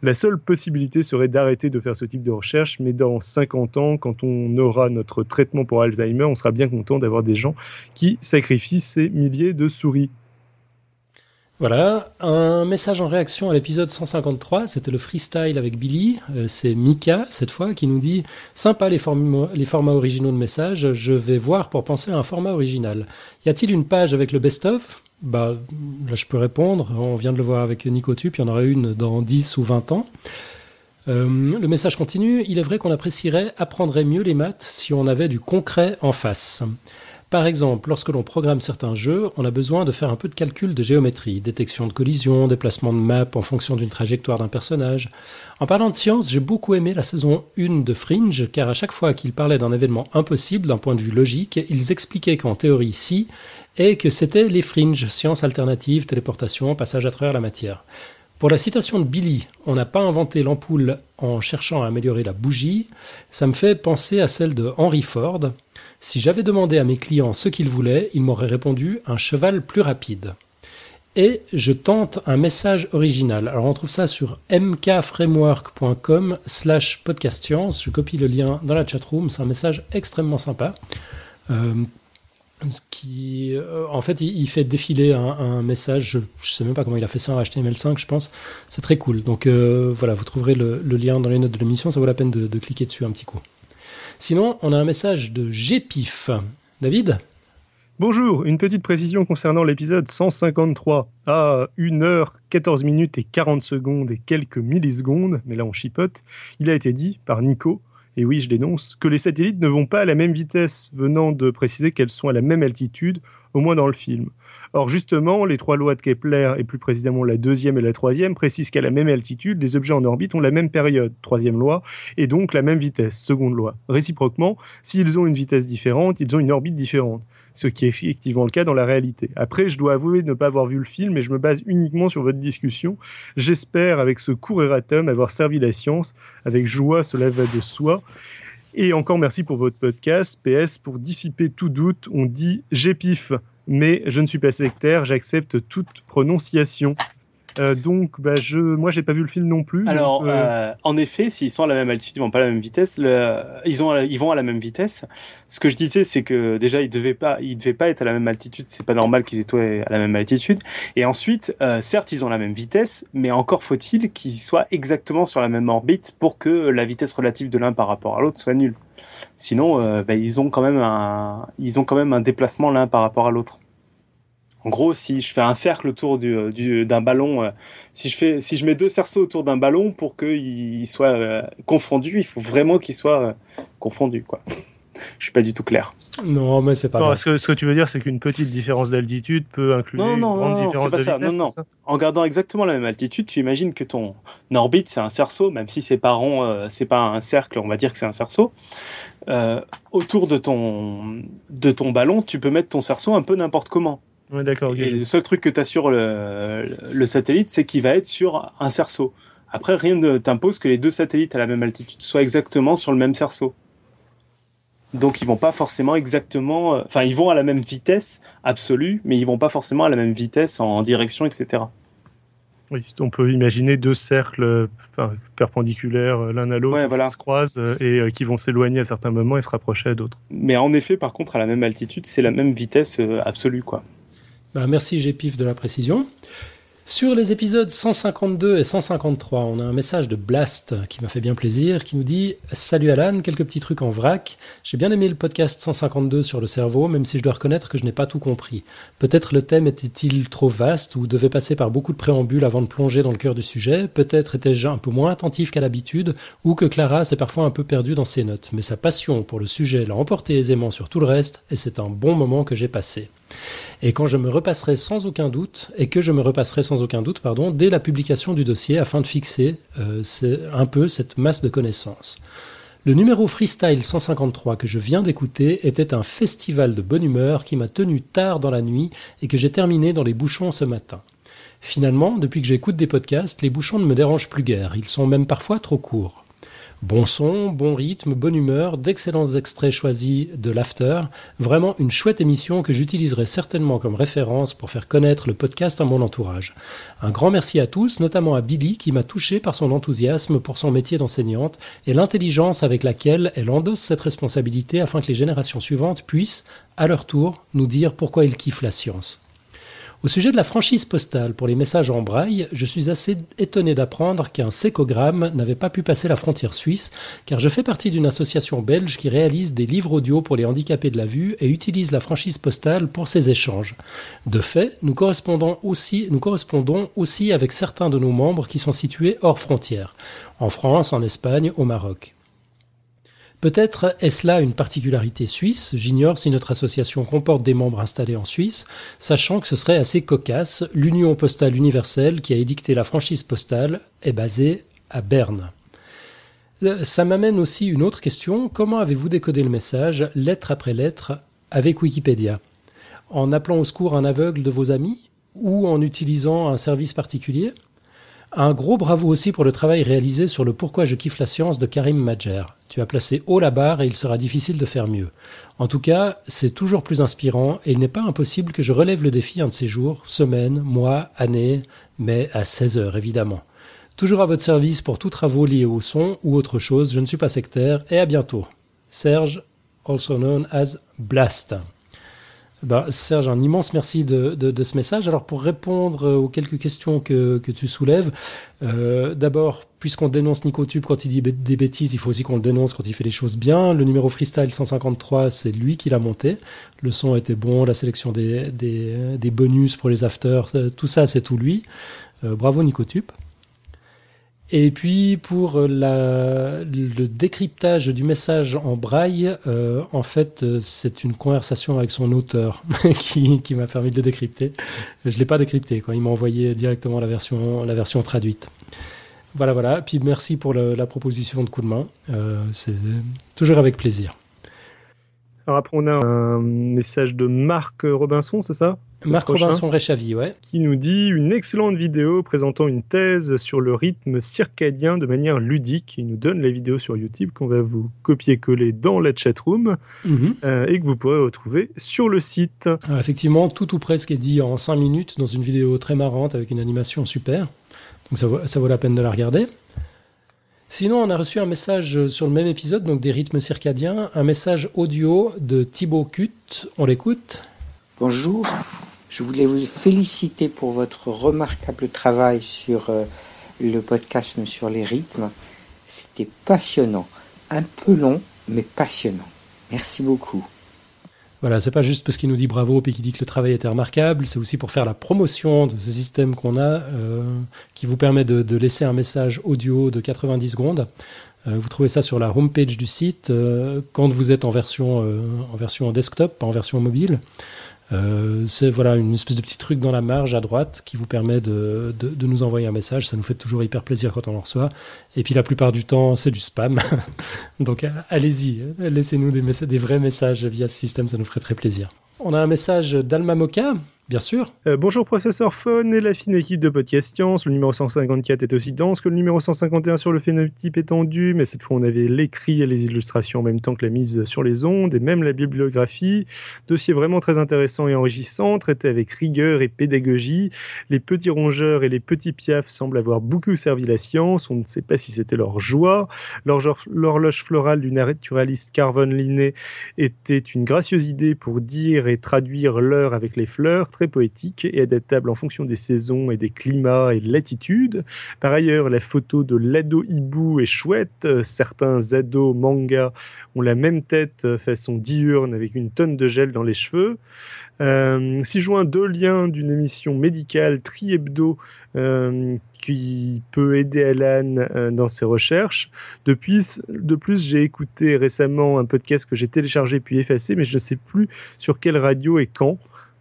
La seule possibilité serait d'arrêter de faire ce type de recherche, mais dans 50 ans, quand on aura notre traitement pour Alzheimer, on sera bien content d'avoir des gens qui sacrifient ces milliers de souris. Voilà, un message en réaction à l'épisode 153, c'était le freestyle avec Billy, Euh, c'est Mika cette fois qui nous dit « Sympa les, les formats originaux de messages, je vais voir pour penser à un format original. Y a-t-il une page avec le best-of ?» Bah, là je peux répondre, on vient de le voir avec Nicotube, il y en aura une dans 10 ou 20 ans. Euh, le message continue, il est vrai qu'on apprécierait, apprendrait mieux les maths si on avait du concret en face. Par exemple, lorsque l'on programme certains jeux, on a besoin de faire un peu de calcul de géométrie, détection de collision, déplacement de map en fonction d'une trajectoire d'un personnage. En parlant de science, j'ai beaucoup aimé la saison 1 de Fringe, car à chaque fois qu'ils parlaient d'un événement impossible d'un point de vue logique, ils expliquaient qu'en théorie si, et que c'était les fringes, sciences alternatives, téléportation, passage à travers la matière. Pour la citation de Billy, on n'a pas inventé l'ampoule en cherchant à améliorer la bougie, ça me fait penser à celle de Henry Ford. Si j'avais demandé à mes clients ce qu'ils voulaient, ils m'auraient répondu un cheval plus rapide. Et je tente un message original. Alors on trouve ça sur mkframework.com slash podcastscience. Je copie le lien dans la chatroom. C'est un message extrêmement sympa. Euh, euh, en fait, il, fait défiler un, message. Je, je sais même pas comment il a fait ça en HTML5, je pense. C'est très cool. Donc euh, voilà, vous trouverez le, lien dans les notes de l'émission. Ça vaut la peine de cliquer dessus un petit coup. Sinon, on a un message de GPIF. David Bonjour, une petite précision concernant l'épisode 153. À 1h, 14 minutes et 40 secondes et quelques millisecondes, mais là on chipote, il a été dit par Nico, et oui je dénonce, que les satellites ne vont pas à la même vitesse, venant de préciser qu'elles sont à la même altitude, au moins dans le film. Or, justement, les trois lois de Kepler, et plus précisément la deuxième et la troisième, précisent qu'à la même altitude, les objets en orbite ont la même période, troisième loi, et donc la même vitesse, seconde loi. Réciproquement, s'ils ont une vitesse différente, ils ont une orbite différente, ce qui est effectivement le cas dans la réalité. Après, je dois avouer de ne pas avoir vu le film, et je me base uniquement sur votre discussion. J'espère, avec ce court erratum, avoir servi la science. Avec joie, cela va de soi. Et encore merci pour votre podcast. PS, pour dissiper tout doute, on dit j'ai pif mais je ne suis pas sectaire, j'accepte toute prononciation. Euh, donc, bah, je, moi, j'ai pas vu le film non plus. Alors, donc, euh, euh, en effet, s'ils sont à la même altitude, ils vont pas à la même vitesse. Le, ils, ont, ils vont à la même vitesse. Ce que je disais, c'est que déjà, ils devaient pas, ils devaient pas être à la même altitude. C'est pas normal qu'ils étaient à la même altitude. Et ensuite, certes, ils ont la même vitesse, mais encore faut-il qu'ils soient exactement sur la même orbite pour que la vitesse relative de l'un par rapport à l'autre soit nulle. Sinon, euh, bah, ils ont quand même un, ils ont quand même un déplacement l'un par rapport à l'autre. En gros, si je fais un cercle autour du, du- d'un ballon, euh, si je fais, si je mets deux cerceaux autour d'un ballon pour qu'ils soient euh, confondus, il faut vraiment qu'ils soient euh, confondus, quoi. je suis pas du tout clair. Non, mais c'est pas non, grave. ce, que, ce que tu veux dire, c'est qu'une petite différence d'altitude peut inclure Non, une non, grande non, non, différence c'est pas de ça. vitesse. Non, non. c'est ça En gardant exactement la même altitude, tu imagines que ton orbite c'est un cerceau, même si c'est pas rond, euh, c'est pas un cercle, on va dire que c'est un cerceau. Euh, autour de ton de ton ballon, tu peux mettre ton cerceau un peu n'importe comment. Ouais, d'accord. Et le seul truc que tu as sur le, le satellite, c'est qu'il va être sur un cerceau. Après, rien ne t'impose que les deux satellites à la même altitude soient exactement sur le même cerceau. Donc, ils vont pas forcément exactement. euh, Enfin, ils vont à la même vitesse absolue, mais ils vont pas forcément à la même vitesse en direction, etc. Oui, on peut imaginer deux cercles euh, enfin, perpendiculaires euh, l'un à l'autre Ouais, voilà. qui se croisent euh, et qui vont s'éloigner à certains moments et se rapprocher à d'autres. Mais en effet, par contre, à la même altitude, c'est la même vitesse absolue, quoi. Bah, merci Gpif de la précision. Sur les épisodes 152 et 153, on a un message de Blast qui m'a fait bien plaisir, qui nous dit Salut Alan, quelques petits trucs en vrac. J'ai bien aimé le podcast 152 sur le cerveau, même si je dois reconnaître que je n'ai pas tout compris. Peut-être le thème était-il trop vaste ou devait passer par beaucoup de préambules avant de plonger dans le cœur du sujet. Peut-être étais-je un peu moins attentif qu'à l'habitude, ou que Clara s'est parfois un peu perdue dans ses notes. Mais sa passion pour le sujet l'a emporté aisément sur tout le reste, et c'est un bon moment que j'ai passé. Et quand je me repasserai sans aucun doute, et que je me repasserai sans aucun doute, dès la publication du dossier afin de fixer euh, un peu cette masse de connaissances. Le numéro Freestyle 153 que je viens d'écouter était un festival de bonne humeur qui m'a tenu tard dans la nuit et que j'ai terminé dans les bouchons ce matin. Finalement, depuis que j'écoute des podcasts, les bouchons ne me dérangent plus guère, ils sont même parfois trop courts. Bon son, bon rythme, bonne humeur, d'excellents extraits choisis de l'after, vraiment une chouette émission que j'utiliserai certainement comme référence pour faire connaître le podcast à mon entourage. Un grand merci à tous, notamment à Billy qui m'a touché par son enthousiasme pour son métier d'enseignante et l'intelligence avec laquelle elle endosse cette responsabilité afin que les générations suivantes puissent, à leur tour, nous dire pourquoi ils kiffent la science. Au sujet de la franchise postale pour les messages en braille, je suis assez étonné d'apprendre qu'un sécogramme n'avait pas pu passer la frontière suisse, car je fais partie d'une association belge qui réalise des livres audio pour les handicapés de la vue et utilise la franchise postale pour ces échanges. De fait, nous correspondons aussi, nous correspondons aussi avec certains de nos membres qui sont situés hors frontières, en France, en Espagne, au Maroc. Peut-être est-ce là une particularité suisse, j'ignore si notre association comporte des membres installés en Suisse, sachant que ce serait assez cocasse, l'Union postale universelle qui a édicté la franchise postale est basée à Berne. Euh, Ça m'amène aussi une autre question, comment avez-vous décodé le message, lettre après lettre, avec Wikipédia? En appelant au secours un aveugle de vos amis ou en utilisant un service particulier? Un gros bravo aussi pour le travail réalisé sur le Pourquoi je kiffe la science de Karim Majer. Tu as placé haut la barre et il sera difficile de faire mieux. En tout cas, c'est toujours plus inspirant et il n'est pas impossible que je relève le défi un de ces jours, semaines, mois, années, mais à 16 heures évidemment. Toujours à votre service pour tous travaux liés au son ou autre chose, je ne suis pas sectaire et à bientôt. Serge, also known as Blast. Bah, Serge, un immense merci de, de, ce message. Alors pour répondre aux quelques questions que, que tu soulèves, euh, d'abord puisqu'on dénonce Nicotube quand il dit des bêtises, il faut aussi qu'on le dénonce quand il fait les choses bien. Le numéro freestyle 153, c'est lui qui l'a monté. Le son était bon, la sélection des, des, des bonus pour les afters, euh, tout ça, c'est tout lui. Euh, bravo Nicotube. Et puis pour le décryptage du message en braille, euh, en fait, euh, c'est une conversation avec son auteur qui, m'a permis de le décrypter. Je l'ai pas décrypté, quoi. Il m'a envoyé directement la version, la version traduite. Voilà, voilà. Puis merci pour la proposition de coup de main. Euh, c'est toujours avec plaisir. Alors après, on a un message de Marc Robinson, c'est ça? Marc prochain, Robinson Réchavy, ouais. Qui nous dit une excellente vidéo présentant une thèse sur le rythme circadien de manière ludique. Il nous donne la vidéo sur YouTube qu'on va vous copier-coller dans la chatroom euh, et que vous pourrez retrouver sur le site. Alors, effectivement, tout ou presque est dit en 5 minutes dans une vidéo très marrante avec une animation super. Donc ça vaut, ça vaut la peine de la regarder. Sinon, on a reçu un message sur le même épisode, donc des rythmes circadiens, un message audio de Thibaut Cut. On l'écoute. Bonjour, je voulais vous féliciter pour votre remarquable travail sur euh, le podcast sur les rythmes. C'était passionnant, un peu long, mais passionnant. Merci beaucoup. Voilà, c'est pas juste parce qu'il nous dit bravo puis qu'il dit que le travail était remarquable, c'est aussi pour faire la promotion de ce système qu'on a euh, qui vous permet de, laisser un message audio de 90 secondes. Euh, vous trouvez ça sur la homepage du site quand vous êtes en version, en version desktop, pas en version mobile. Euh, c'est voilà une espèce de petit truc dans la marge à droite qui vous permet de, de, de nous envoyer un message. Ça nous fait toujours hyper plaisir quand on le reçoit. Et puis la plupart du temps, c'est du spam. Donc allez-y, laissez-nous des, des vrais messages via ce système, ça nous ferait très plaisir. On a un message d'Alma Moka, bien sûr. Euh, bonjour professeur Fon et la fine équipe de Podcast Science. Le numéro 154 est aussi dense que le numéro 151 sur le phénotype étendu, mais cette fois on avait l'écrit et les illustrations en même temps que la mise sur les ondes et même la bibliographie. Dossier vraiment très intéressant et enrichissant, traité avec rigueur et pédagogie. Les petits rongeurs et les petits piafs semblent avoir beaucoup servi la science. On ne sait pas si c'était leur joie. L'horloge l'horloge florale du naturaliste Carvon Linné était une gracieuse idée pour dire et traduire l'heure avec les fleurs, très poétique et adaptable en fonction des saisons et des climats et de latitudes. Par ailleurs, la photo de l'ado hibou est chouette. Euh, Certains ados manga ont la même tête euh, façon diurne avec une tonne de gel dans les cheveux. Euh, S'y joint deux liens d'une émission médicale tri-hebdo euh, qui peut aider Alan dans ses recherches. Depuis, de plus, j'ai écouté récemment un podcast que j'ai téléchargé puis effacé, mais je ne sais plus sur quelle radio et quand.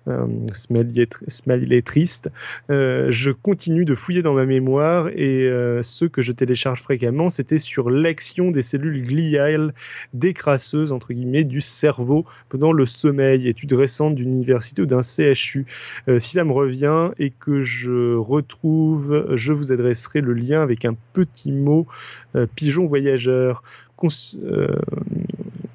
Euh, Smiley, est triste. Euh, je continue de fouiller dans ma mémoire et euh, ceux que je télécharge fréquemment, c'était sur l'action des cellules gliales décrasseuses entre guillemets du cerveau pendant le sommeil. Étude récente d'une université ou d'un CHU. Si ça me revient et que je retrouve, je vous adresserai le lien avec un petit mot pigeon voyageur.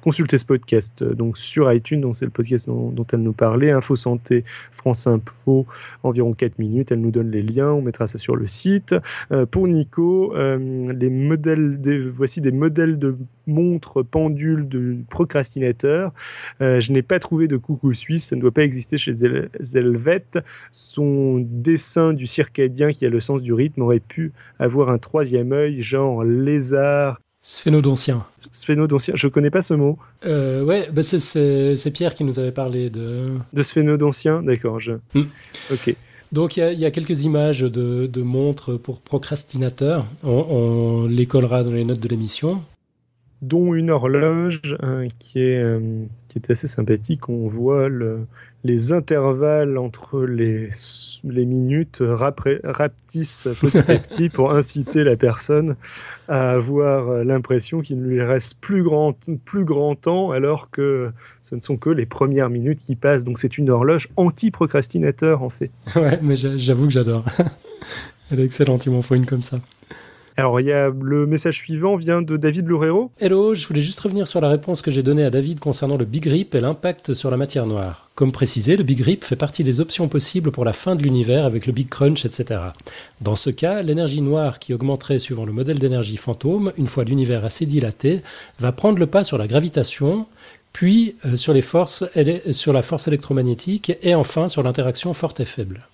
Consultez ce podcast euh, donc sur iTunes, c'est le podcast dont, elle nous parlait, Info Santé, France Info, environ 4 minutes, elle nous donne les liens, on mettra ça sur le site. Euh, pour Nico, euh, les modèles des, voici des modèles de montres pendules de procrastinateur. Euh, je n'ai pas trouvé de coucou suisse, ça ne doit pas exister chez Zel- Zelvet. Son dessin du circadien qui a le sens du rythme aurait pu avoir un troisième œil, genre lézard, Sphénodontien. sphénodontien. Je connais pas ce mot. Euh, ouais, bah c'est- Pierre qui nous avait parlé de. De sphénodontien, d'accord. Je... Hmm. Ok. Donc il y, a- il y a quelques images de, de montres pour procrastinateurs. On, on les collera dans les notes de l'émission. Dont une horloge hein, qui est euh, qui est assez sympathique. On voit le, les intervalles entre les les minutes rapetissent petit à petit pour inciter la personne à avoir l'impression qu'il ne lui reste plus grand plus grand temps alors que ce ne sont que les premières minutes qui passent. Donc c'est une horloge anti-procrastinateur en fait. ouais, mais j'a- j'avoue que j'adore. Elle est excellente, il m'en faut une comme ça. Alors, il y a le message suivant vient de David Loureiro. Hello, je voulais juste revenir sur la réponse que j'ai donnée à David concernant le Big Rip et l'impact sur la matière noire. Comme précisé, le Big Rip fait partie des options possibles pour la fin de l'univers avec le Big Crunch, etc. Dans ce cas, l'énergie noire qui augmenterait suivant le modèle d'énergie fantôme, une fois l'univers assez dilaté, va prendre le pas sur la gravitation, puis euh, sur, les forces, sur la force électromagnétique et enfin sur l'interaction forte et faible.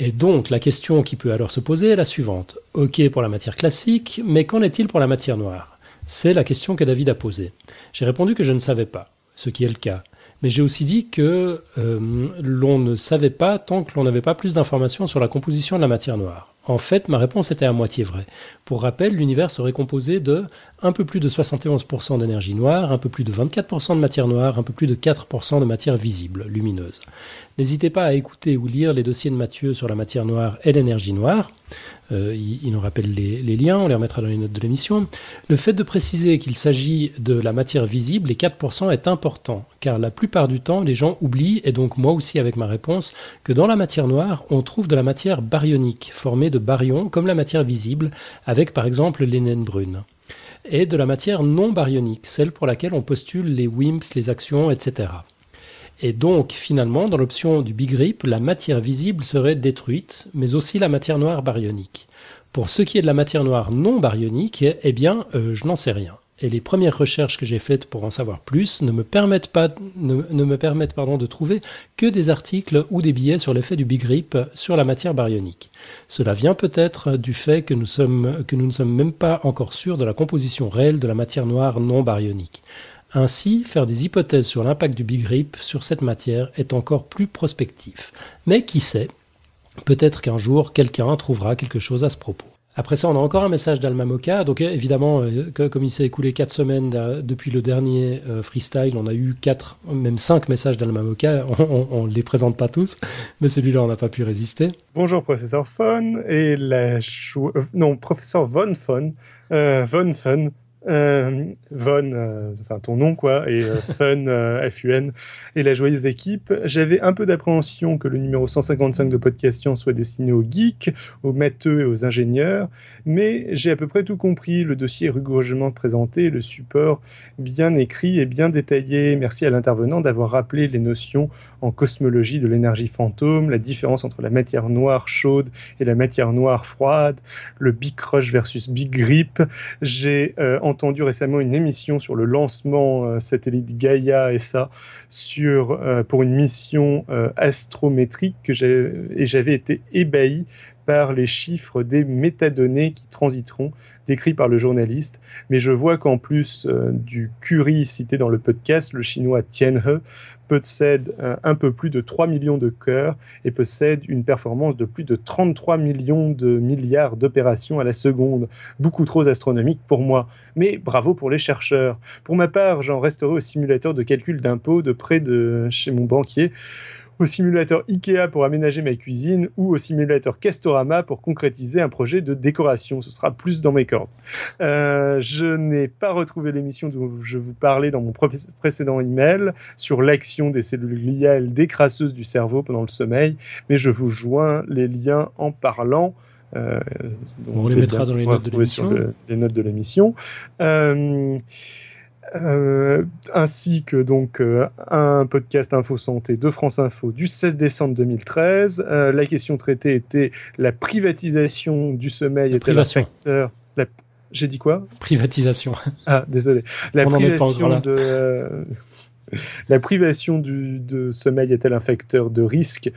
Et donc la question qui peut alors se poser est la suivante. Ok pour la matière classique, mais qu'en est-il pour la matière noire? C'est la question que David a posée. J'ai répondu que je ne savais pas, ce qui est le cas. Mais j'ai aussi dit que euh, l'on ne savait pas tant que l'on n'avait pas plus d'informations sur la composition de la matière noire. En fait, ma réponse était à moitié vraie. Pour rappel, l'univers serait composé de un peu plus de 71% d'énergie noire, un peu plus de 24% de matière noire, un peu plus de 4% de matière visible, lumineuse. N'hésitez pas à écouter ou lire les dossiers de Mathieu sur la matière noire et l'énergie noire. Euh, il, nous rappelle les, liens, on les remettra dans les notes de l'émission. Le fait de préciser qu'il s'agit de la matière visible, les 4%, est important, car la plupart du temps, les gens oublient, et donc moi aussi avec ma réponse, que dans la matière noire, on trouve de la matière baryonique, formée de baryons, comme la matière visible, avec par exemple les naines brunes et de la matière non baryonique, celle pour laquelle on postule les WIMPs, les actions, etc. Et donc, finalement, dans l'option du Big Rip, la matière visible serait détruite, mais aussi la matière noire baryonique. Pour ce qui est de la matière noire non baryonique, eh bien, euh, je n'en sais rien. Et les premières recherches que j'ai faites pour en savoir plus ne me permettent pas, ne, me permettent pardon, de trouver que des articles ou des billets sur l'effet du Big Rip sur la matière baryonique. Cela vient peut-être du fait que nous, que nous ne sommes même pas encore sûrs de la composition réelle de la matière noire non baryonique. Ainsi, faire des hypothèses sur l'impact du Big Rip sur cette matière est encore plus prospectif. Mais qui sait, peut-être qu'un jour quelqu'un trouvera quelque chose à ce propos. Après ça, on a encore un message d'Alma Moka. Donc évidemment, euh, comme il s'est écoulé quatre semaines depuis le dernier euh, freestyle, on a eu quatre, même cinq messages d'Alma Moka. On ne les présente pas tous, mais celui-là, on n'a pas pu résister. Bonjour professeur Fun et la. Euh, non professeur Von Fun. Von Fun euh, Von, euh, enfin ton nom quoi, et euh, Fun, FUN, et la joyeuse équipe. J'avais un peu d'appréhension que le numéro 155 de Podcast soit destiné aux geeks, aux matheux et aux ingénieurs, mais j'ai à peu près tout compris. Le dossier est rigoureusement présenté, le support bien écrit et bien détaillé. Merci à l'intervenant d'avoir rappelé les notions en cosmologie de l'énergie fantôme, la différence entre la matière noire chaude et la matière noire froide, le Big Rush versus Big Grip. J'ai entendu récemment une émission sur le lancement euh, satellite Gaia et ça euh, pour une mission euh, astrométrique et j'avais été ébahi par les chiffres des métadonnées qui transiteront décrits par le journaliste. Mais je vois qu'en plus du Curie cité dans le podcast, le chinois Tianhe possède un peu plus de 3 millions de cœurs et possède une performance de plus de 33 millions de milliards d'opérations à la seconde. Beaucoup trop astronomique pour moi. Mais bravo pour les chercheurs. Pour ma part, j'en resterai au simulateur de calcul d'impôts de près de chez mon banquier au simulateur IKEA pour aménager ma cuisine ou au simulateur Castorama pour concrétiser un projet de décoration. Ce sera plus dans mes cordes. Euh, je n'ai pas retrouvé l'émission dont je vous parlais dans mon précédent email sur l'action des cellules gliales décrasseuses du cerveau pendant le sommeil, mais je vous joins les liens en parlant. Euh, on les mettra dans les notes de l'émission. les notes de l'émission. Euh, euh, ainsi que donc euh, un podcast Info Santé de France Info du 16 décembre 2013. Euh, la question traitée était la privatisation du sommeil la privation. La... J'ai dit quoi? Privatisation. Ah, désolé. La On privation de la privation de sommeil est-elle un facteur de risque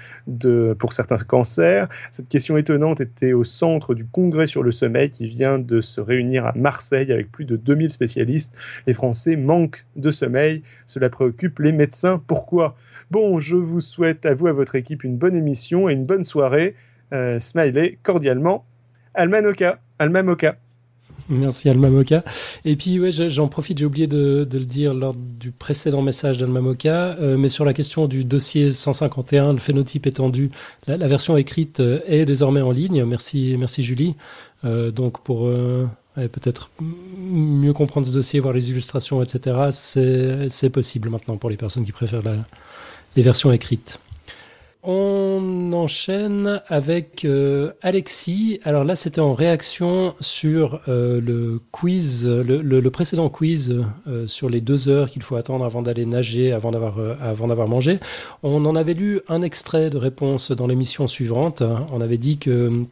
pour certains cancers? Cette question étonnante était au centre du congrès sur le sommeil qui vient de se réunir à Marseille avec plus de 2000 spécialistes. Les Français manquent de sommeil. Cela préoccupe les médecins. Pourquoi? Bon, je vous souhaite à vous, à votre équipe, une bonne émission et une bonne soirée. Euh, smiley, cordialement, Almanoka. Almamoka. Merci Alma Moka. Et puis ouais, j'en profite, j'ai oublié de, le dire lors du précédent message d'Alma Moka, euh, mais sur la question du dossier 151, le phénotype étendu, la, version écrite euh, est désormais en ligne. Merci, merci Julie. Euh, donc pour peut-être mieux comprendre ce dossier, voir les illustrations, etc., c'est possible maintenant pour les personnes qui préfèrent les versions écrites. On enchaîne avec euh, Alexis. Alors là, c'était en réaction sur euh, le quiz, le, précédent quiz euh, sur les deux heures qu'il faut attendre avant d'aller nager, avant d'avoir avant d'avoir mangé. On en avait lu un extrait de réponse dans l'émission suivante. On avait dit que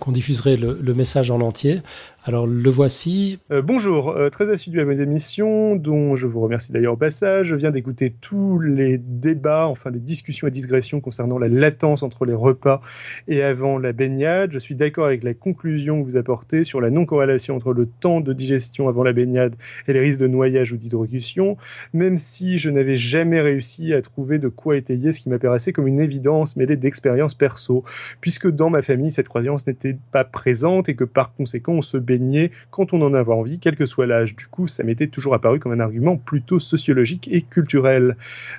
qu'on diffuserait le, message en entier. Alors le voici. Euh, bonjour, euh, très assidu à mes émissions, dont je vous remercie d'ailleurs au passage. Je viens d'écouter tous les débats, enfin les discussions à digression concernant la latence entre les repas et avant la baignade. Je suis d'accord avec la conclusion que vous apportez sur la non-corrélation entre le temps de digestion avant la baignade et les risques de noyage ou d'hydrocution, même si je n'avais jamais réussi à trouver de quoi étayer ce qui m'apparaissait comme une évidence mêlée d'expérience perso, puisque dans ma famille, cette croyance n'était pas présente et que par conséquent, on se baignait quand on en avait envie, quel que soit l'âge. Du coup, ça m'était toujours apparu comme un argument plutôt sociologique et culturel,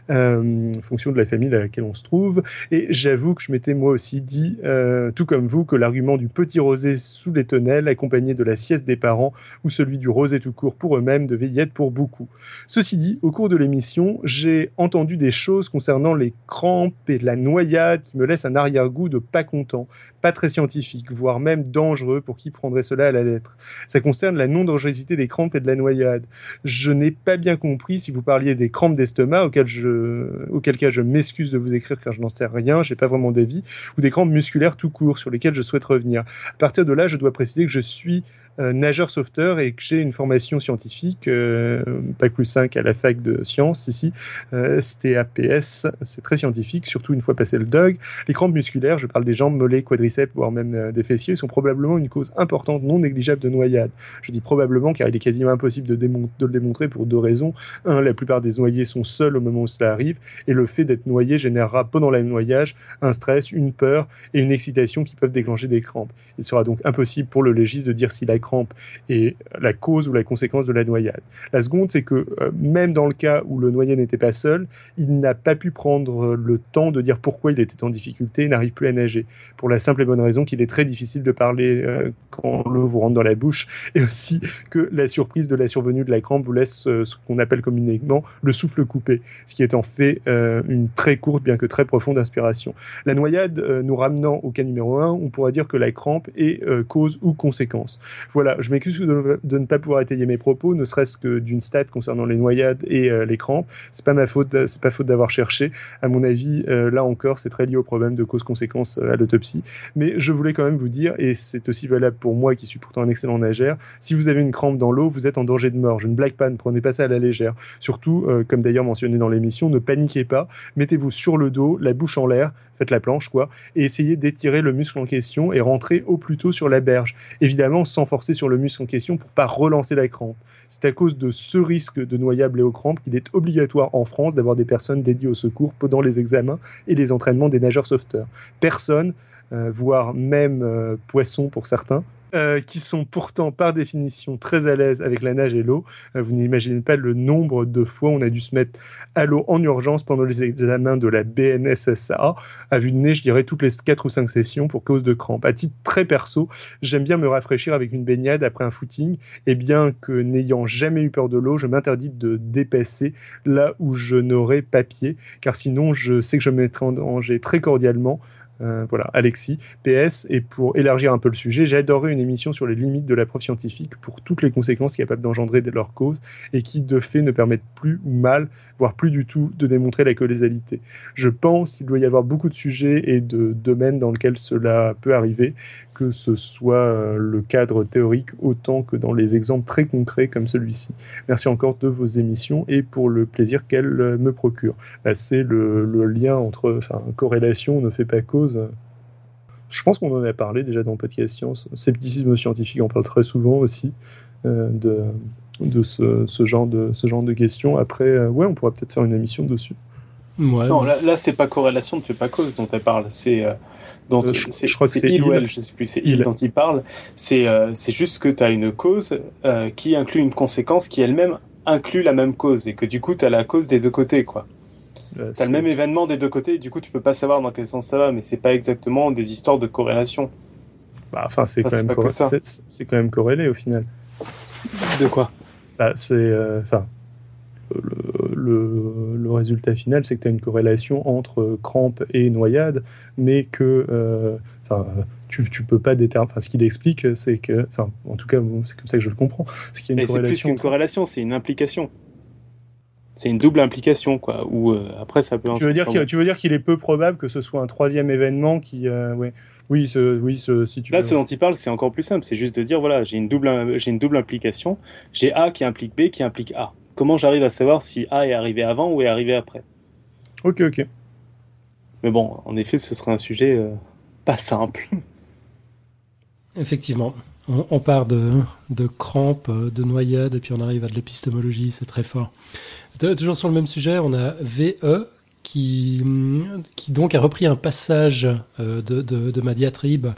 euh, en fonction de la famille dans laquelle on se trouve. Et j'avoue que je m'étais moi aussi dit, euh, tout comme vous, que l'argument du petit rosé sous les tonnelles, accompagné de la sieste des parents, ou celui du rosé tout court pour eux-mêmes, devait y être pour beaucoup. Ceci dit, au cours de l'émission, j'ai entendu des choses concernant les crampes et la noyade qui me laissent un arrière-goût de pas content, pas très scientifique, voire même dangereux pour qui prendrait cela à la lettre. Ça concerne la non-dangerosité des crampes et de la noyade. Je n'ai pas bien compris si vous parliez des crampes d'estomac, auquel, je, auquel cas je m'excuse de vous écrire car je n'en sais rien, j'ai pas vraiment d'avis, ou des crampes musculaires tout court sur lesquelles je souhaite revenir. À partir de là, je dois préciser que je suis nageur sauveteur et que j'ai une formation scientifique, euh, pas plus 5 à la fac de sciences ici, euh, STAPS, c'est très scientifique, surtout une fois passé le dog. Les crampes musculaires, je parle des jambes, mollets, quadriceps, voire même euh, des fessiers, sont probablement une cause importante, non négligeable de noyade. Je dis probablement car il est quasiment impossible de, de le démontrer pour deux raisons. Un, la plupart des noyés sont seuls au moment où cela arrive, et le fait d'être noyé générera pendant le noyage un stress, une peur et une excitation qui peuvent déclencher des crampes. Il sera donc impossible pour le légiste de dire si la crampe est la cause ou la conséquence de la noyade. La seconde, c'est que euh, même dans le cas où le noyé n'était pas seul, il n'a pas pu prendre le temps de dire pourquoi il était en difficulté et n'arrive plus à nager. Pour la simple et bonne raison qu'il est très difficile de parler euh, quand l'eau vous rentre dans la bouche et aussi que la surprise de la survenue de la crampe vous laisse euh, ce qu'on appelle communément le souffle coupé, ce qui est en fait une très courte bien que très profonde inspiration. La noyade nous ramenant au cas numéro 1, on pourrait dire que la crampe est cause ou conséquence. Voilà, je m'excuse de, ne pas pouvoir étayer mes propos, ne serait-ce que d'une stat concernant les noyades et euh, les crampes. C'est pas ma faute, c'est pas faute d'avoir cherché. À mon avis, euh, là encore, c'est très lié au problème de cause-conséquence euh, à l'autopsie. Mais je voulais quand même vous dire, et c'est aussi valable pour moi qui suis pourtant un excellent nageur, si vous avez une crampe dans l'eau, vous êtes en danger de mort. Je ne blague pas, ne prenez pas ça à la légère. Surtout, comme d'ailleurs mentionné dans l'émission, ne paniquez pas, mettez-vous sur le dos, la bouche en l'air, faites la planche quoi, et essayez d'étirer le muscle en question et rentrer au plus tôt sur la berge. Évidemment, sans forcer sur le muscle en question pour pas relancer la crampe. C'est à cause de ce risque de noyable et aux crampes qu'il est obligatoire en France d'avoir des personnes dédiées au secours pendant les examens et les entraînements des nageurs sauveteurs. Personne, euh, voire même euh, poisson pour certains, euh, qui sont pourtant par définition très à l'aise avec la nage et l'eau. Euh, vous n'imaginez pas le nombre de fois où on a dû se mettre à l'eau en urgence pendant les examens de la BNSSA, à vue de nez, je dirais, toutes les 4 ou 5 sessions pour cause de crampes. À titre très perso, j'aime bien me rafraîchir avec une baignade après un footing, et bien que n'ayant jamais eu peur de l'eau, je m'interdis de dépasser là où je n'aurai pas pied, car sinon je sais que je me mettrai en danger très cordialement euh, voilà, Alexis. PS, et pour élargir un peu le sujet, j'ai adoré une émission sur les limites de la preuve scientifique pour toutes les conséquences capables d'engendrer de leur cause et qui, de fait, ne permettent plus ou mal, voire plus du tout, de démontrer la causalité. Je pense qu'il doit y avoir beaucoup de sujets et de domaines dans lesquels cela peut arriver, que ce soit euh, le cadre théorique autant que dans les exemples très concrets comme celui-ci. Merci encore de vos émissions et pour le plaisir qu'elles euh, me procurent. Bah, c'est le, lien entre enfin, corrélation ne fait pas cause. Je pense qu'on en a parlé déjà dans Podcast Science. Scepticisme scientifique, on parle très souvent aussi euh, de, ce, genre de questions. Après, ouais, on pourrait peut-être faire une émission dessus. Non, là, là c'est pas corrélation ne fait pas cause dont elle parle. C'est donc euh, je, crois que c'est il ou elle, je sais plus, c'est il dont il parle. C'est euh, c'est juste que tu as une cause euh, qui inclut une conséquence qui elle-même inclut la même cause et que du coup tu as la cause des deux côtés quoi. Euh, tu as le même événement des deux côtés, et du coup tu peux pas savoir dans quel sens ça va, mais c'est pas exactement des histoires de corrélation. Bah, enfin, c'est quand, même c'est quand même corrélé au final. De quoi? Bah, C'est. Enfin, le, le, résultat final, c'est que tu as une corrélation entre crampe et noyade, mais que euh, tu, tu peux pas déterminer. Enfin, ce qu'il explique, c'est que, enfin, en tout cas, c'est comme ça que je le comprends. C'est plus qu'une corrélation, c'est une implication. c'est une double implication, quoi. Ou euh, après, ça peut. Tu veux dire qu'il, tu veux dire qu'il est peu probable que ce soit un troisième événement qui, euh, ouais. Oui, ce, oui, ce, si tu Là, veux. ce dont il parle, c'est encore plus simple. C'est juste de dire, voilà, j'ai une double, j'ai une double implication. J'ai A qui implique B qui implique A. Comment j'arrive à savoir si A est arrivé avant ou est arrivé après Ok, ok. Mais bon, en effet, ce serait un sujet euh, pas simple. Effectivement. On, on part de, de crampes, euh, de noyades, et puis on arrive à de l'épistémologie, c'est très fort. T- Toujours sur le même sujet, on a VE qui, hum, qui donc a repris un passage euh, de, de, de ma diatribe euh,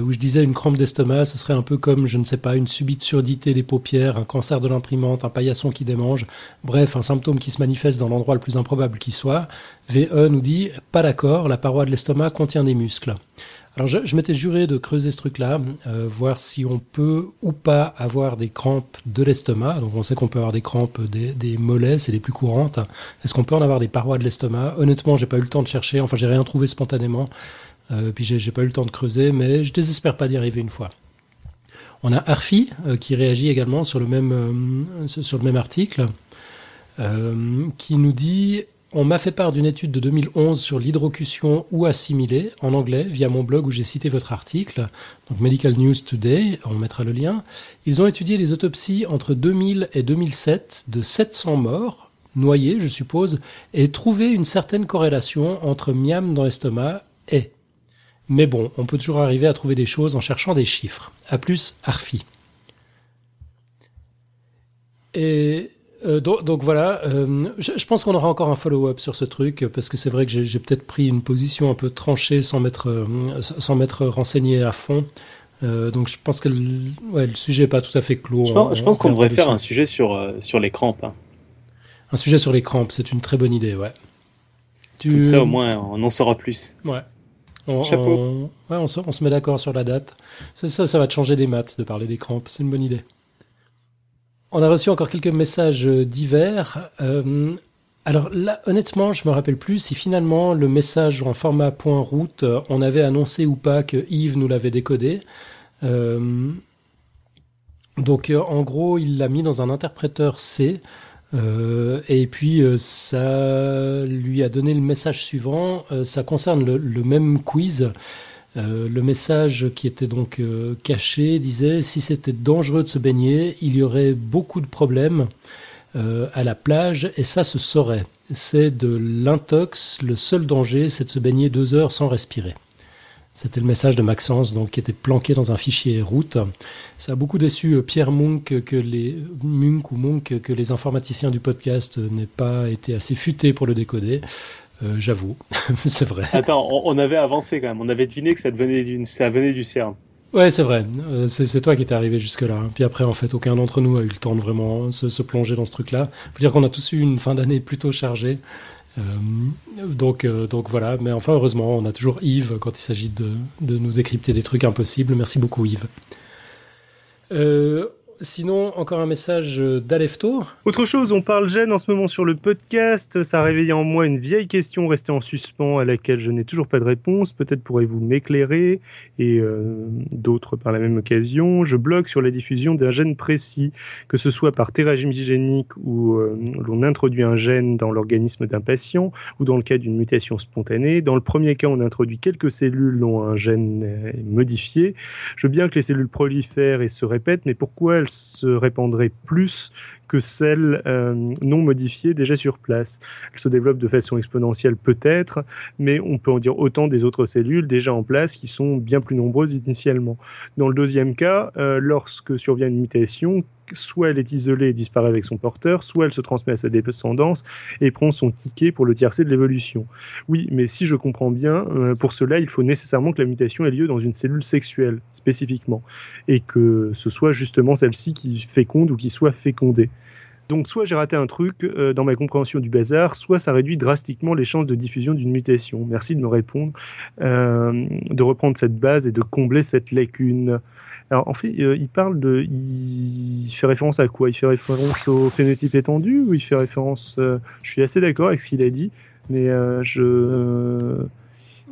où je disais une crampe d'estomac, ce serait un peu comme, je ne sais pas, une subite surdité des paupières, un cancer de l'imprimante, un paillasson qui démange, bref, un symptôme qui se manifeste dans l'endroit le plus improbable qui soit. VE nous dit, pas d'accord, la paroi de l'estomac contient des muscles. Alors je, je m'étais juré de creuser ce truc-là, euh, voir si on peut ou pas avoir des crampes de l'estomac. Donc on sait qu'on peut avoir des crampes des, des mollets, c'est les plus courantes. Est-ce qu'on peut en avoir des parois de l'estomac? Honnêtement, j'ai pas eu le temps de chercher. Enfin, j'ai rien trouvé spontanément. Euh, puis j'ai pas eu le temps de creuser, mais je désespère pas d'y arriver une fois. On a Arfi euh, qui réagit également sur le même euh, article, qui nous dit on m'a fait part d'une étude de 2011 sur l'hydrocution ou assimilée en anglais via mon blog où j'ai cité votre article, donc Medical News Today, on mettra le lien. Ils ont étudié les autopsies entre 2000 et 2007 de 700 morts, noyés je suppose, et trouvé une certaine corrélation entre miam dans l'estomac et. Mais bon, on peut toujours arriver à trouver des choses en cherchant des chiffres. A plus, Arfi. Et euh, donc, donc voilà, euh, je, je pense qu'on aura encore un follow-up sur ce truc parce que c'est vrai que j'ai peut-être pris une position un peu tranchée sans m'être euh, sans m'être renseigné à fond. Donc je pense que le, ouais, le sujet est pas tout à fait clos. Je pense, on qu'on devrait faire un sujet sur, sur les crampes. hein. un sujet sur les crampes, c'est une très bonne idée, ouais. Tu- Comme ça, au moins, on en saura plus. Ouais. On, Chapeau. on- ouais, on se, on se met d'accord sur la date. Ça, ça, ça va te changer des maths de parler des crampes. C'est une bonne idée. On a reçu encore quelques messages euh, divers. Euh, alors là, honnêtement, je me rappelle plus si finalement le message en format point route, euh, on avait annoncé ou pas que Yves nous l'avait décodé. Euh, donc en gros, il l'a mis dans un interpréteur C. Euh, et puis euh, ça lui a donné le message suivant. Euh, ça concerne le, même quiz. Le message qui était donc caché disait si c'était dangereux de se baigner, il y aurait beaucoup de problèmes à la plage et ça se saurait. C'est de l'intox. Le seul danger, c'est de se baigner deux heures sans respirer. C'était le message de Maxence, donc qui était planqué dans un fichier route. Ça a beaucoup déçu euh, Pierre Munk que les Munk ou Munk que les informaticiens du podcast n'aient pas été assez futés pour le décoder. Euh, J'avoue, c'est vrai. Attends, on, on avait avancé quand même. On avait deviné que ça venait, d'une, ça venait du CERN. Ouais, c'est vrai. Euh, c'est toi qui t'es arrivé jusque-là. Puis après, en fait, aucun d'entre nous a eu le temps de vraiment se, se plonger dans ce truc-là. Faut dire qu'on a tous eu une fin d'année plutôt chargée. Euh, donc, euh, donc voilà. Mais enfin, heureusement, on a toujours Yves quand il s'agit de, de nous décrypter des trucs impossibles. Merci beaucoup, Yves. Sinon, encore un message euh, d'Alefto. Autre chose, on parle gêne en ce moment sur le podcast. Ça a réveillé en moi une vieille question restée en suspens à laquelle je n'ai toujours pas de réponse. Peut-être pourrez-vous m'éclairer et euh, d'autres par la même occasion. Je bloque sur la diffusion d'un gène précis, que ce soit par théragime génique où euh, l'on introduit un gène dans l'organisme d'un patient ou dans le cas d'une mutation spontanée. Dans le premier cas, on introduit quelques cellules dont un gène est modifié. Je veux bien que les cellules prolifèrent et se répètent, mais pourquoi elles se répandraient plus que celles euh, non modifiées déjà sur place Elles se développent de façon exponentielle peut-être, mais on peut en dire autant des autres cellules déjà en place qui sont bien plus nombreuses initialement. Dans le deuxième cas, euh, lorsque survient une mutation, soit elle est isolée et disparaît avec son porteur, soit elle se transmet à sa descendance et prend son ticket pour le tiercé de l'évolution. Oui, mais si je comprends bien, euh, pour cela, il faut nécessairement que la mutation ait lieu dans une cellule sexuelle, spécifiquement, et que ce soit justement celle-ci qui féconde ou qui soit fécondée. Donc soit j'ai raté un truc euh, dans ma compréhension du bazar, soit ça réduit drastiquement les chances de diffusion d'une mutation. Merci de me répondre, euh, de reprendre cette base et de combler cette lacune. Alors en fait, euh, il parle de, il fait référence à quoi? Il fait référence au phénotype étendu ou il fait référence euh, Je suis assez d'accord avec ce qu'il a dit, mais euh, je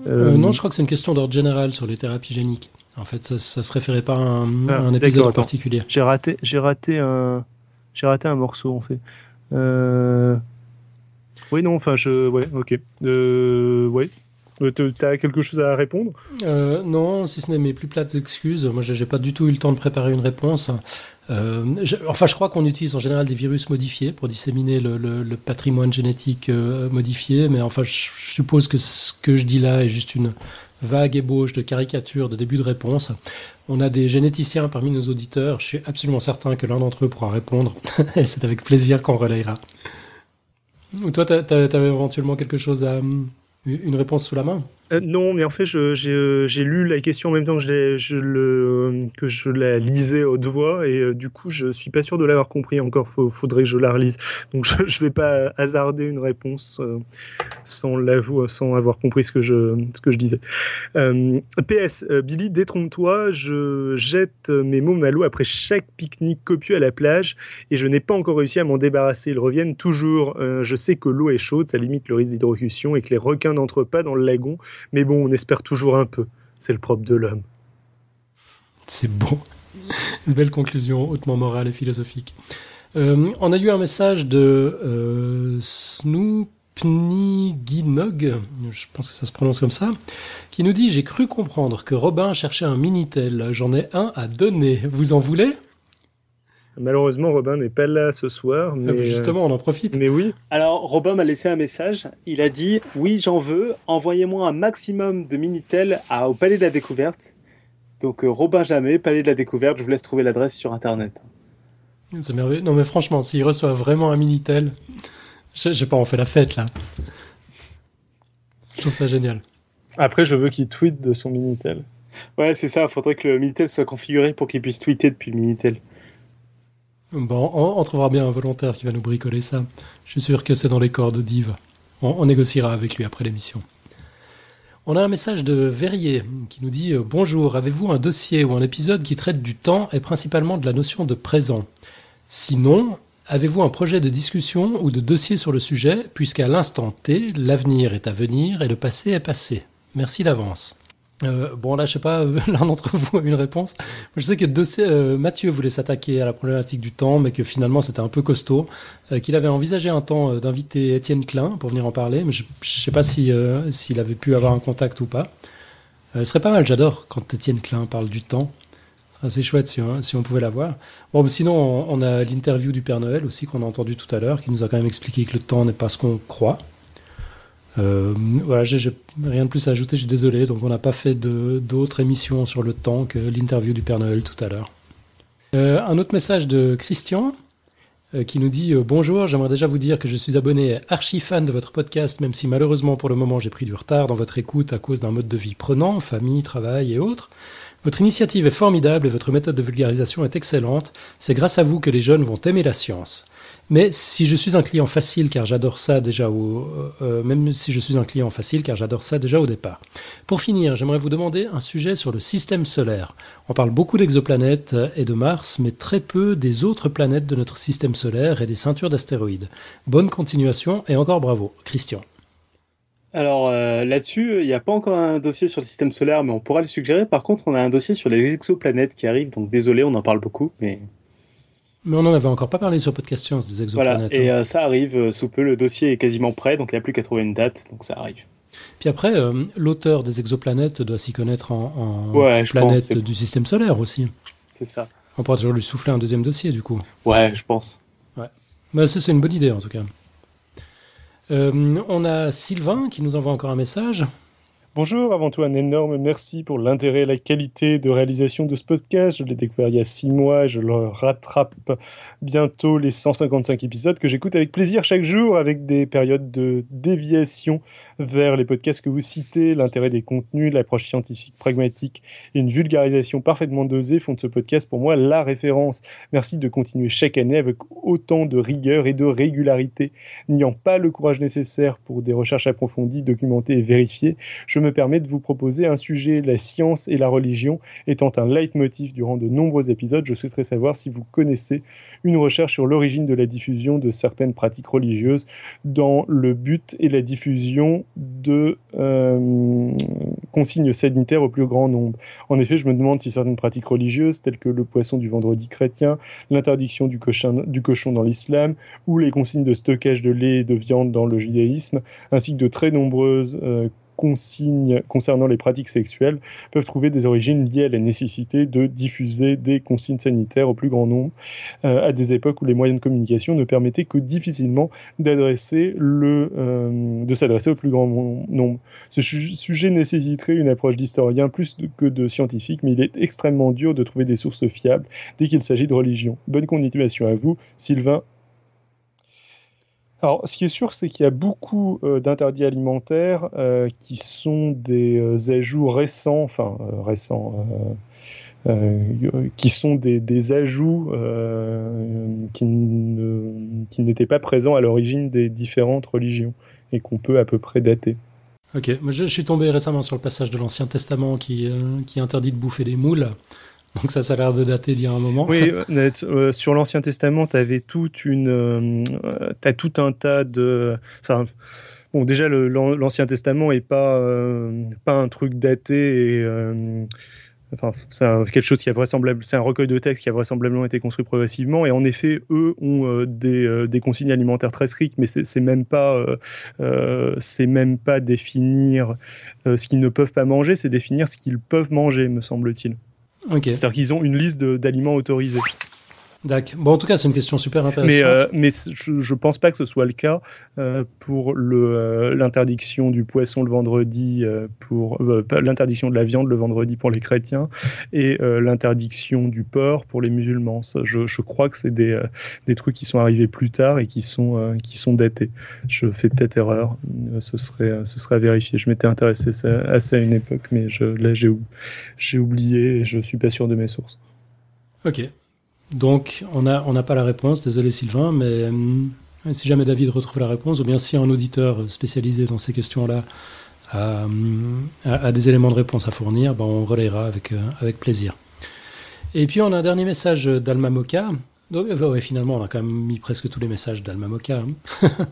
non, je crois que c'est une question d'ordre général sur les thérapies géniques. En fait, ça, ça se référait pas à un, Ah, à un d'accord, épisode en particulier. J'ai raté, j'ai raté un, j'ai raté un morceau en fait. Oui, non, enfin, je. Ouais, ok. Ouais. Euh, T'as quelque chose à répondre? Euh, non, si ce n'est mes plus plates excuses. Moi, j'ai pas du tout eu le temps de préparer une réponse. Euh, enfin, je crois qu'on utilise en général des virus modifiés pour disséminer le, patrimoine génétique modifié. Mais enfin, je, suppose que ce que je dis là est juste une vague ébauche de caricature de début de réponse. On a des généticiens parmi nos auditeurs. Je suis absolument certain que l'un d'entre eux pourra répondre. Et c'est avec plaisir qu'on relayera. Ou toi, t'avais éventuellement quelque chose à... Une réponse sous la main? Euh, non, mais en fait, euh, j'ai lu la question en même temps que je, la lisais haute voix, et euh, du coup, je suis pas sûr de l'avoir compris encore. Faut, faudrait que je la relise. Donc, je, je vais pas hasarder une réponse euh, sans, sans avoir compris ce que je, disais. PS, Billy, détrompe-toi, je jette mes mômes à l'eau après chaque pique-nique copieux à la plage, et je n'ai pas encore réussi à m'en débarrasser. Ils reviennent toujours. Je sais que l'eau est chaude, ça limite le risque d'hydrocution, et que les requins n'entrent pas dans le lagon. Mais bon, on espère toujours un peu. C'est le propre de l'homme. C'est beau. Une belle conclusion, hautement morale et philosophique. Euh, on a eu un message de euh, Snoopniginog, je pense que ça se prononce comme ça, qui nous dit J'ai cru comprendre que Robin cherchait un Minitel. J'en ai un à donner. Vous en voulez? Malheureusement, Robin n'est pas là ce soir. Mais Ah bah Justement, on en profite. Mais oui. Alors, Robin m'a laissé un message. Il a dit Oui, j'en veux. Envoyez-moi un maximum de Minitel à, au Palais de la Découverte. Donc, euh, Robin Jamais, Palais de la Découverte. Je vous laisse trouver l'adresse sur Internet. C'est merveilleux. Non, mais franchement, s'il reçoit vraiment un Minitel, je je sais pas, on fait la fête là. Je trouve ça génial. Après, je veux qu'il tweete de son Minitel. Ouais, c'est ça. Il faudrait que le Minitel soit configuré pour qu'il puisse tweeter depuis le Minitel. Bon, on, trouvera bien un volontaire qui va nous bricoler ça. Je suis sûr que c'est dans les cordes d'Yves. On, on négociera avec lui après l'émission. On a un message de Verrier qui nous dit euh, Bonjour, avez-vous un dossier ou un épisode qui traite du temps et principalement de la notion de présent? Sinon, avez-vous un projet de discussion ou de dossier sur le sujet, puisqu'à l'instant T, l'avenir est à venir et le passé est passé? Merci d'avance. Euh, bon, là, je sais pas, euh, l'un d'entre vous a une réponse. Je sais que euh, Mathieu voulait s'attaquer à la problématique du temps, mais que finalement, c'était un peu costaud. Euh, qu'il avait envisagé un temps d'inviter Étienne Klein pour venir en parler, mais je, sais pas si s'il avait pu avoir un contact ou pas. Ce serait pas mal, j'adore quand Étienne Klein parle du temps. C'est chouette si, si on pouvait l'avoir. Bon, sinon, on, on a l'interview du Père Noël aussi qu'on a entendu tout à l'heure, qui nous a quand même expliqué que le temps n'est pas ce qu'on croit. Euh, voilà, j'ai rien de plus à ajouter, je suis désolé. Donc, on n'a pas fait d'autres émissions sur le temps que l'interview du Père Noël tout à l'heure. Euh, un autre message de Christian euh, qui nous dit Bonjour, j'aimerais déjà vous dire que je suis abonné archi fan de votre podcast, même si malheureusement pour le moment j'ai pris du retard dans votre écoute à cause d'un mode de vie prenant, famille, travail et autres. Votre initiative est formidable et votre méthode de vulgarisation est excellente. C'est grâce à vous que les jeunes vont aimer la science. Mais si je suis un client facile car j'adore ça déjà au, euh, même si je suis un client facile car j'adore ça déjà au départ. Pour finir, j'aimerais vous demander un sujet sur le système solaire. On parle beaucoup d'exoplanètes et de Mars, mais très peu des autres planètes de notre système solaire et des ceintures d'astéroïdes. Bonne continuation et encore bravo, Christian. Alors euh, là-dessus, il n'y a pas encore un dossier sur le système solaire, mais on pourra le suggérer. Par contre, on a un dossier sur les exoplanètes qui arrive, donc désolé, on en parle beaucoup, mais Mais on n'en avait encore pas parlé sur Podcast Science des voilà. exoplanètes. Et hein. euh, ça arrive euh, sous peu, le dossier est quasiment prêt, donc il n'y a plus qu'à trouver une date, donc ça arrive. Puis après, euh, l'auteur des exoplanètes doit s'y connaître en, en Ouais, c'est- du système solaire aussi. C'est ça. On pourra toujours lui souffler un deuxième dossier du coup. Ouais, je pense. Mais ça, c'est une bonne idée en tout cas. On a Sylvain qui nous envoie encore un message. Bonjour, avant tout un énorme merci pour l'intérêt et la qualité de réalisation de ce podcast. Je l'ai découvert il y a six mois, je le rattrape bientôt les 155 épisodes que j'écoute avec plaisir chaque jour avec des périodes de déviation vers les podcasts que vous citez. L'intérêt des contenus, l'approche scientifique pragmatique et une vulgarisation parfaitement dosée font de ce podcast pour moi la référence. Merci de continuer chaque année avec autant de rigueur et de régularité. N'ayant pas le courage nécessaire pour des recherches approfondies, documentées et vérifiées, je me permets de vous proposer un sujet, la science et la religion étant un leitmotiv durant de nombreux épisodes. Je souhaiterais savoir si vous connaissez une recherche sur l'origine de la diffusion de certaines pratiques religieuses dans le but et la diffusion de euh, consignes sanitaires au plus grand nombre. En effet, je me demande si certaines pratiques religieuses, telles que le poisson du vendredi chrétien, l'interdiction du cochon, dans l'islam, ou les consignes de stockage de lait et de viande dans le judaïsme, ainsi que de très nombreuses euh, consignes concernant les pratiques sexuelles peuvent trouver des origines liées à la nécessité de diffuser des consignes sanitaires au plus grand nombre euh, à des époques où les moyens de communication ne permettaient que difficilement d'adresser le euh, de s'adresser au plus grand nombre. Ce sujet nécessiterait une approche d'historien plus que de scientifique, mais il est extrêmement dur de trouver des sources fiables dès qu'il s'agit de religion. Bonne continuation à vous, Sylvain alors, ce qui est sûr, c'est qu'il y a beaucoup euh, d'interdits alimentaires euh, qui sont des euh, ajouts récents, enfin récents, qui sont des, ajouts qui n'étaient pas présents à l'origine des différentes religions et qu'on peut à peu près dater. Ok, moi je, suis tombé récemment sur le passage de l'Ancien Testament qui, qui interdit de bouffer des moules. Donc ça, ça a l'air de dater d'il y a un moment. Oui, euh, euh, sur l'Ancien Testament, tu avais toute une, euh, as tout un tas de, enfin, bon, déjà l'Ancien Testament est pas pas un truc daté et Enfin, c'est quelque chose qui a vraisemblablement, c'est un recueil de textes qui a vraisemblablement été construit progressivement. Et en effet, eux ont des, des, consignes alimentaires très strictes, mais c'est même pas, c'est même pas définir ce qu'ils ne peuvent pas manger, c'est définir ce qu'ils peuvent manger, me semble-t-il. C'est-à-dire qu'ils ont une liste d'aliments autorisés. D'accord. Bon, en tout cas, c'est une question super intéressante. Mais, euh, mais je, ne pense pas que ce soit le cas euh, pour euh, l'interdiction du poisson le vendredi, pour l'interdiction de la viande le vendredi pour les chrétiens et l'interdiction du porc pour les musulmans. Ça, je, je, crois que c'est des, des trucs qui sont arrivés plus tard et qui sont, qui sont datés. Je fais peut-être erreur. Ce serait, ce serait à vérifier. Je m'étais intéressé à ça à une époque, mais je, là, j'ai oublié et je suis pas sûr de mes sources. Ok. Donc, on n'a on pas la réponse, désolé Sylvain, mais euh, si jamais David retrouve la réponse, ou bien si un auditeur spécialisé dans ces questions-là a, a, des éléments de réponse à fournir, ben on relayera avec, euh, avec plaisir. Et puis, on a un dernier message d'Alma Moka. Finalement, on a quand même mis presque tous les messages d'Alma Moka. Hein.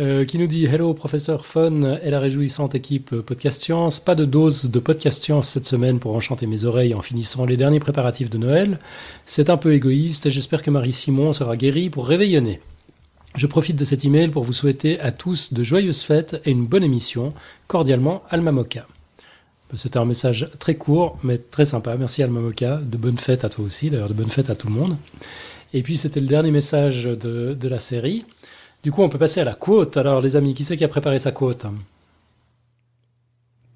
Euh, qui nous dit Hello professeur Fun et la réjouissante équipe Podcast Science. Pas de dose de Podcast Science cette semaine pour enchanter mes oreilles en finissant les derniers préparatifs de Noël. C'est un peu égoïste et j'espère que Marie Simon sera guérie pour réveillonner. Je profite de cet email pour vous souhaiter à tous de joyeuses fêtes et une bonne émission. Cordialement, Alma Moka. C'était un message très court mais très sympa. Merci Alma Moka. De bonnes fêtes à toi aussi, d'ailleurs de bonnes fêtes à tout le monde. Et puis c'était le dernier message de, de la série. Du coup, on peut passer à la quote. Alors, les amis, qui c'est qui a préparé sa quote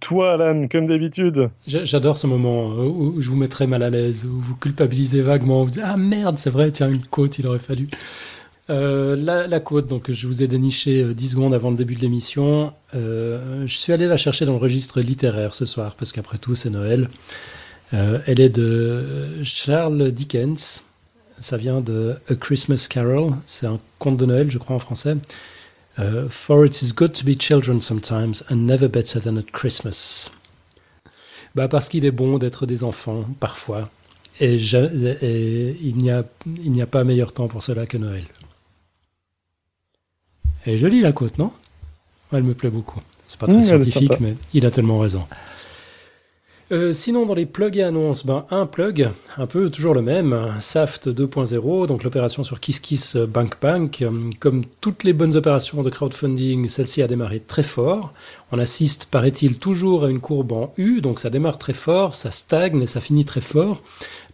Toi, Alan, comme d'habitude. J'adore ce moment euh, où je vous mettrai mal à l'aise, où vous culpabilisez vaguement. Vous dites, ah merde, c'est vrai, tiens, une quote, il aurait fallu. Euh, la, la, quote, donc je vous ai déniché 10 euh, secondes avant le début de l'émission. je suis allé la chercher dans le registre littéraire ce soir, parce qu'après tout, c'est Noël. elle est de Charles Dickens, ça vient de A Christmas Carol, c'est un conte de Noël, je crois en français. Uh, For it is good to be children sometimes and never better than at Christmas. Bah parce qu'il est bon d'être des enfants parfois, et, il n'y a, il a pas meilleur temps pour cela que Noël. Elle est jolie la côte, non? Elle me plaît beaucoup. C'est pas très mmh, scientifique, mais il a tellement raison. Euh, sinon, dans les plugs et annonces, ben, un plug, un peu toujours le même, SAFT 2.0, donc l'opération sur KissKiss Bank Bank. Comme toutes les bonnes opérations de crowdfunding, celle-ci a démarré très fort. On assiste, paraît-il, toujours à une courbe en U, donc ça démarre très fort, ça stagne et ça finit très fort.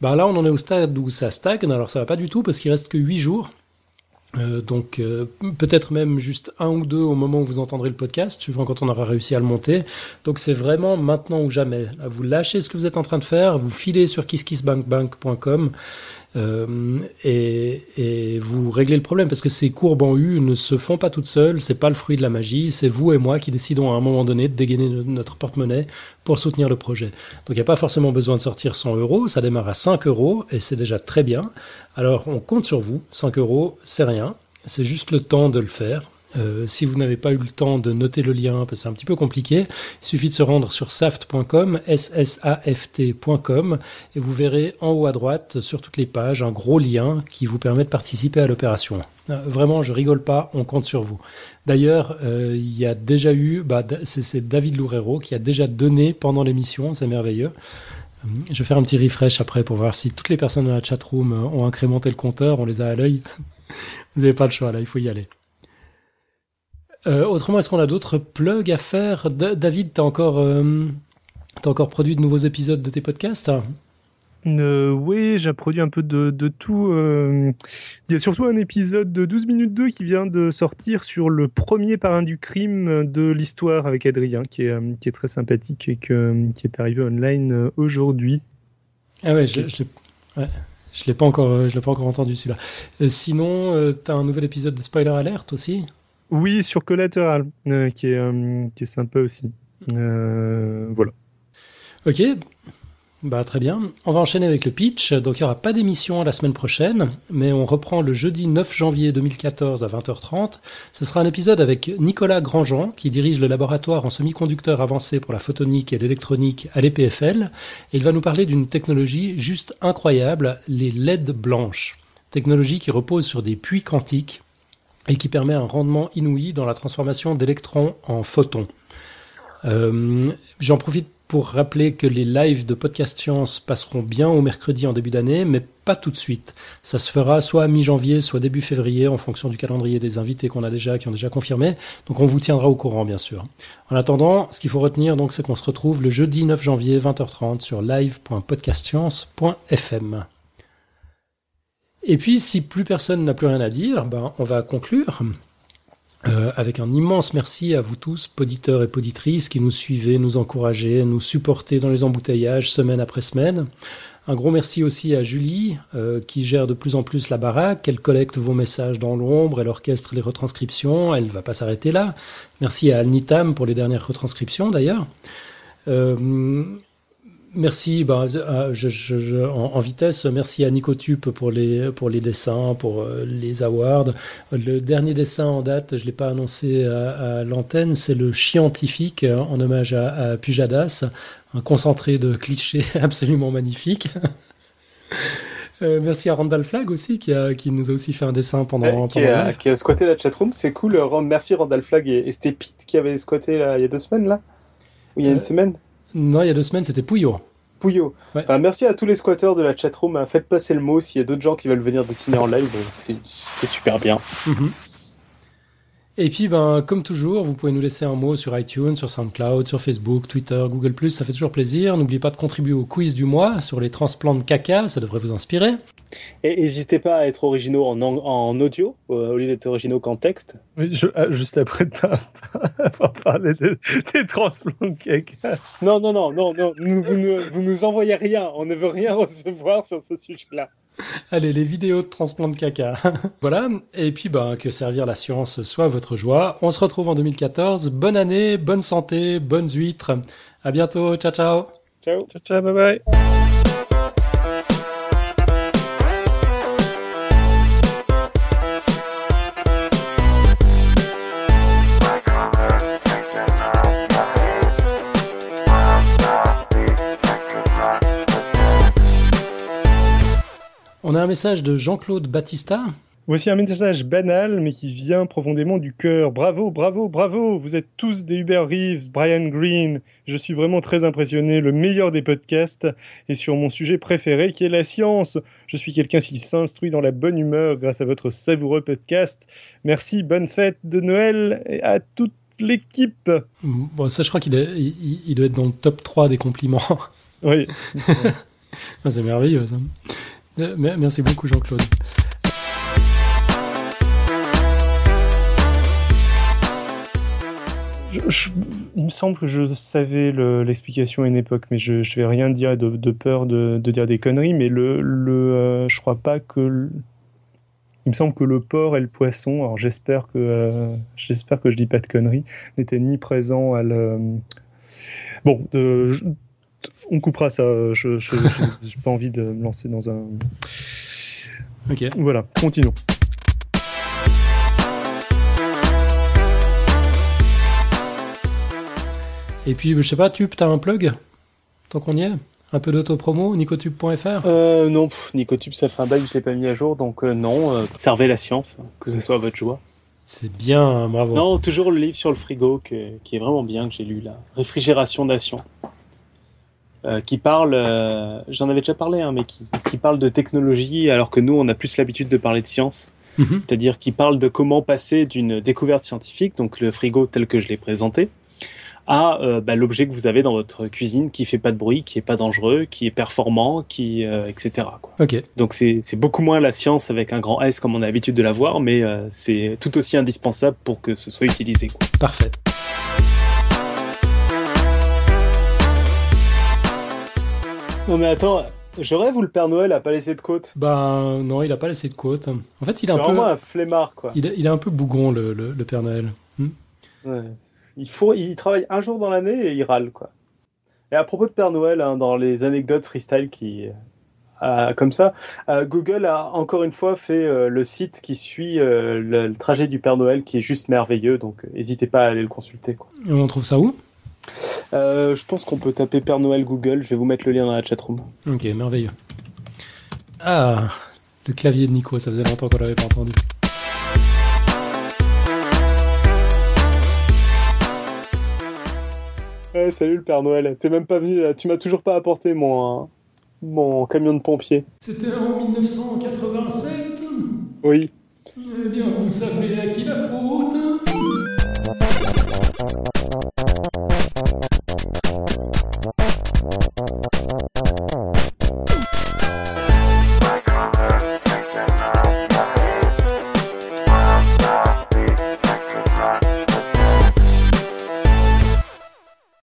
Ben là, on en est au stade où ça stagne, alors ça va pas du tout parce qu'il reste que 8 jours. Euh, donc euh, peut-être même juste un ou deux au moment où vous entendrez le podcast, suivant quand on aura réussi à le monter. Donc c'est vraiment maintenant ou jamais. vous lâchez ce que vous êtes en train de faire, vous filez sur kisskissbankbank.com euh, et, et, vous réglez le problème parce que ces courbes en U ne se font pas toutes seules, c'est pas le fruit de la magie, c'est vous et moi qui décidons à un moment donné de dégainer notre porte-monnaie pour soutenir le projet. Donc il n'y a pas forcément besoin de sortir 100 euros, ça démarre à 5 euros et c'est déjà très bien. Alors on compte sur vous, 5 euros c'est rien, c'est juste le temps de le faire. Euh, si vous n'avez pas eu le temps de noter le lien, parce que c'est un petit peu compliqué, il suffit de se rendre sur saft.com, S-S-A-F-T.com, et vous verrez en haut à droite, sur toutes les pages, un gros lien qui vous permet de participer à l'opération. Euh, Vraiment, je rigole pas, on compte sur vous. D'ailleurs, euh, il y a déjà eu, bah, c'est David Loureiro qui a déjà donné pendant l'émission, c'est merveilleux. Je vais faire un petit refresh après pour voir si toutes les personnes dans la chatroom ont incrémenté le compteur, on les a à l'œil. Vous n'avez pas le choix là, il faut y aller. Euh, autrement, est-ce qu'on a d'autres plugs à faire Da- David, t'as encore, euh, encore produit de nouveaux épisodes de tes podcasts? Euh, oui, j'ai produit un peu de, de tout. euh, Il y a surtout un épisode de 12 minutes 2 qui vient de sortir sur le premier parrain du crime de l'histoire avec Adrien, qui est, qui est très sympathique et que, qui est arrivé online aujourd'hui. Ah ouais, je, je l'ai, ouais, je l'ai pas encore, je l'ai pas encore entendu celui-là. Euh, sinon, euh, t'as un nouvel épisode de Spoiler Alert aussi? Oui, sur Collateral, euh, qui, est, euh, qui est sympa aussi. Euh, voilà. Ok, bah très bien. On va enchaîner avec le pitch. Donc il n'y aura pas d'émission la semaine prochaine, mais on reprend le jeudi 9 janvier 2014 à 20h30. Ce sera un épisode avec Nicolas Grandjean, qui dirige le laboratoire en semi-conducteurs avancés pour la photonique et l'électronique à l'EPFL. Et il va nous parler d'une technologie juste incroyable, les LED blanches. Technologie qui repose sur des puits quantiques et qui permet un rendement inouï dans la transformation d'électrons en photons. Euh, J'en profite pour rappeler que les lives de Podcast Science passeront bien au mercredi en début d'année, mais pas tout de suite. Ça se fera soit mi-janvier, soit début février, en fonction du calendrier des invités qu'on a déjà, qui ont déjà confirmé. Donc on vous tiendra au courant, bien sûr. En attendant, ce qu'il faut retenir, donc, c'est qu'on se retrouve le jeudi 9 janvier, 20h30, sur live.podcastscience.fm. Et puis, si plus personne n'a plus rien à dire, ben, on va conclure. Euh, avec un immense merci à vous tous, poditeurs et poditrices, qui nous suivez, nous encouragez, nous supportez dans les embouteillages semaine après semaine. Un gros merci aussi à Julie, euh, qui gère de plus en plus la baraque. Elle collecte vos messages dans l'ombre, elle orchestre les retranscriptions. Elle ne va pas s'arrêter là. Merci à Alnitam pour les dernières retranscriptions, d'ailleurs. Euh, Merci, ben, euh, je, je, je, en, en, vitesse, merci à Nicotube pour les, pour les dessins, pour euh, les awards. Le dernier dessin en date, je ne l'ai pas annoncé à, à l'antenne, c'est le Scientifique euh, en hommage à, à, Pujadas, un concentré de clichés absolument magnifique. merci à Randall Flag aussi, qui, a, qui nous a aussi fait un dessin pendant. Ouais, pendant qui, a, qui, a, squatté la chatroom, c'est cool. Merci Randall Flag et, et c'était Pete qui avait squatté là, il y a deux semaines, là? Ou il y a une semaine? Non, il y a deux semaines, c'était Pouillot. Pouillot. Ouais. Enfin, merci à tous les squatteurs de la chatroom. Faites passer le mot s'il y a d'autres gens qui veulent venir dessiner en live. C'est super bien. Mm -hmm. Et puis, ben, comme toujours, vous pouvez nous laisser un mot sur iTunes, sur SoundCloud, sur Facebook, Twitter, Google+. Ça fait toujours plaisir. N'oubliez pas de contribuer au quiz du mois sur les transplants de caca. Ça devrait vous inspirer. Et n'hésitez pas à être originaux en, en audio euh, au lieu d'être originaux qu'en texte. Oui, je, ah, juste après pas parler de, des transplants de caca. Non, non, non, non, non. Nous, vous, ne, vous nous envoyez rien. On ne veut rien recevoir sur ce sujet-là. Allez, les vidéos de transplant de caca. voilà. Et puis, ben, que servir la science soit votre joie. On se retrouve en 2014. Bonne année, bonne santé, bonnes huîtres. À bientôt. Ciao, ciao. Ciao. Ciao, ciao. Bye bye. On a un message de Jean-Claude Battista. Voici un message banal, mais qui vient profondément du cœur. Bravo, bravo, bravo Vous êtes tous des Hubert Reeves, Brian Green. Je suis vraiment très impressionné. Le meilleur des podcasts est sur mon sujet préféré, qui est la science. Je suis quelqu'un qui s'instruit dans la bonne humeur grâce à votre savoureux podcast. Merci, bonne fête de Noël et à toute l'équipe. Bon, ça, je crois qu'il il, il doit être dans le top 3 des compliments. Oui. C'est merveilleux, ça. Merci beaucoup, Jean-Claude. Je, je, il me semble que je savais l'explication le, à une époque, mais je ne vais rien dire de, peur de, dire des conneries. Mais le, le euh, je crois pas que. Le, il me semble que le porc et le poisson, alors j'espère que euh, j'espère que je dis pas de conneries, n'étaient ni présents à le. Bon, de, on coupera ça. Euh, je n'ai pas envie de me lancer dans un. Ok. Voilà, continuons. Et puis, je sais pas, Tube, t'as un plug? Tant qu'on y est? Un peu d'autopromo Nicotube.fr euh, Non, Nicotube, ça fait un bail que je l'ai pas mis à jour, donc euh, non. Euh, servez la science, hein, que ce soit votre joie. C'est bien, hein, bravo. Non, toujours le livre sur le frigo qui est vraiment bien que j'ai lu là. Réfrigération Nation. Euh, qui parle, euh, j'en avais déjà parlé, hein, mais qui, qui parle de technologie, alors que nous, on a plus l'habitude de parler de science. Mhm. C'est-à-dire qui parle de comment passer d'une découverte scientifique, donc le frigo tel que je l'ai présenté, à euh, bah, l'objet que vous avez dans votre cuisine qui fait pas de bruit, qui est pas dangereux, qui est performant, qui, euh, etc. Quoi. Ok, Donc c'est c'est beaucoup moins la science avec un grand S comme on a l'habitude de la voir, mais euh, c'est tout aussi indispensable pour que ce soit utilisé. Quoi. parfait. Non mais attends, je rêve où le Père Noël a pas laissé de côte. Ben non, il a pas laissé de côte. En fait, il est C'est un peu, vraiment un flemmard quoi. il est, il est un peu bougon le, le, le Père Noël. Hmm Ouais. Il, faut, il travaille un jour dans l'année et il râle quoi. Et à propos de Père Noël, hein, dans les anecdotes freestyle qui euh, comme ça, euh, Google a encore une fois fait euh, le site qui suit le, le trajet du Père Noël qui est juste merveilleux, donc n'hésitez pas à aller le consulter. Quoi. Et on trouve ça où? Euh, je pense qu'on peut taper Père Noël Google, je vais vous mettre le lien dans la chatroom. Ok, merveilleux. Ah, le clavier de Nico, ça faisait longtemps qu'on l'avait pas entendu. Ouais, salut le Père Noël, t'es même pas venu là, tu m'as toujours pas apporté mon, mon camion de pompier. C'était en 1987. Oui. Eh bien, vous savez à qui la faute